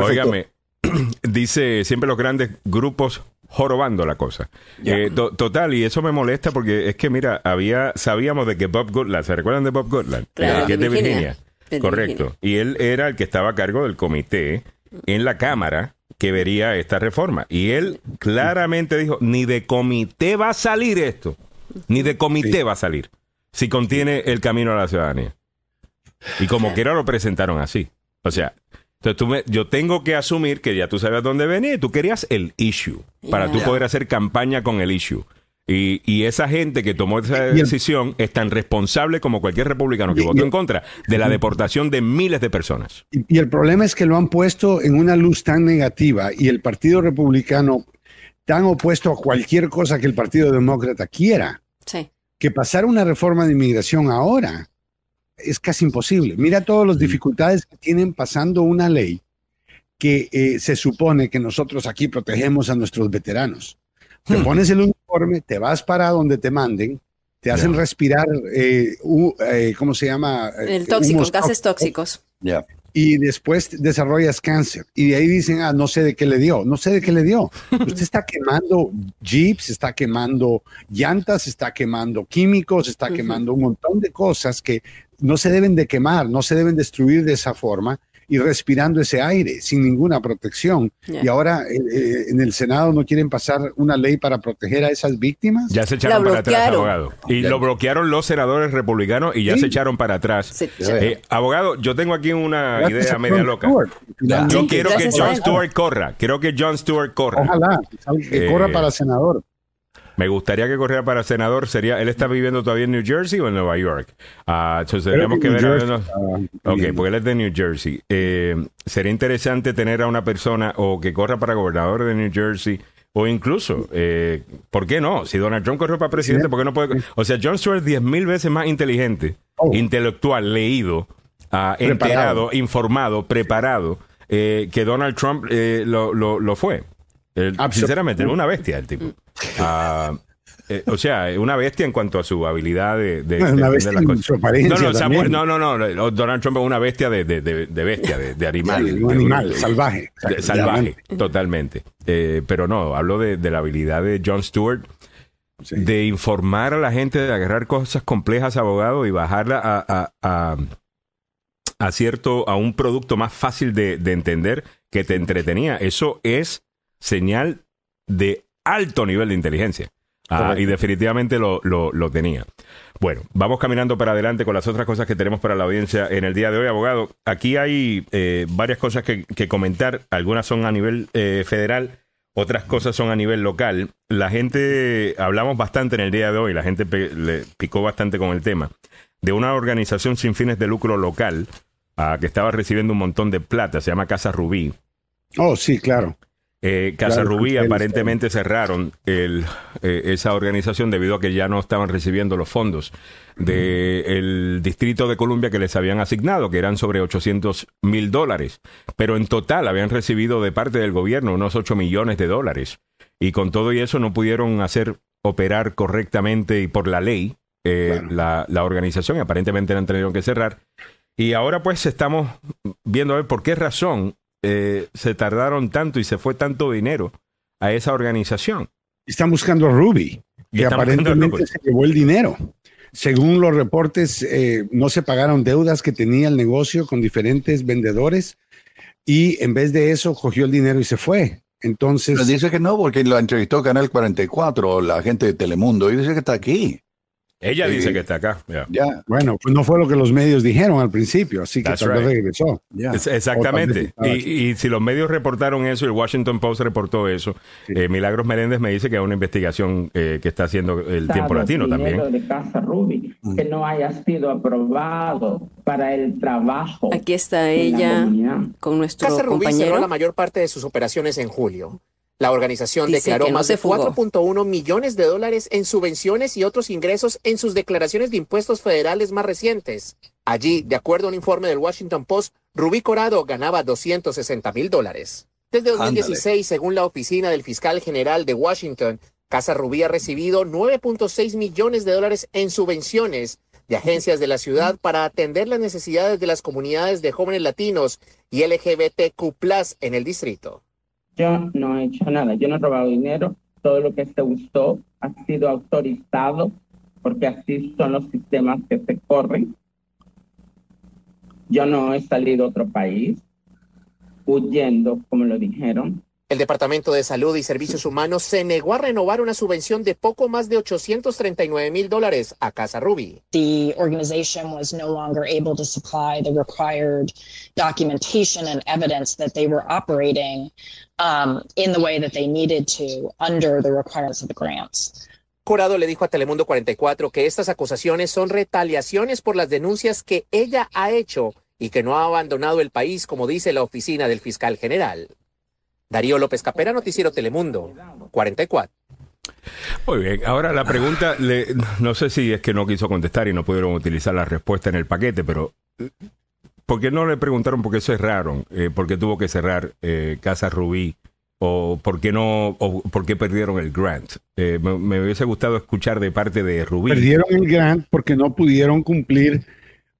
Óigame, dice siempre los grandes grupos jorobando la cosa. Eh, total, y eso me molesta porque es que, mira, había sabíamos de que Bob Goodland, ¿se recuerdan de Bob Goodland? Claro, que es de Virginia. Correcto. Y él era el que estaba a cargo del comité en la Cámara que vería esta reforma. Y él claramente dijo, ni de comité va a salir esto, ni de comité va a salir, si contiene el camino a la ciudadanía. Y como quiera lo presentaron así. O sea, entonces tú me, yo tengo que asumir que ya tú sabes dónde venía y tú querías el issue para tú poder hacer campaña con el issue. Y, esa gente que tomó esa decisión es tan responsable como cualquier republicano que votó en contra de la deportación de miles de personas. Y, el problema es que lo han puesto en una luz tan negativa y el Partido Republicano tan opuesto a cualquier cosa que el Partido Demócrata quiera. Que pasar una reforma de inmigración ahora es casi imposible. Mira todas las dificultades que tienen pasando una ley que eh, se supone que nosotros aquí protegemos a nuestros veteranos. Te pones el uniforme, te vas para donde te manden, te hacen respirar, eh, eh, ¿cómo se llama? El eh, tóxico, gases tóxicos. Ya. Y después desarrollas cáncer. Y de ahí dicen, ah, no sé de qué le dio. No sé de qué le dio. Usted está quemando jeeps, está quemando llantas, está quemando químicos, está quemando un montón de cosas que no se deben de quemar, no se deben destruir de esa forma y respirando ese aire sin ninguna protección. Y ahora eh, eh, en el Senado no quieren pasar una ley para proteger a esas víctimas. Ya se echaron para atrás, abogado. Y lo bloquearon los senadores republicanos y ya se echaron para atrás. Eh, abogado, yo tengo aquí una idea media loca. Yo quiero que John Stewart corra. Quiero que John Stewart corra. Ojalá, que corra para senador. Me gustaría que corriera para senador. Sería, ¿Él está viviendo todavía en New Jersey o en Nueva York? Ah, entonces tendríamos que, ver. ok, porque él es de New Jersey. Eh, sería interesante tener a una persona o que corra para gobernador de New Jersey. O incluso, eh, ¿por qué no? Si Donald Trump corrió para presidente, ¿por qué no puede? O sea, John Stewart es diez mil veces más inteligente, oh. intelectual, leído, uh, enterado, informado, preparado, eh, que Donald Trump lo, lo, lo, fue. Sinceramente, una bestia el tipo. Ah, eh, o sea, una bestia en cuanto a su habilidad de, de, una bestia las cosas. no, no, no, no, Donald Trump es una bestia de, bestia, de, animal. un animal, salvaje. salvaje, totalmente. Eh, pero no, hablo de, la habilidad de Jon Stewart de informar a la gente, de agarrar cosas complejas, abogado, y bajarla a, a, a, cierto, a un producto más fácil de, de entender que te entretenía. Eso es señal de alto nivel de inteligencia. Ah, y definitivamente lo, lo, tenía. Bueno, vamos caminando para adelante con las otras cosas que tenemos para la audiencia en el día de hoy, abogado. Aquí hay eh, varias cosas que, comentar. Algunas son a nivel eh, federal, otras cosas son a nivel local. La gente, hablamos bastante en el día de hoy, la gente le picó bastante con el tema, de una organización sin fines de lucro local ah, que estaba recibiendo un montón de plata, se llama Casa Rubí. Oh, sí, claro. Eh, Casa Rubí aparentemente cerraron el, eh, esa organización debido a que ya no estaban recibiendo los fondos del Distrito de Columbia que les habían asignado, que eran sobre 800 mil dólares. Pero en total habían recibido de parte del gobierno unos 8 millones de dólares. Y con todo y eso no pudieron hacer operar correctamente y por la ley eh, la, la organización aparentemente la han tenido que cerrar. Y ahora pues estamos viendo a ver por qué razón eh, se tardaron tanto y se fue tanto dinero a esa organización. Están buscando a Ruby, que aparentemente se llevó el dinero. Según los reportes, eh, no se pagaron deudas que tenía el negocio con diferentes vendedores y en vez de eso cogió el dinero y se fue. Entonces. dice que no, porque lo entrevistó Canal 44, la gente de Telemundo, y dice que está aquí. Ella dice que está acá. Ya. Bueno, pues no fue lo que los medios dijeron al principio, así que tal vez regresó. exactamente. Y, si los medios reportaron eso, el Washington Post reportó eso, eh, Milagros Meléndez me dice que hay una investigación eh, que está haciendo el tiempo latino también. de Casa Ruby, que no haya sido aprobado para el trabajo. Aquí está ella con nuestro Casa Rubí cerró la mayor parte de sus operaciones en julio. La organización declaró más de 4.1 millones de dólares en subvenciones y otros ingresos en sus declaraciones de impuestos federales más recientes. Allí, de acuerdo a un informe del Washington Post, Rubí Corado ganaba 260 mil dólares. Desde 2016, según la oficina del fiscal general de Washington, Casa Rubí ha recibido 9.6 millones de dólares en subvenciones de agencias de la ciudad para atender las necesidades de las comunidades de jóvenes latinos y LGBTQ en el distrito. Yo no he hecho nada, yo no he robado dinero, todo lo que se usó ha sido autorizado porque así son los sistemas que se corren. Yo no he salido a otro país huyendo, como lo dijeron. El Departamento de Salud y Servicios Humanos se negó a renovar una subvención de poco más de 839 mil dólares a Casa Ruby. The organization was no longer able to supply the required documentation and evidence that they were operating um, in the way that they needed to under the requirements of the grants. Corado le dijo a Telemundo 44 que estas acusaciones son retaliaciones por las denuncias que ella ha hecho y que no ha abandonado el país, como dice la oficina del fiscal general. Darío López Capera, Noticiero Telemundo, 44. Muy bien, ahora la pregunta, no sé si es que no quiso contestar y no pudieron utilizar la respuesta en el paquete, pero ¿por qué no le preguntaron por qué cerraron? Eh, ¿Por qué tuvo que cerrar eh, Casa Rubí? ¿O por qué no, o por qué perdieron el grant? Eh, me, me, hubiese gustado escuchar de parte de Rubí. Perdieron el grant porque no pudieron cumplir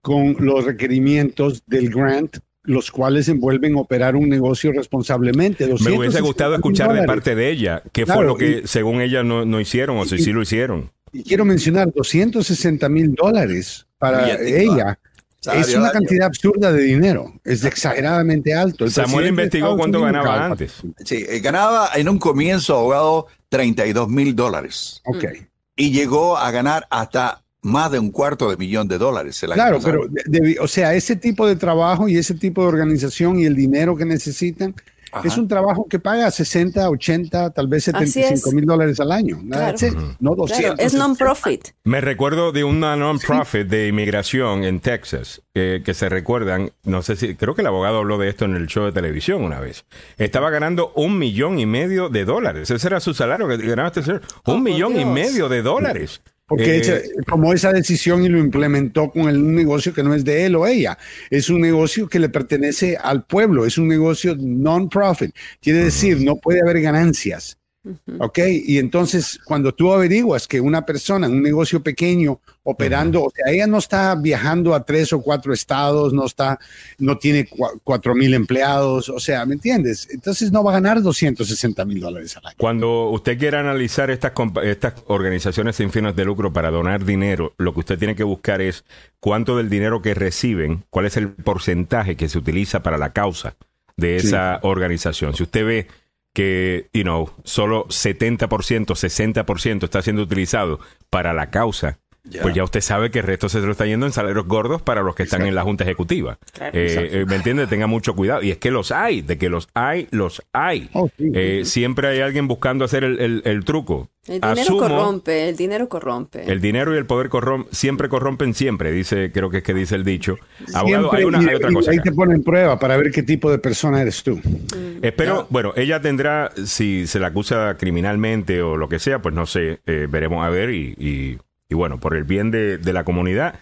con los requerimientos del grant los cuales envuelven operar un negocio responsablemente. Me hubiese gustado escuchar de parte de ella qué fue lo que, según ella, no, no hicieron o si sí lo hicieron. Y quiero mencionar 260 mil dólares para ella. Es una cantidad absurda de dinero, es exageradamente alto. Samuel investigó cuánto ganaba antes. Sí, eh, ganaba en un comienzo, abogado, 32 mil dólares. Ok. Y llegó a ganar hasta más de un cuarto de millón de dólares. El claro, pero, o sea, ese tipo de trabajo y ese tipo de organización y el dinero que necesitan es un trabajo que paga 60, 80, tal vez 75 mil dólares al año. No 200. Es non-profit. Me recuerdo de una non-profit de inmigración en Texas que se recuerdan, no sé si, creo que el abogado habló de esto en el show de televisión una vez. Estaba ganando un millón y medio de dólares. Ese era su salario que ganaba este señor. Un oh, millón y medio de dólares. Porque eh, tomó esa decisión y lo implementó con el, un negocio que no es de él o ella. Es un negocio que le pertenece al pueblo, es un negocio non-profit. Quiere decir, no puede haber ganancias. ¿Ok? Y entonces, cuando tú averiguas que una persona en un negocio pequeño operando, o sea, ella no está viajando a tres o cuatro estados, no está, no tiene cuatro mil empleados, o sea, ¿me entiendes? Entonces no va a ganar 260 mil dólares al año. Cuando usted quiera analizar estas, estas organizaciones sin fines de lucro para donar dinero, lo que usted tiene que buscar es cuánto del dinero que reciben, cuál es el porcentaje que se utiliza para la causa de esa organización. Si usted ve que, you know, solo 70%, 60% está siendo utilizado para la causa, pues ya usted sabe que el resto se lo está yendo en salarios gordos para los que están en la Junta Ejecutiva. Eh, eh, ¿Me entiende? Tenga mucho cuidado. Y es que los hay, de que los hay, los hay. Oh, eh, siempre hay alguien buscando hacer el, el, truco. El dinero corrompe, el dinero corrompe. El dinero y el poder corrompen, siempre corrompen siempre, dice, creo que es que dice el dicho. Abogado, hay, una, otra cosa. Ahí te ponen prueba para ver qué tipo de persona eres tú. Mm. Espero, bueno, ella tendrá, si se la acusa criminalmente o lo que sea, pues no sé, eh, veremos a ver y, y, bueno, por el bien de, de la comunidad,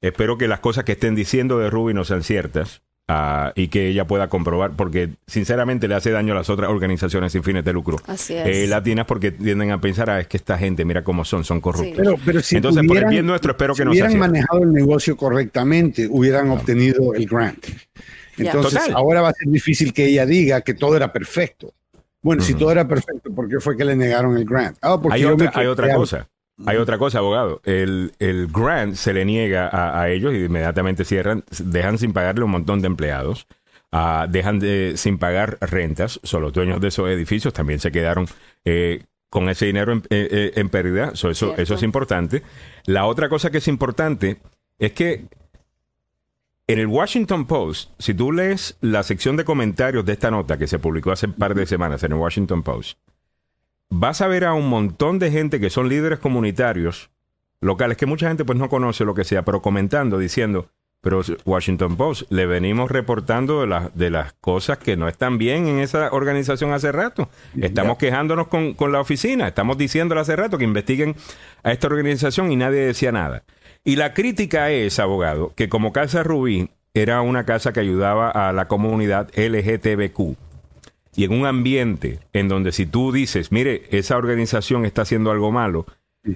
espero que las cosas que estén diciendo de Ruby no sean ciertas. Ah, y que ella pueda comprobar, porque sinceramente le hace daño a las otras organizaciones sin fines de lucro Así eh, latinas, porque tienden a pensar, ah, es que esta gente, mira cómo son, son corruptos. Pero, pero si Entonces, por el bien nuestro, espero que no hubieran manejado el negocio correctamente, hubieran obtenido el grant. Entonces, ahora va a ser difícil que ella diga que todo era perfecto. Bueno, si todo era perfecto, ¿por qué fue que le negaron el grant? Ah, porque hay otra cosa. Hay otra cosa, abogado. El, el grant se le niega a, ellos y inmediatamente cierran, dejan sin pagarle un montón de empleados, uh, dejan de, sin pagar rentas. Son los dueños de esos edificios también se quedaron eh, con ese dinero en, eh, eh, en pérdida. eso, eso es importante. La otra cosa que es importante es que en el Washington Post, si tú lees la sección de comentarios de esta nota que se publicó hace un par de semanas en el Washington Post, vas a ver a un montón de gente que son líderes comunitarios locales, que mucha gente pues no conoce lo que sea, pero comentando, diciendo, pero Washington Post, le venimos reportando de, de las cosas que no están bien en esa organización hace rato. Estamos quejándonos con, con, la oficina, estamos diciéndole hace rato que investiguen a esta organización y nadie decía nada. Y la crítica es, abogado, que como Casa Rubí era una casa que ayudaba a la comunidad LGTBQ y en un ambiente en donde si tú dices, mire, esa organización está haciendo algo malo,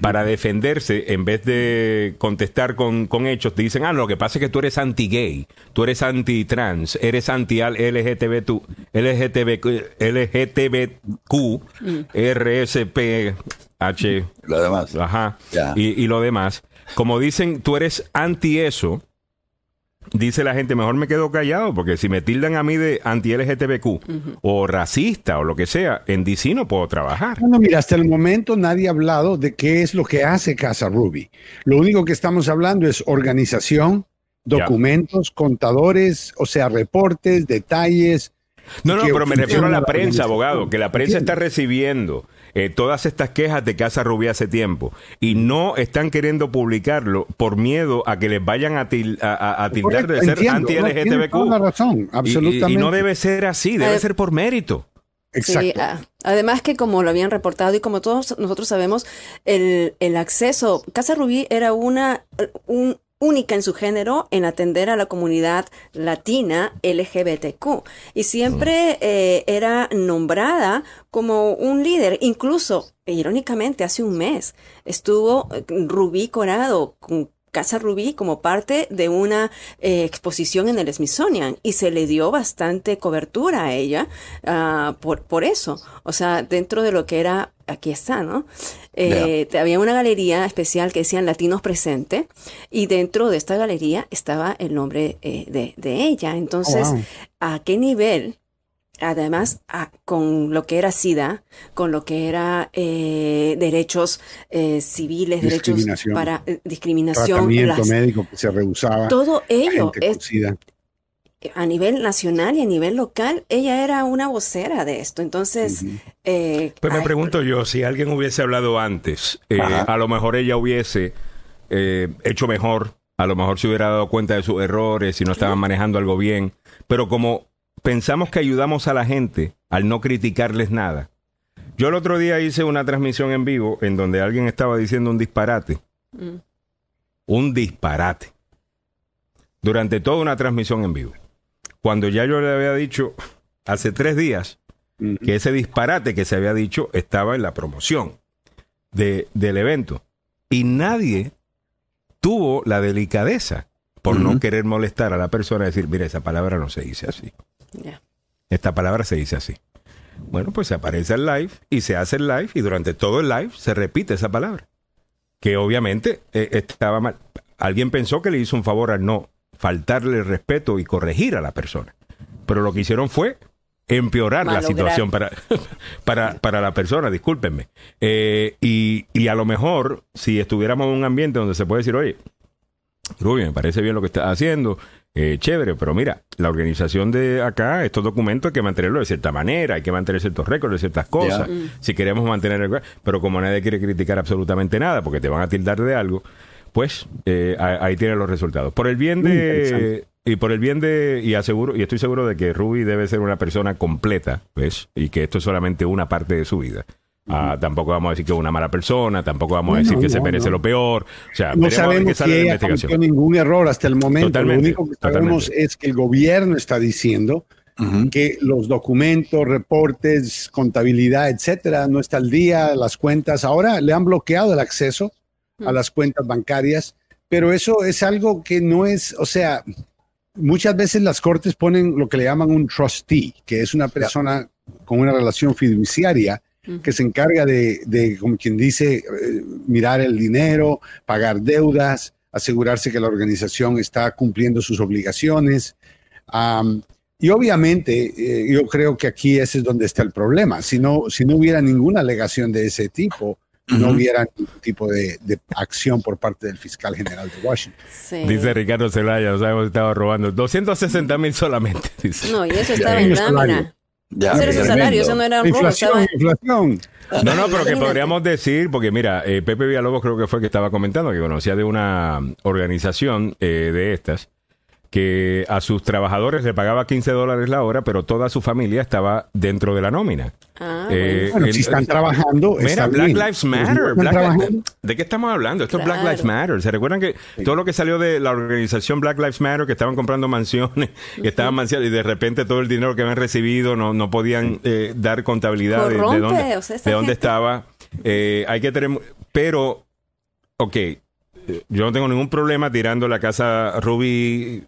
para defenderse, en vez de contestar con, con, hechos, te dicen, ah, lo que pasa es que tú eres anti-gay, tú eres anti-trans, eres anti-LGTBQ, LGTBQ, RSP, H. Lo demás. Ajá. Y, y lo demás. Como dicen, tú eres anti eso, dice la gente, mejor me quedo callado, porque si me tildan a mí de anti-LGTBQ o racista o lo que sea, en DC no puedo trabajar. Bueno, mira, hasta el momento nadie ha hablado de qué es lo que hace Casa Ruby. Lo único que estamos hablando es organización, documentos, contadores, o sea, reportes, detalles. No, no, pero me refiero a la prensa, abogado, que la prensa está recibiendo eh, todas estas quejas de Casa Rubí hace tiempo y no están queriendo publicarlo por miedo a que les vayan a, tildar de ser anti-LGTBQ. razón, absolutamente. Y, no debe ser así, debe ser por mérito. Exacto. además que como lo habían reportado y como todos nosotros sabemos, el, el acceso, Casa Rubí era una, un, única en su género en atender a la comunidad latina LGBTQ y siempre eh, era nombrada como un líder, incluso irónicamente hace un mes estuvo eh, Rubí Corado con Casa Rubí como parte de una eh, exposición en el Smithsonian y se le dio bastante cobertura a ella uh, por, por eso. O sea, dentro de lo que era, aquí está, ¿no? Eh, había una galería especial que decían Latinos Presente y dentro de esta galería estaba el nombre eh, de, de, ella. Entonces, oh, ¿a qué nivel además con lo que era SIDA, con lo que era eh, derechos eh, civiles, derechos para eh, discriminación, tratamiento médico que se rehusaba, todo ello es, a nivel nacional y a nivel local, ella era una vocera de esto. Entonces, pues me pregunto yo si alguien hubiese hablado antes, a lo mejor ella hubiese hecho mejor. A lo mejor se hubiera dado cuenta de sus errores, si no estaban manejando algo bien. Pero como pensamos que ayudamos a la gente al no criticarles nada. Yo el otro día hice una transmisión en vivo en donde alguien estaba diciendo un disparate. Mm. Un disparate. Durante toda una transmisión en vivo. Cuando ya yo le había dicho hace tres días que ese disparate que se había dicho estaba en la promoción de, del evento. Y nadie tuvo la delicadeza por no querer molestar a la persona, decir, mira, esa palabra no se dice así. Esta palabra se dice así. Bueno, pues se aparece el live y se hace el live y durante todo el live se repite esa palabra. Que obviamente eh, estaba mal. Alguien pensó que le hizo un favor al no faltarle respeto y corregir a la persona. Pero lo que hicieron fue empeorar la situación para, para, para, la persona, discúlpenme. Eh, y, y, a lo mejor, si estuviéramos en un ambiente donde se puede decir, oye, Rubio, me parece bien lo que estás haciendo, eh, chévere, pero mira, la organización de acá, estos documentos hay que mantenerlo de cierta manera, hay que mantener ciertos récords de ciertas cosas, si queremos mantener el... Pero como nadie quiere criticar absolutamente nada porque te van a tildar de algo, pues eh, ahí tienen los resultados. Por el bien de... Y por el bien de, y aseguro, y estoy seguro de que Ruby debe ser una persona completa, ¿ves? Y que esto es solamente una parte de su vida. Ah, tampoco vamos a decir que es una mala persona, tampoco vamos a decir que se merece lo peor. O sea, no sabemos que ella cometió ningún error hasta el momento. lo único que sabemos es que el gobierno está diciendo que los documentos, reportes, contabilidad, etcétera, no está al día, las cuentas. Ahora le han bloqueado el acceso a las cuentas bancarias, pero eso es algo que no es, o sea, muchas veces las cortes ponen lo que le llaman un trustee, que es una persona con una relación fiduciaria que se encarga de, como quien dice, eh, mirar el dinero, pagar deudas, asegurarse que la organización está cumpliendo sus obligaciones. y obviamente, eh, yo creo que aquí ese es donde está el problema. Si no, si no hubiera ninguna alegación de ese tipo, no hubiera ningún tipo de, acción por parte del fiscal general de Washington. Dice Ricardo Zelaya, nos hemos estado robando 260 mil solamente. No, y eso estaba en lámina. Ya, ese salario, eso no era inflación, inflación. No, no, pero que podríamos decir, porque mira, eh, Pepe Villalobos creo que fue el que estaba comentando que conocía de una organización eh, de estas que a sus trabajadores le pagaba 15 dólares la hora, pero toda su familia estaba dentro de la nómina. Ah, eh, bueno. si están trabajando. Mira, Black Lives Matter. ¿De qué estamos hablando? Esto es Black Lives Matter. ¿Se recuerdan que todo lo que salió de la organización Black Lives Matter, que estaban comprando mansiones, que estaban mansiones, y de repente todo el dinero que habían recibido no, no podían eh, dar contabilidad de, dónde, de dónde estaba? Eh, hay que tener. Pero, ok, yo no tengo ningún problema tirando la casa Ruby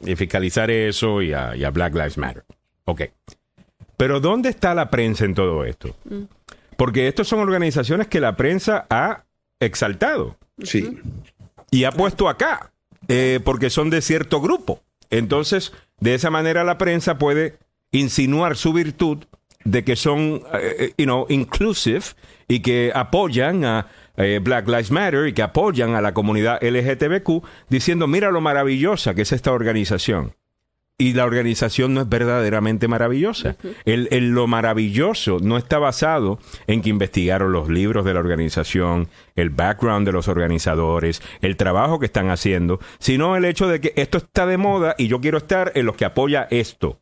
y fiscalizar eso y a, Black Lives Matter. Ok. Pero ¿dónde está la prensa en todo esto? Mm. Porque estas son organizaciones que la prensa ha exaltado. Sí. Y ha puesto acá, eh, porque son de cierto grupo. Entonces, de esa manera la prensa puede insinuar su virtud de que son, eh, you know, inclusive y que apoyan a eh, Black Lives Matter y que apoyan a la comunidad LGTBQ diciendo, mira lo maravillosa que es esta organización. Y la organización no es verdaderamente maravillosa. el, lo maravilloso no está basado en que investigaron los libros de la organización, el background de los organizadores, el trabajo que están haciendo, sino el hecho de que esto está de moda y yo quiero estar en los que apoya esto.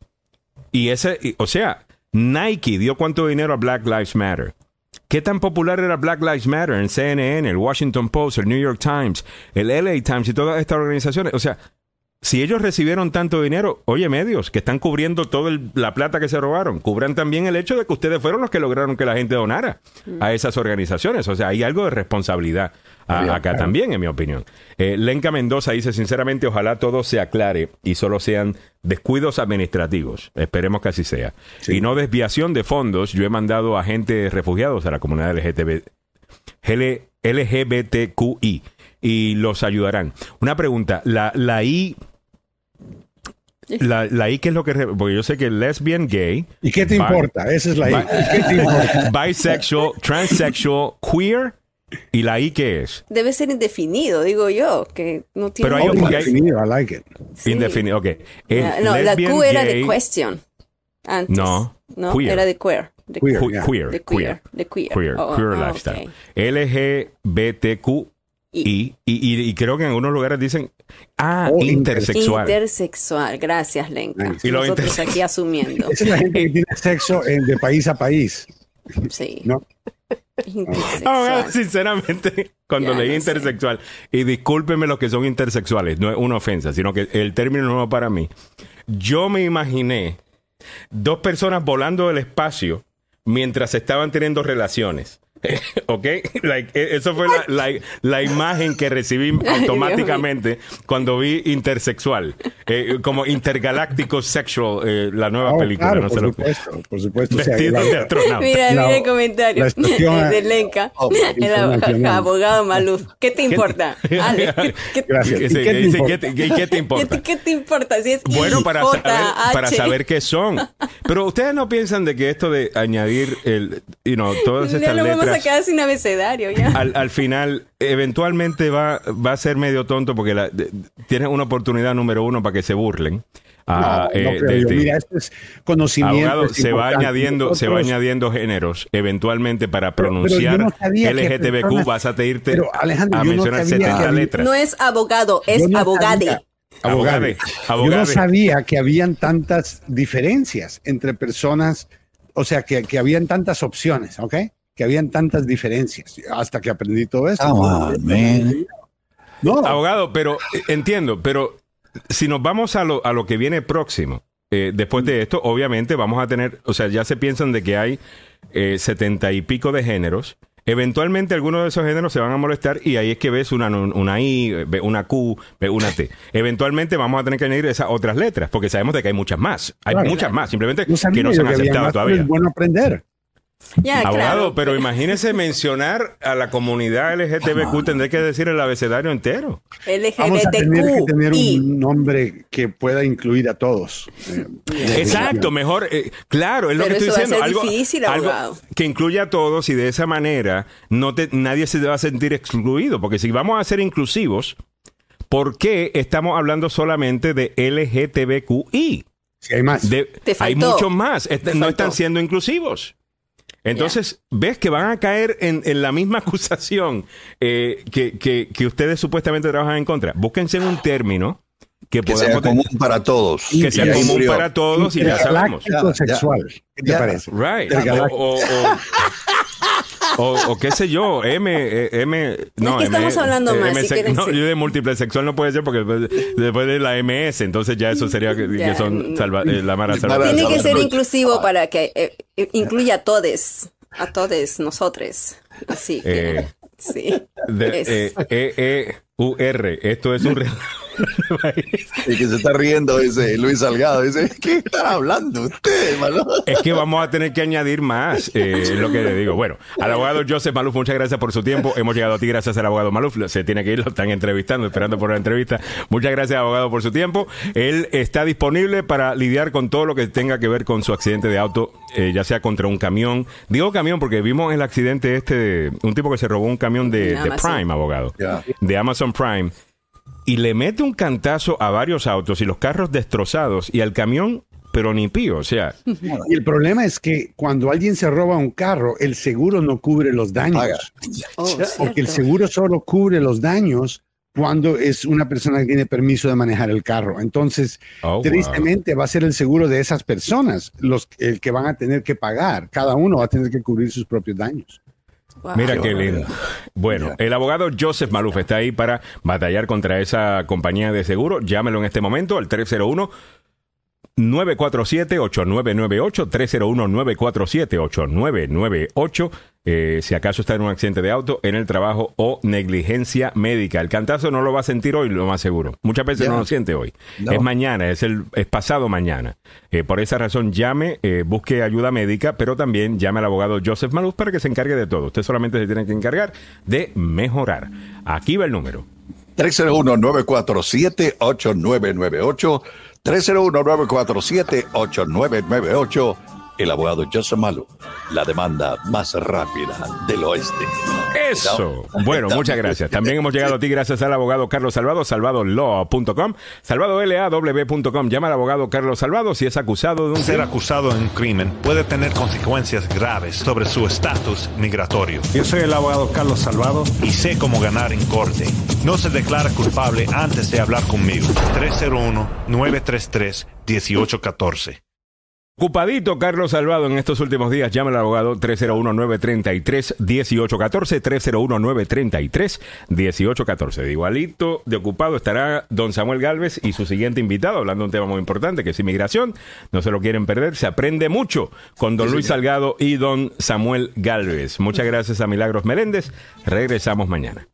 Y ese, o sea, Nike dio cuánto dinero a Black Lives Matter. ¿Qué tan popular era Black Lives Matter en CNN, el Washington Post, el New York Times, el LA Times y todas estas organizaciones? O sea, si ellos recibieron tanto dinero, oye, medios que están cubriendo toda la plata que se robaron, cubran también el hecho de que ustedes fueron los que lograron que la gente donara a esas organizaciones. O sea, hay algo de responsabilidad acá también, en mi opinión. Eh, Lenca Mendoza dice, sinceramente, ojalá todo se aclare y solo sean descuidos administrativos. Esperemos que así sea. Y no desviación de fondos. Yo he mandado a gente refugiados a la comunidad LGTB, LGBTQI y los ayudarán. Una pregunta, la, la I la, la I, ¿qué es lo que.? Porque yo sé que lesbian, gay. ¿Y qué te importa? Esa es la I. ¿Qué te importa? Bisexual, transsexual, queer. ¿Y la I qué es? Debe ser indefinido, digo yo, que no tiene... Pero hay un indefinido, I like it. Indefinido, ok. no, la Q era de question. Antes. No, no queer. era de queer. De queer, queer, queer, de queer, de queer, queer, oh, queer ah, lifestyle. LGBTQ y, y, creo que en algunos lugares dicen, ah, oh, intersexual. Intersexual, gracias, Lenka. Y Nosotros aquí asumiendo. Esa es la gente que tiene sexo de país a país. Sí. ¿No? Sinceramente, cuando leí intersexual, y discúlpenme los que son intersexuales, no es una ofensa, sino que el término no es para mí. Yo me imaginé dos personas volando del espacio mientras estaban teniendo relaciones. ¿Ok? Like, e, eso fue la, la, imagen que recibí automáticamente cuando vi Intersexual. Eh, como Intergaláctico Sexual, eh, la nueva oh, película. Claro, por, supuesto, por supuesto, Vestido de astronauta. Mira, mira el comentario de Lenka, oh, el abogado Maluf. ¿Qué te importa? Ale, Gracias. ¿Y qué, te importa? ¿Qué te importa? Si es bueno, para saber, para saber qué son. Pero ustedes no piensan de que esto de añadir el, you know, todas estas letras Vamos a quedar sin abecedario ya. Al, final, eventualmente va, va a ser medio tonto porque la, tienes una oportunidad número uno para que se burlen. Ah, eh, mira, este es conocimiento. se va añadiendo, se va añadiendo géneros. Eventualmente para pronunciar LGTBQ vas a irte a mencionar 70 letras. No es abogado, es abogade. Abogade. Yo no sabía que habían tantas diferencias entre personas, o sea, que, que habían tantas opciones, ¿ok? Que habían tantas diferencias hasta que aprendí todo esto. no. Abogado, pero eh, entiendo, pero si nos vamos a lo, a lo que viene próximo, eh, después de esto, obviamente vamos a tener, o sea, ya se piensan de que hay eh, setenta y pico de géneros. Eventualmente algunos de esos géneros se van a molestar y ahí es que ves una, una I, una Q, una T. Eventualmente vamos a tener que añadir esas otras letras porque sabemos de que hay muchas más. Hay muchas más, simplemente que no se han aceptado todavía. Es bueno aprender. Abogado, pero imagínese mencionar a la comunidad LGTBQ, tendré que decir el abecedario entero. LGBTQ. Vamos a tener que tener un nombre que pueda incluir a todos. Eh, Exacto, mejor, eh, claro, es lo que estoy diciendo. algo, difícil, algo que incluya a todos y de esa manera no nadie se va a sentir excluido, porque si vamos a ser inclusivos, ¿por qué estamos hablando solamente de LGTBQI? Si hay más. hay muchos más. no están siendo inclusivos. Entonces, ves que van a caer en, la misma acusación eh, que, ustedes supuestamente trabajan en contra. Búsquense un término que, sea común para todos. Que sea común para todos y ya sabemos. sexual. ¿Qué te parece? Right. O, qué sé yo, M, eh, M, no, es estamos hablando eh, más. no, yo de múltiple sexual no puede ser porque después, de la MS, entonces ya eso sería que, son salva, eh, la mara salva. Tiene que ser inclusivo para que incluya a todos, a todos nosotros. Así que, sí. De, e, e, U, R, esto es un y que se está riendo ese Luis Salgado. Dice, ¿qué están hablando ustedes, Es que vamos a tener que añadir más, eh, lo que le digo. Bueno, al abogado Joseph Maluf, muchas gracias por su tiempo. Hemos llegado a ti gracias al abogado Maluf. Se tiene que ir, lo están entrevistando, esperando por la entrevista. Muchas gracias, abogado, por su tiempo. Él está disponible para lidiar con todo lo que tenga que ver con su accidente de auto, eh, ya sea contra un camión. Digo camión porque vimos el accidente este, un tipo que se robó un camión de, Prime, abogado. De Amazon Prime y le mete un cantazo a varios autos y los carros destrozados y al camión pero ni pío, o sea. Y el problema es que cuando alguien se roba un carro, el seguro no cubre los daños. Oh, porque el seguro solo cubre los daños cuando es una persona que tiene permiso de manejar el carro. Entonces, oh, tristemente va a ser el seguro de esas personas los el que van a tener que pagar. Cada uno va a tener que cubrir sus propios daños. Mira qué lindo. Bueno, el abogado Joseph Maluf está ahí para batallar contra esa compañía de seguro. Llámelo en este momento al 301 947-8998, 301-947-8998, eh, si acaso está en un accidente de auto, en el trabajo o negligencia médica. El cantazo no lo va a sentir hoy, lo más seguro. Muchas veces no lo siente hoy. Es mañana, es el es pasado mañana. Eh, por esa razón, llame, eh, busque ayuda médica, pero también llame al abogado Joseph Maluz para que se encargue de todo. Usted solamente se tiene que encargar de mejorar. Aquí va el número. 301-947-8998. 301-947-8998. El abogado Joseph Malu, la demanda más rápida del oeste. Eso. Bueno, muchas gracias. También hemos llegado a ti gracias al abogado Carlos Salvado, salvadolaw.com, salvadolaw.com. Llama al abogado Carlos Salvado si es acusado de un... Ser acusado de un crimen puede tener consecuencias graves sobre su estatus migratorio. Yo soy el abogado Carlos Salvado. Y sé cómo ganar en corte. No se declara culpable antes de hablar conmigo. 301-933-1814. Ocupadito Carlos Salvado en estos últimos días. Llama al abogado 301-933-1814. 301-933-1814. De igualito de ocupado estará don Samuel Galvez y su siguiente invitado, hablando de un tema muy importante que es inmigración. No se lo quieren perder. Se aprende mucho con don Luis Salgado y don Samuel Galvez. Muchas gracias a Milagros Meléndez. Regresamos mañana.